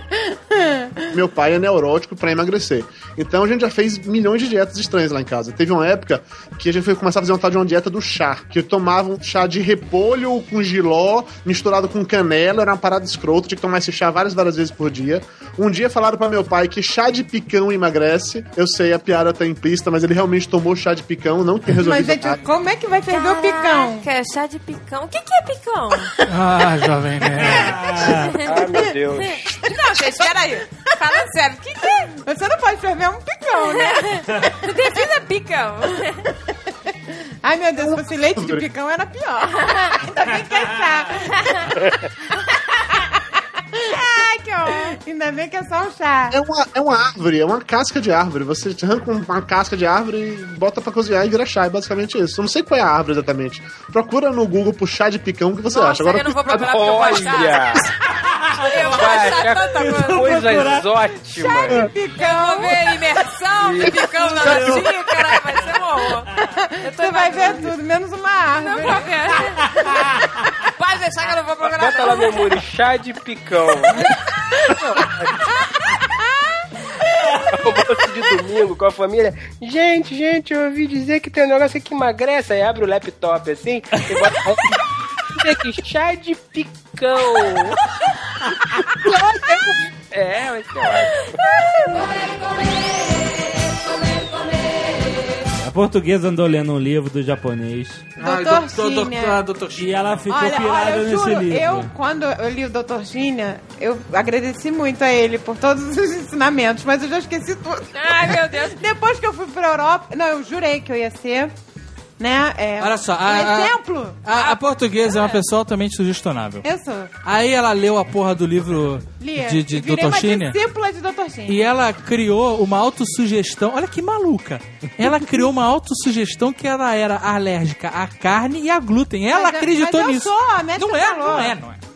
S6: Meu pai é neurótico pra emagrecer. Então a gente já fez milhões de dietas estranhas lá em casa. Teve uma época que a gente foi começar a fazer uma tal de uma dieta do chá. Que eu tomava um chá de repolho com giló misturado com canela. Era uma parada escrota. Tinha que tomar esse chá várias, várias vezes por dia. Um dia falaram pra meu pai que chá de picão emagrece. Eu sei, a piada tá implícita, mas ele realmente tomou chá de picão. Não tem
S3: Mas,
S6: resolvido
S3: gente,
S6: nada.
S3: como é que vai ferver o picão?
S4: Caraca, chá de picão. O que, que é picão?
S5: Ah, jovem nerd.
S7: Ah, meu Deus.
S4: Não, gente, peraí. Falando sério, o que, que é?
S3: Você não pode ferver um picão, né?
S4: Defina picão.
S3: Ai, meu Deus, se fosse leite de picão era pior. Ainda bem que é chá. Ai, que horror. Ainda bem que é só um chá.
S6: É uma, é uma árvore, é uma casca de árvore. Você arranca uma casca de árvore e bota pra cozinhar e vira chá. É basicamente isso. Eu não sei qual é a árvore exatamente. Procura no Google por chá de picão o que você acha.
S4: Nossa, eu não vou procurar porque eu vou achar. Eu vou
S7: Vai
S4: achar
S7: achar
S4: tanta coisa.
S7: coisas ótimas.
S4: Eu
S3: Picão.
S4: vou ver imersão de picão na xícara, vai ser um horror. Tô
S3: Você vai ver tudo, menos uma
S4: Não
S3: árvore.
S4: vou ver. Pode deixar que eu não vou procurar.
S7: Bota lá
S4: não.
S7: no memória, chá de picão. Almoço de domingo com a família. Gente, gente, eu ouvi dizer que tem um negócio que emagrece. Aí abre o laptop assim e bota. Diz aqui, chá de picão. É, ser ótimo.
S2: A portuguesa andou lendo um livro do japonês
S3: Doutor Cínia.
S5: ah, doutor
S2: e ela ficou
S3: Olha,
S2: pirada
S3: olha, eu
S2: nesse
S3: juro,
S2: livro.
S3: eu, quando eu li o Dr. Gínia, eu agradeci muito a ele por todos os ensinamentos, mas eu já esqueci tudo.
S4: Ai, meu Deus.
S3: Depois que eu fui pra Europa, não, eu jurei que eu ia ser, né, é,
S5: Olha só,
S3: um
S5: a-
S3: exemplo.
S5: A, a portuguesa é uma pessoa altamente sugestionável.
S3: Eu sou.
S5: Aí ela leu a porra do livro
S3: Lia.
S5: de, de Dr.
S3: uma
S5: Schiner.
S3: discípula de Dr. Gínia.
S5: E ela criou uma autossugestão. Olha que maluca. Ela criou uma autossugestão que ela era alérgica à carne e a glúten. Ela
S3: Mas eu-
S5: acreditou
S3: mas eu
S5: nisso.
S3: sou, a médica
S5: não é, não é, não é.
S3: Já tenho-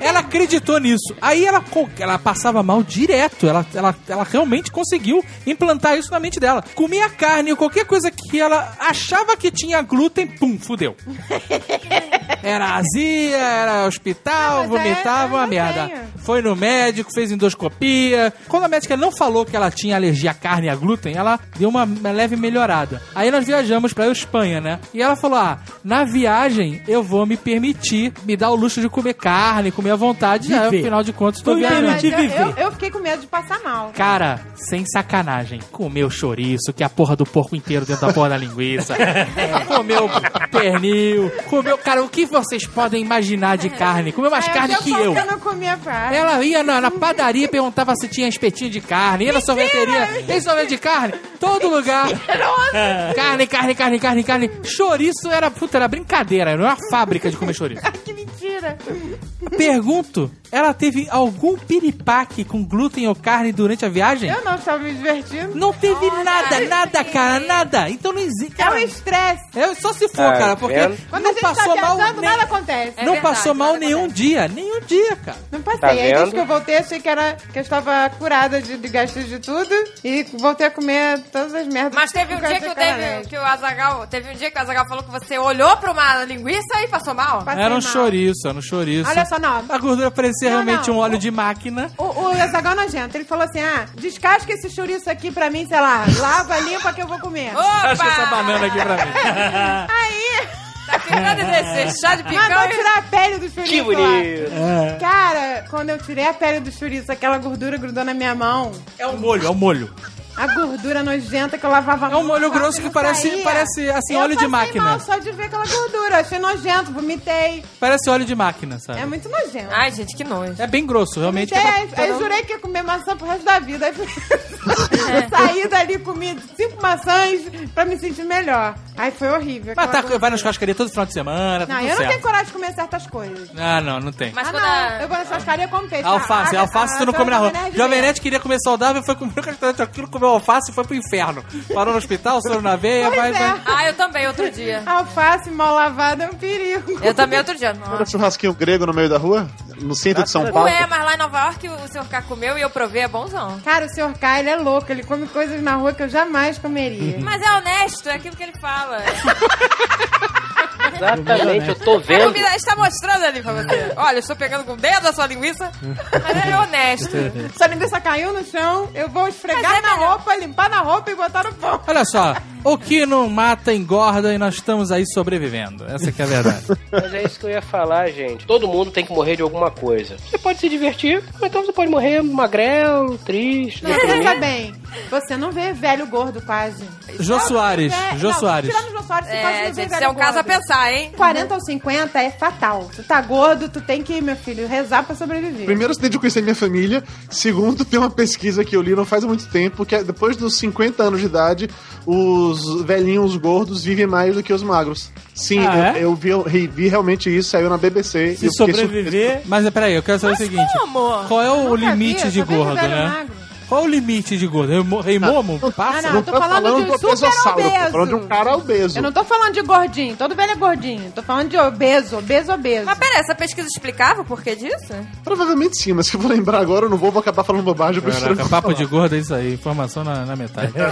S5: Ela acreditou nisso. Aí ela, ela passava mal direto. Ela, ela, ela realmente conseguiu implantar isso na mente dela. Comia carne ou qualquer coisa que ela achava que tinha glúten, pum, fudeu. Era azia, era hospital,
S3: Ah, mas é-
S5: vomitava,
S3: eu
S5: uma
S3: não
S5: merda.
S3: tenho.
S5: foi no médico, fez endoscopia. Quando a médica não falou que ela tinha alergia à carne e a glúten, ela deu uma, leve melhorada. Aí nós viajamos pra Espanha, né? E ela falou: ah, na viagem eu vou me permitir me dar o luxo de comer carne, comer à vontade. Aí,
S2: Viver.
S5: afinal de contas, tô viajando.
S3: Mas
S2: de
S3: eu,
S2: viver.
S3: eu, eu fiquei com medo de passar mal.
S5: Cara, sem sacanagem. Comeu chouriço, que é a porra do porco inteiro dentro da porra da linguiça. comeu pernil. Comeu. Cara, o que vocês podem imaginar de carne? Comeu mais
S3: É,
S5: carne
S3: eu
S5: que eu.
S3: eu não comia carne.
S5: Ela ia na, na padaria e perguntava se tinha espetinho de carne. Ia na sorveteria, tem sorvete de carne? Todo lugar. Carne, carne, carne, carne, carne. Chouriço era, puta, era brincadeira. Era uma fábrica de comer chouriço.
S3: que mentira.
S5: Pergunto, ela teve algum piripaque com glúten ou carne durante a viagem?
S3: Eu não estava me divertindo.
S5: Não teve nada, nada, cara, nada. Então não existe.
S3: É um estresse.
S5: é só se for,
S7: Tá
S5: cara, porque
S7: vendo?
S3: Quando
S5: não
S3: a gente
S5: passou
S3: tá
S5: mal. nem-
S3: nada acontece.
S4: É
S5: não
S4: verdade,
S5: passou mal nenhum
S4: acontece.
S5: dia, nenhum dia, cara.
S3: Não passei.
S7: Tá
S3: Aí desde que eu voltei, achei que, era, que eu estava curada de, de gastrite de tudo. E voltei a comer todas as merdas.
S4: Mas teve um dia que, teve, que o Azagal. Teve um dia que o Azagal falou que você olhou pra uma linguiça e passou mal.
S3: Passei
S5: Era um
S3: mal.
S5: chouriço, era um chouriço.
S3: Olha só, não.
S5: A gordura parecia
S3: Não,
S5: realmente
S3: não.
S5: um óleo de máquina.
S3: O, o Azaghal nojento, ele falou assim: ah, descasca esse chouriço aqui pra mim, sei lá, lava, limpa que eu vou comer.
S4: Opa!
S5: Acha essa banana aqui pra mim.
S3: Aí,
S4: Tá ficando desse chá de
S3: mandou
S4: picanha.
S3: tirar a pele do chouriço
S7: Que bonito.
S3: Cara, quando eu tirei a pele do chouriço, aquela gordura grudou na minha mão.
S5: É um molho, é um molho.
S3: A gordura nojenta que eu lavava a
S5: É um molho grosso que parece-
S3: saía.
S5: parece, assim,
S3: Eu
S5: óleo de máquina.
S3: Mal só de ver aquela gordura, achei nojento, vomitei.
S5: Parece óleo de máquina, sabe?
S3: É muito nojento.
S4: Ai, gente, que nojo.
S5: É bem grosso, realmente.
S3: Vomitei,
S5: é
S3: aí,
S5: pra-
S3: aí eu jurei que ia comer maçã pro resto da vida. Aí eu saí dali, comi cinco maçãs pra me sentir melhor. Aí foi horrível.
S5: Mas tá, vai na churrascaria todo final de semana, tá
S3: Não,
S5: tudo
S3: eu não
S5: certo.
S3: tenho coragem de comer certas coisas.
S5: Ah, não, não tem.
S4: Mas
S3: ah,
S4: quando
S3: não.
S4: a-
S3: Eu vou na churrascaria como peixe.
S5: Alface,
S3: Ah,
S5: alface
S3: ah,
S5: tu não
S3: ah,
S5: come na rua.
S3: Jovem Nerd
S5: queria comer saudável, foi comer um restaurante aquilo, comeu alface e foi pro inferno. Parou no hospital, soro na veia,
S3: Pois
S5: vai,
S3: é.
S5: vai.
S4: Ah, eu também, outro dia.
S3: Alface mal lavada é um perigo.
S4: Eu também, outro dia.
S6: Era
S4: Nossa.
S6: um churrasquinho grego no meio da rua? No centro de São Paulo?
S4: Ué, mas lá em Nova York o senhor K comeu e eu provei, é bonzão.
S3: Cara, o Sr. K, ele é louco. Ele come coisas na rua que eu jamais comeria.
S4: Mas é honesto, é aquilo que ele fala.
S7: Exatamente, eu tô
S4: A
S7: vendo.
S4: comida está mostrando ali pra você. Olha, eu estou pegando com o dedo a sua linguiça. Mas ele é honesto.
S3: Se a linguiça caiu no chão, eu vou esfregar
S4: Mas é
S3: na
S4: melhor.
S3: roupa, limpar na roupa e botar no pão.
S5: Olha só, o que não mata engorda e nós estamos aí sobrevivendo. Essa que é a verdade.
S7: Mas é isso que eu ia falar, gente. Todo mundo tem que morrer de alguma coisa. Você pode se divertir, ou então você pode morrer magrelo, triste,
S3: Mas
S7: deprimido.
S3: bem, você não vê velho gordo quase.
S5: Jô Soares,
S3: É,
S5: Jô
S3: não,
S5: Soares.
S3: Tirando o Jô Soares, você quase
S4: É,
S3: não vê
S4: gente,
S3: velho
S4: isso é um caso a
S3: gordo.
S4: pensar, hein?
S3: 40 ou 50 é fatal. Tu tá gordo, tu tem que, meu filho, rezar pra sobreviver.
S6: Primeiro, você tem de conhecer minha família. Segundo, tem uma pesquisa que eu li não faz muito tempo, que é depois dos 50 anos de idade, os velhinhos gordos vivem mais do que os magros. Sim,
S2: Ah,
S6: eu,
S2: é?
S6: eu vi, eu vi realmente isso, saiu na BBC.
S2: Se
S6: e
S2: sobreviver.
S5: Mas peraí, eu quero saber o seguinte:
S4: Como?
S5: qual é o
S3: Nunca
S5: limite
S3: vi,
S5: de gordo, né?
S3: magro.
S5: Qual o limite de gordo? Rei Mo- Rei Momo?
S3: Ah,
S5: Passa?
S3: não, eu tô falando de
S6: do
S3: super
S6: obesossauro, tô
S3: obeso.
S6: falando de um cara obeso.
S3: Eu não tô falando de gordinho, todo velho é gordinho. Tô falando de obeso, obeso, obeso.
S4: Mas pera, essa pesquisa explicava o porquê disso?
S6: Provavelmente sim, mas se eu vou lembrar agora, eu não vou, vou acabar falando bobagem. prefiro
S5: Caraca,
S6: não
S5: papo
S6: falar.
S5: de gordo é isso aí, informação na, na metade.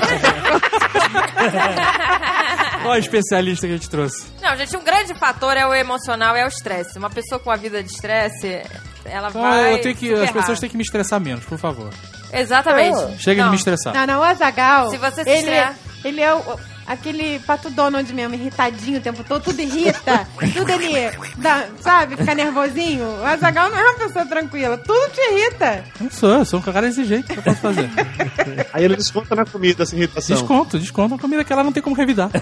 S5: Olha o especialista que a gente trouxe.
S4: Não, gente, um grande fator é o emocional, é o estresse. Uma pessoa com a vida de estresse, ela
S5: Então,
S4: vai.
S5: eu tenho que, as pessoas têm que me estressar menos, por favor.
S4: Exatamente.
S5: Chega
S4: Não.
S5: de me estressar.
S3: Não, não, o Azagal.
S4: Se você se
S3: ele,
S4: estrear-
S3: ele é o, aquele pato Donald mesmo, irritadinho o tempo todo, tudo irrita, tudo ele, dá, sabe, fica nervosinho. O Azagal não é uma pessoa tranquila, tudo te irrita.
S5: Não sou, eu sou um cara exigente, o que eu posso fazer?
S6: Aí ele desconta na comida essa irritação.
S5: Desconto, desconto uma comida que ela não tem como revidar.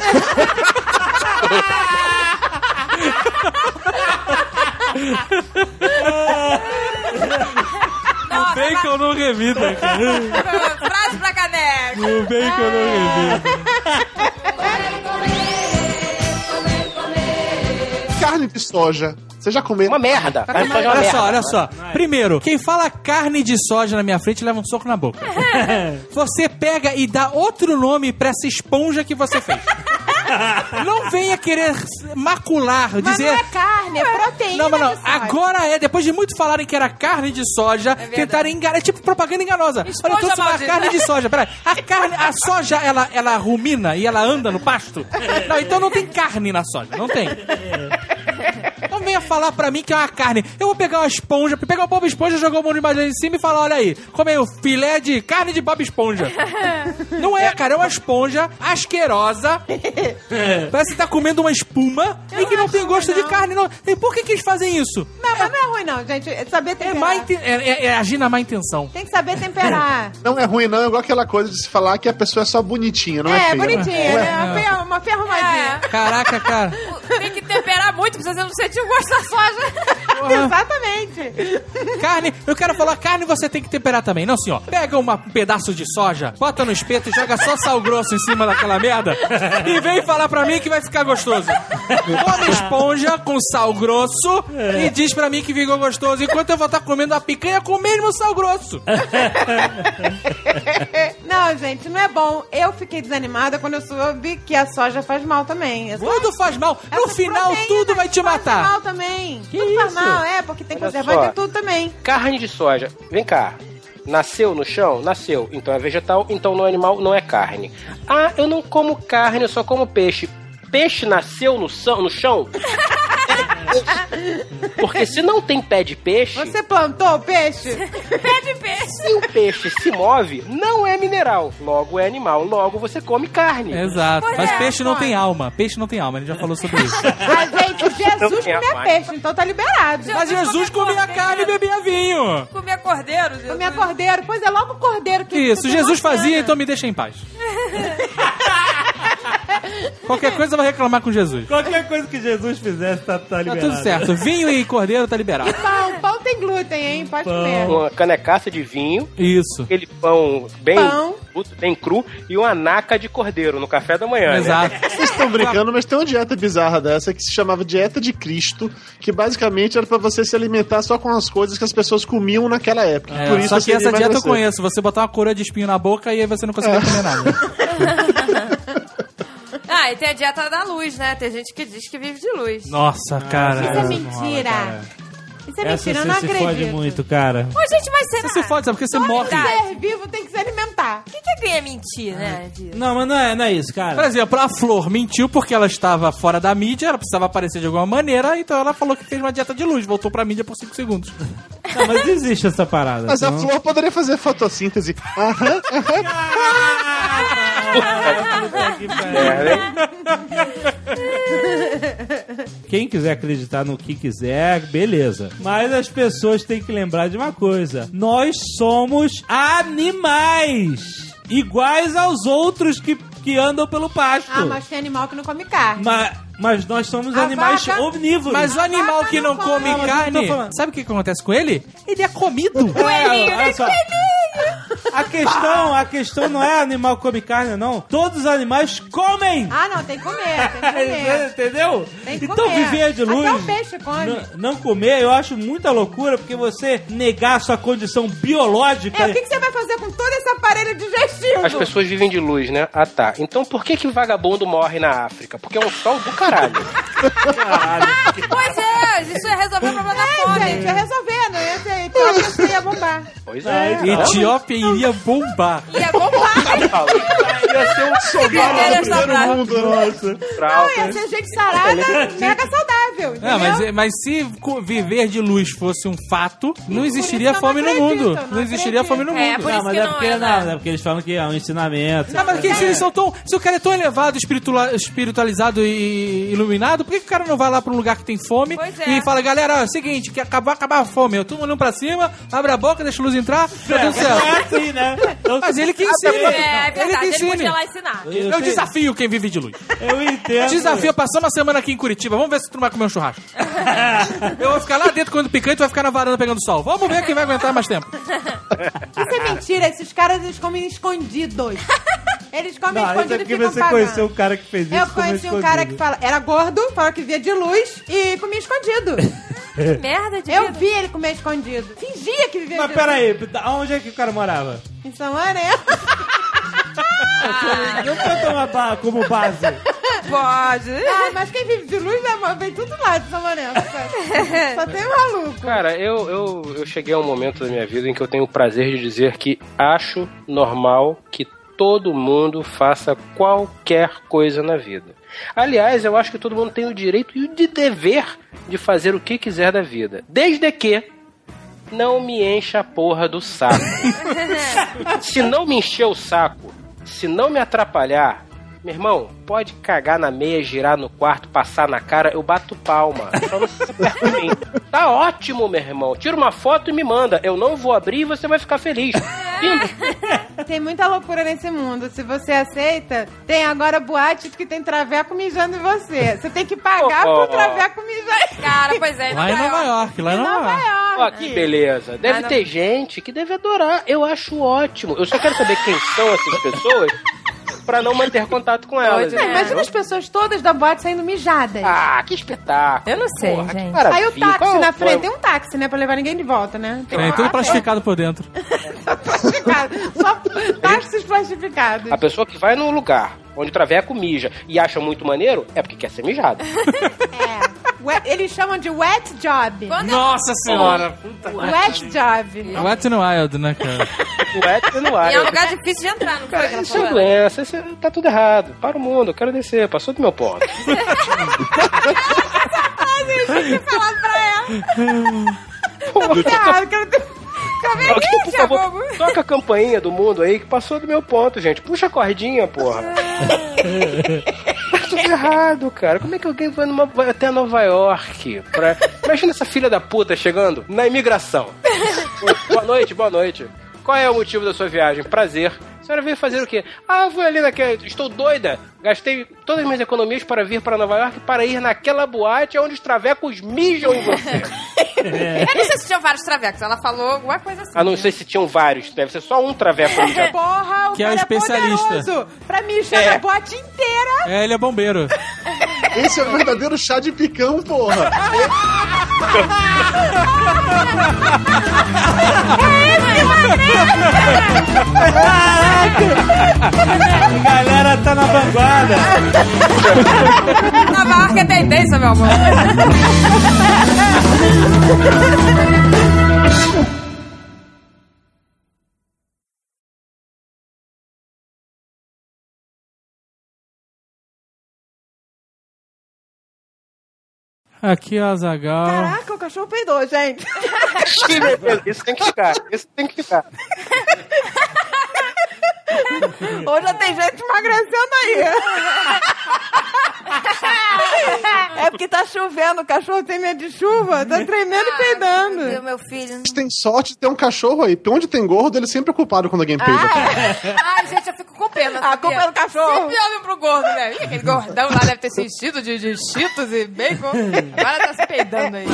S5: Bacon não revida, cara.
S4: Frase pra caneca.
S5: O bacon não revida.
S6: Carne de soja. Você já comeu?
S7: Uma merda. Carne de soja é uma
S5: Olha
S7: merda.
S5: só, olha só. Primeiro, quem fala carne de soja na minha frente leva um soco na boca. Você pega e dá outro nome pra essa esponja que você fez. Não venha querer macular,
S3: Mas
S5: dizer.
S3: não é carne, é proteína
S5: Não, mas não. Agora é, depois de muito falarem que era carne de soja,
S4: verdade.
S5: tentarem enganar. É tipo propaganda enganosa.
S4: Esponja
S5: Olha, eu trouxe uma carne de soja. Peraí. A carne, a soja, ela, ela rumina e ela anda no pasto? Não, então não tem carne na soja. Não tem. Venha falar pra mim que é uma carne. Eu vou pegar uma esponja, pegar o Bob Esponja, jogar o mão de madeira em cima e falar: olha aí, come aí o filé de carne de Bob Esponja. Não é, cara, é uma esponja asquerosa. Parece que tá comendo uma espuma e que não tem gosto de carne. Não. E por que, que eles fazem isso?
S3: Não, mas não é ruim, não, gente. É saber
S5: É,
S3: temperar.
S5: má inten- é, é- é agir na má intenção.
S3: Tem que saber temperar.
S6: Não é ruim, não. É igual aquela coisa de se falar que a pessoa é só bonitinha, não é,
S3: é,
S6: feia.
S3: bonitinha,
S6: Não é-
S3: né? Uma Uma ferrumadinha.
S5: Caraca, cara.
S4: Tem que temperar muito pra você não sentir o gosto da soja.
S3: Exatamente.
S5: Carne, eu quero falar carne você tem que temperar também, não senhor. Pega uma- um pedaço de soja, bota no espeto e joga só sal grosso em cima daquela merda e vem falar pra mim que vai ficar gostoso. Toma esponja com sal grosso e diz pra mim que ficou gostoso, enquanto eu vou estar comendo a picanha com o mesmo sal grosso.
S3: Não, gente, não é bom. Eu fiquei desanimada quando eu soube que a soja faz mal também. Essa-
S5: Tudo faz mal. No final, tudo vai te
S3: Faz
S5: matar.
S3: mal também. tudo faz mal, é, porque tem conservante
S7: só.
S3: e tudo também.
S7: Carne de soja. Vem cá. Nasceu no chão? Nasceu. Então é vegetal, então não é animal, não é carne. Ah, eu não como carne, eu só como peixe. Peixe nasceu no, são- no chão? Porque se não tem pé de peixe,
S3: Você plantou o peixe?
S4: Pé de peixe.
S7: se o peixe se move, não é mineral. Logo é animal. Logo você come carne.
S5: Exato.
S4: Pois
S5: Mas
S4: é,
S5: peixe não
S4: pode.
S5: tem alma. Peixe não tem alma, gente já falou sobre isso.
S3: A gente, Jesus comia
S7: mas-
S3: peixe, então tá liberado.
S5: Mas Jesus comia carne e bebia vinho.
S4: Comia cordeiro. Jesus.
S3: Comia cordeiro, pois é logo o cordeiro que
S5: Isso, Jesus fazia, então me deixa em paz. Qualquer coisa vai reclamar com Jesus.
S2: Qualquer coisa que Jesus fizesse tá, tá
S5: Tá
S2: liberado.
S5: tudo certo. Vinho e cordeiro tá liberado.
S3: Pão, pão tem glúten, hein? Pode comer.
S7: Uma canecaça de vinho,
S5: Isso.
S7: aquele pão bem,
S3: Pão.
S7: bem cru e uma naca de cordeiro no café da manhã. né?
S5: Exato.
S6: Vocês estão brincando, mas tem uma dieta bizarra dessa que se chamava Dieta de Cristo, que basicamente era pra você se alimentar só com as coisas que as pessoas comiam naquela época.
S5: É,
S6: Por isso
S5: só que essa dieta eu conheço. Você botar uma coroa de espinho na boca e aí você não consegue comer nada.
S4: Ah, e tem a dieta da luz, né? Tem gente que diz que vive de luz.
S5: Nossa, cara.
S3: Isso é mentira. Isso é
S2: Essa
S3: mentira, eu
S2: você
S3: não
S2: se fode
S3: acredito.
S2: muito, cara.
S4: Ô, gente, mas será?
S5: Você se fode, sabe? Porque você morre.
S4: Verdade.
S3: Ser vivo tem que se alimentar.
S4: O que, que é mentir, né? disso?
S2: Não, mas não é, não é isso,
S5: Por
S2: cara.
S5: exemplo, a Flor mentiu porque ela estava fora da mídia, ela precisava aparecer de alguma maneira, então ela falou que fez uma dieta de luz, voltou pra mídia por 5 segundos.
S2: Não, mas existe essa parada.
S6: Mas a flor poderia fazer fotossíntese. Aham.
S2: Quem quiser acreditar no que quiser, beleza. Mas as pessoas têm que lembrar de uma coisa: nós somos animais. Iguais aos outros que, que andam pelo pasto.
S3: Ah, mas tem animal que não come carne.
S2: Ma- mas nós somos
S3: A
S2: animais
S3: vaca-
S2: omnívoros.
S5: Mas o animal
S3: vaca
S5: que não
S3: não
S5: come.
S2: Não, mas eu não tô
S5: carne,
S2: falando.
S5: sabe o que que acontece com ele? Ele é comido.
S2: É, olha só. A questão, a questão não é animal come carne, não. Todos os animais comem.
S3: Ah, não, tem que comer, tem que comer.
S2: Entendeu?
S3: Tem que
S2: então
S3: comer.
S2: viver de luz.
S3: Até o peixe come.
S2: Não, não comer, eu acho muita loucura, porque você negar sua condição biológica.
S3: É, o que, que você vai fazer com todo esse aparelho digestivo?
S7: As pessoas vivem de luz, né? Ah, tá. Então por que que vagabundo morre na África? Porque é um sol do caralho.
S4: Pois é, isso é resolver o problema da
S3: É,
S4: fome.
S3: gente, ia resolver, não ia ser. Então a pessoa ia bombar.
S7: Pois é.
S5: Etiópia iria bombar.
S4: É bombar.
S6: Ia ser um
S4: Brincadeira
S6: no primeiro mundo, nossa.
S3: Não, ia ser gente sarada, mega saudável.
S5: Não,
S3: entendeu?
S5: mas, mas se viver de luz fosse um fato, não existiria fome
S3: não
S5: no mundo. Não
S3: não
S5: existiria fome no
S4: É,
S5: mundo.
S4: por
S2: não, mas
S4: que
S2: é
S4: não
S2: porque
S4: é,
S2: não,
S4: né?
S2: é porque eles falam que é um ensinamento.
S5: Não, mas que, se eles são tão. Se o cara é tão elevado, espiritual- espiritualizado e iluminado, por que, que o cara não vai lá pra um lugar que tem fome
S4: é.
S5: e fala, galera, é o seguinte, que acabar, acabar a fome. Eu tô olhando pra cima, abre a boca, deixa a luz entrar, tá tudo certo.
S2: é assim, né? Eu,
S5: Mas ele que ensina.
S4: É, é
S5: ele que
S4: verdade, ele
S5: ensina.
S4: podia lá ensinar.
S2: eu,
S5: Eu desafio quem vive de luz.
S2: eu entendo.
S5: Desafio passar uma semana aqui em Curitiba. Vamos ver se tu não vai comer um churrasco. Eu vou ficar lá dentro comendo picanha e tu vai ficar na varanda pegando sol. Vamos ver quem vai aguentar mais tempo.
S3: Isso é mentira, esses caras eles comem escondidos. Eles comem
S2: Não, é
S3: escondido e ficam
S2: você
S3: pagando.
S2: conheceu o cara que fez isso.
S3: Eu conheci um
S2: escondido.
S3: cara que fala, era gordo, falava que via de luz e comia escondido.
S4: Que merda de
S3: Eu
S4: vida.
S3: vi ele comer escondido. Fingia que vivia
S2: Mas
S3: de
S2: peraí, onde é que o cara morava?
S3: luz. Em São Mané.
S2: Não foi tomar ba- como base.
S4: Pode.
S3: Ah, mas quem vive de luz é, vem tudo lá de São. Só, só tem maluco.
S7: Cara, eu, eu, eu cheguei a um momento da minha vida em que eu tenho o prazer de dizer que acho normal que todo mundo faça qualquer coisa na vida. Aliás, eu acho que todo mundo tem o direito e o de dever de fazer o que quiser da vida. Desde que não me encha a porra do saco. se não me encher o saco, se não me atrapalhar, meu irmão, pode cagar na meia, girar no quarto, passar na cara, eu bato palma. Só não se perto de mim. Tá ótimo, meu irmão. Tira uma foto e me manda. Eu não vou abrir e você vai ficar feliz. Lindo.
S3: Tem muita loucura nesse mundo. Se você aceita, tem agora boates que tem traveco mijando em você. Você tem que pagar
S7: Oh.
S3: pro traveco mijar em
S4: Cara, pois é.
S5: Lá em Nova York, lá em Nova
S3: Nova
S5: York.
S3: York.
S7: Ó, que beleza. Deve
S4: Ah,
S7: ter gente que deve adorar. Eu acho ótimo. Eu só quero saber quem são essas pessoas pra não manter contato com elas.
S4: Né?
S3: imagina as pessoas todas da boate saindo mijadas.
S7: Ah, que espetáculo.
S4: Eu não sei,
S7: Porra,
S4: gente.
S3: Aí o táxi
S7: Qual
S3: na
S7: foi?
S3: frente, tem um táxi, né? Pra levar ninguém de volta, né? Tem
S5: Tem tudo plastificado por dentro.
S3: plastificado. Só táxis plastificados.
S7: A pessoa que vai num lugar onde o traveco mija e acha muito maneiro é porque quer ser mijado.
S3: É. Wet- Eles chamam de wet job.
S4: Quando
S5: Nossa senhora!
S3: Wet job.
S5: Wet n Wild, né, cara?
S7: O hétero não
S4: E é um lugar difícil de entrar, não foi? que ela
S7: Isso é doença, isso é- tá tudo errado. Para o mundo, eu quero descer, passou do meu ponto.
S3: Falando pra ela. Tá quero ter...
S7: Alguém, por favor,
S3: Thiago.
S7: toca a campainha do mundo aí que passou do meu ponto, gente. Puxa a cordinha, porra. tá tudo errado, cara. Como é que alguém vai, numa- vai até Nova York? Pra... Imagina essa filha da puta chegando na imigração. boa noite, boa noite. Qual é o motivo da sua viagem? Prazer. A senhora veio fazer o quê? Ah, vou ali naquela. Estou doida. Gastei todas as minhas economias para vir para Nova York para ir naquela boate onde os travecos mijam em você.
S4: Eu não sei se tinha vários travecos. Ela falou alguma coisa assim.
S7: Ah, não sei se tinham vários. Deve ser só um traveco mijando.
S3: Porra, o
S5: Que é o
S3: cara
S5: especialista.
S3: poderoso pra mijar
S7: É.
S3: na boate inteira.
S5: É, ele é bombeiro.
S6: Esse é o verdadeiro chá de picão, porra.
S2: A galera tá na vanguarda.
S4: Na barca é tendência, meu amor.
S5: Aqui, ó, Azagal.
S3: Caraca, o cachorro peidou, gente.
S7: Isso tem que ficar. Isso tem que ficar.
S3: Hoje já tem gente emagrecendo aí. É porque tá chovendo, o cachorro tem medo de chuva, tá tremendo e peidando.
S4: Meu, meu filho.
S6: Você tem sorte de ter um cachorro aí. Onde tem gordo, ele sempre é culpado quando alguém peida.
S4: Ai, gente, eu fico com pena.
S3: A culpa é do cachorro.
S4: Sempre olham pro gordo, né? Ih, aquele gordão lá deve ter se enchido de, de cheetos e bacon. Agora tá se peidando aí.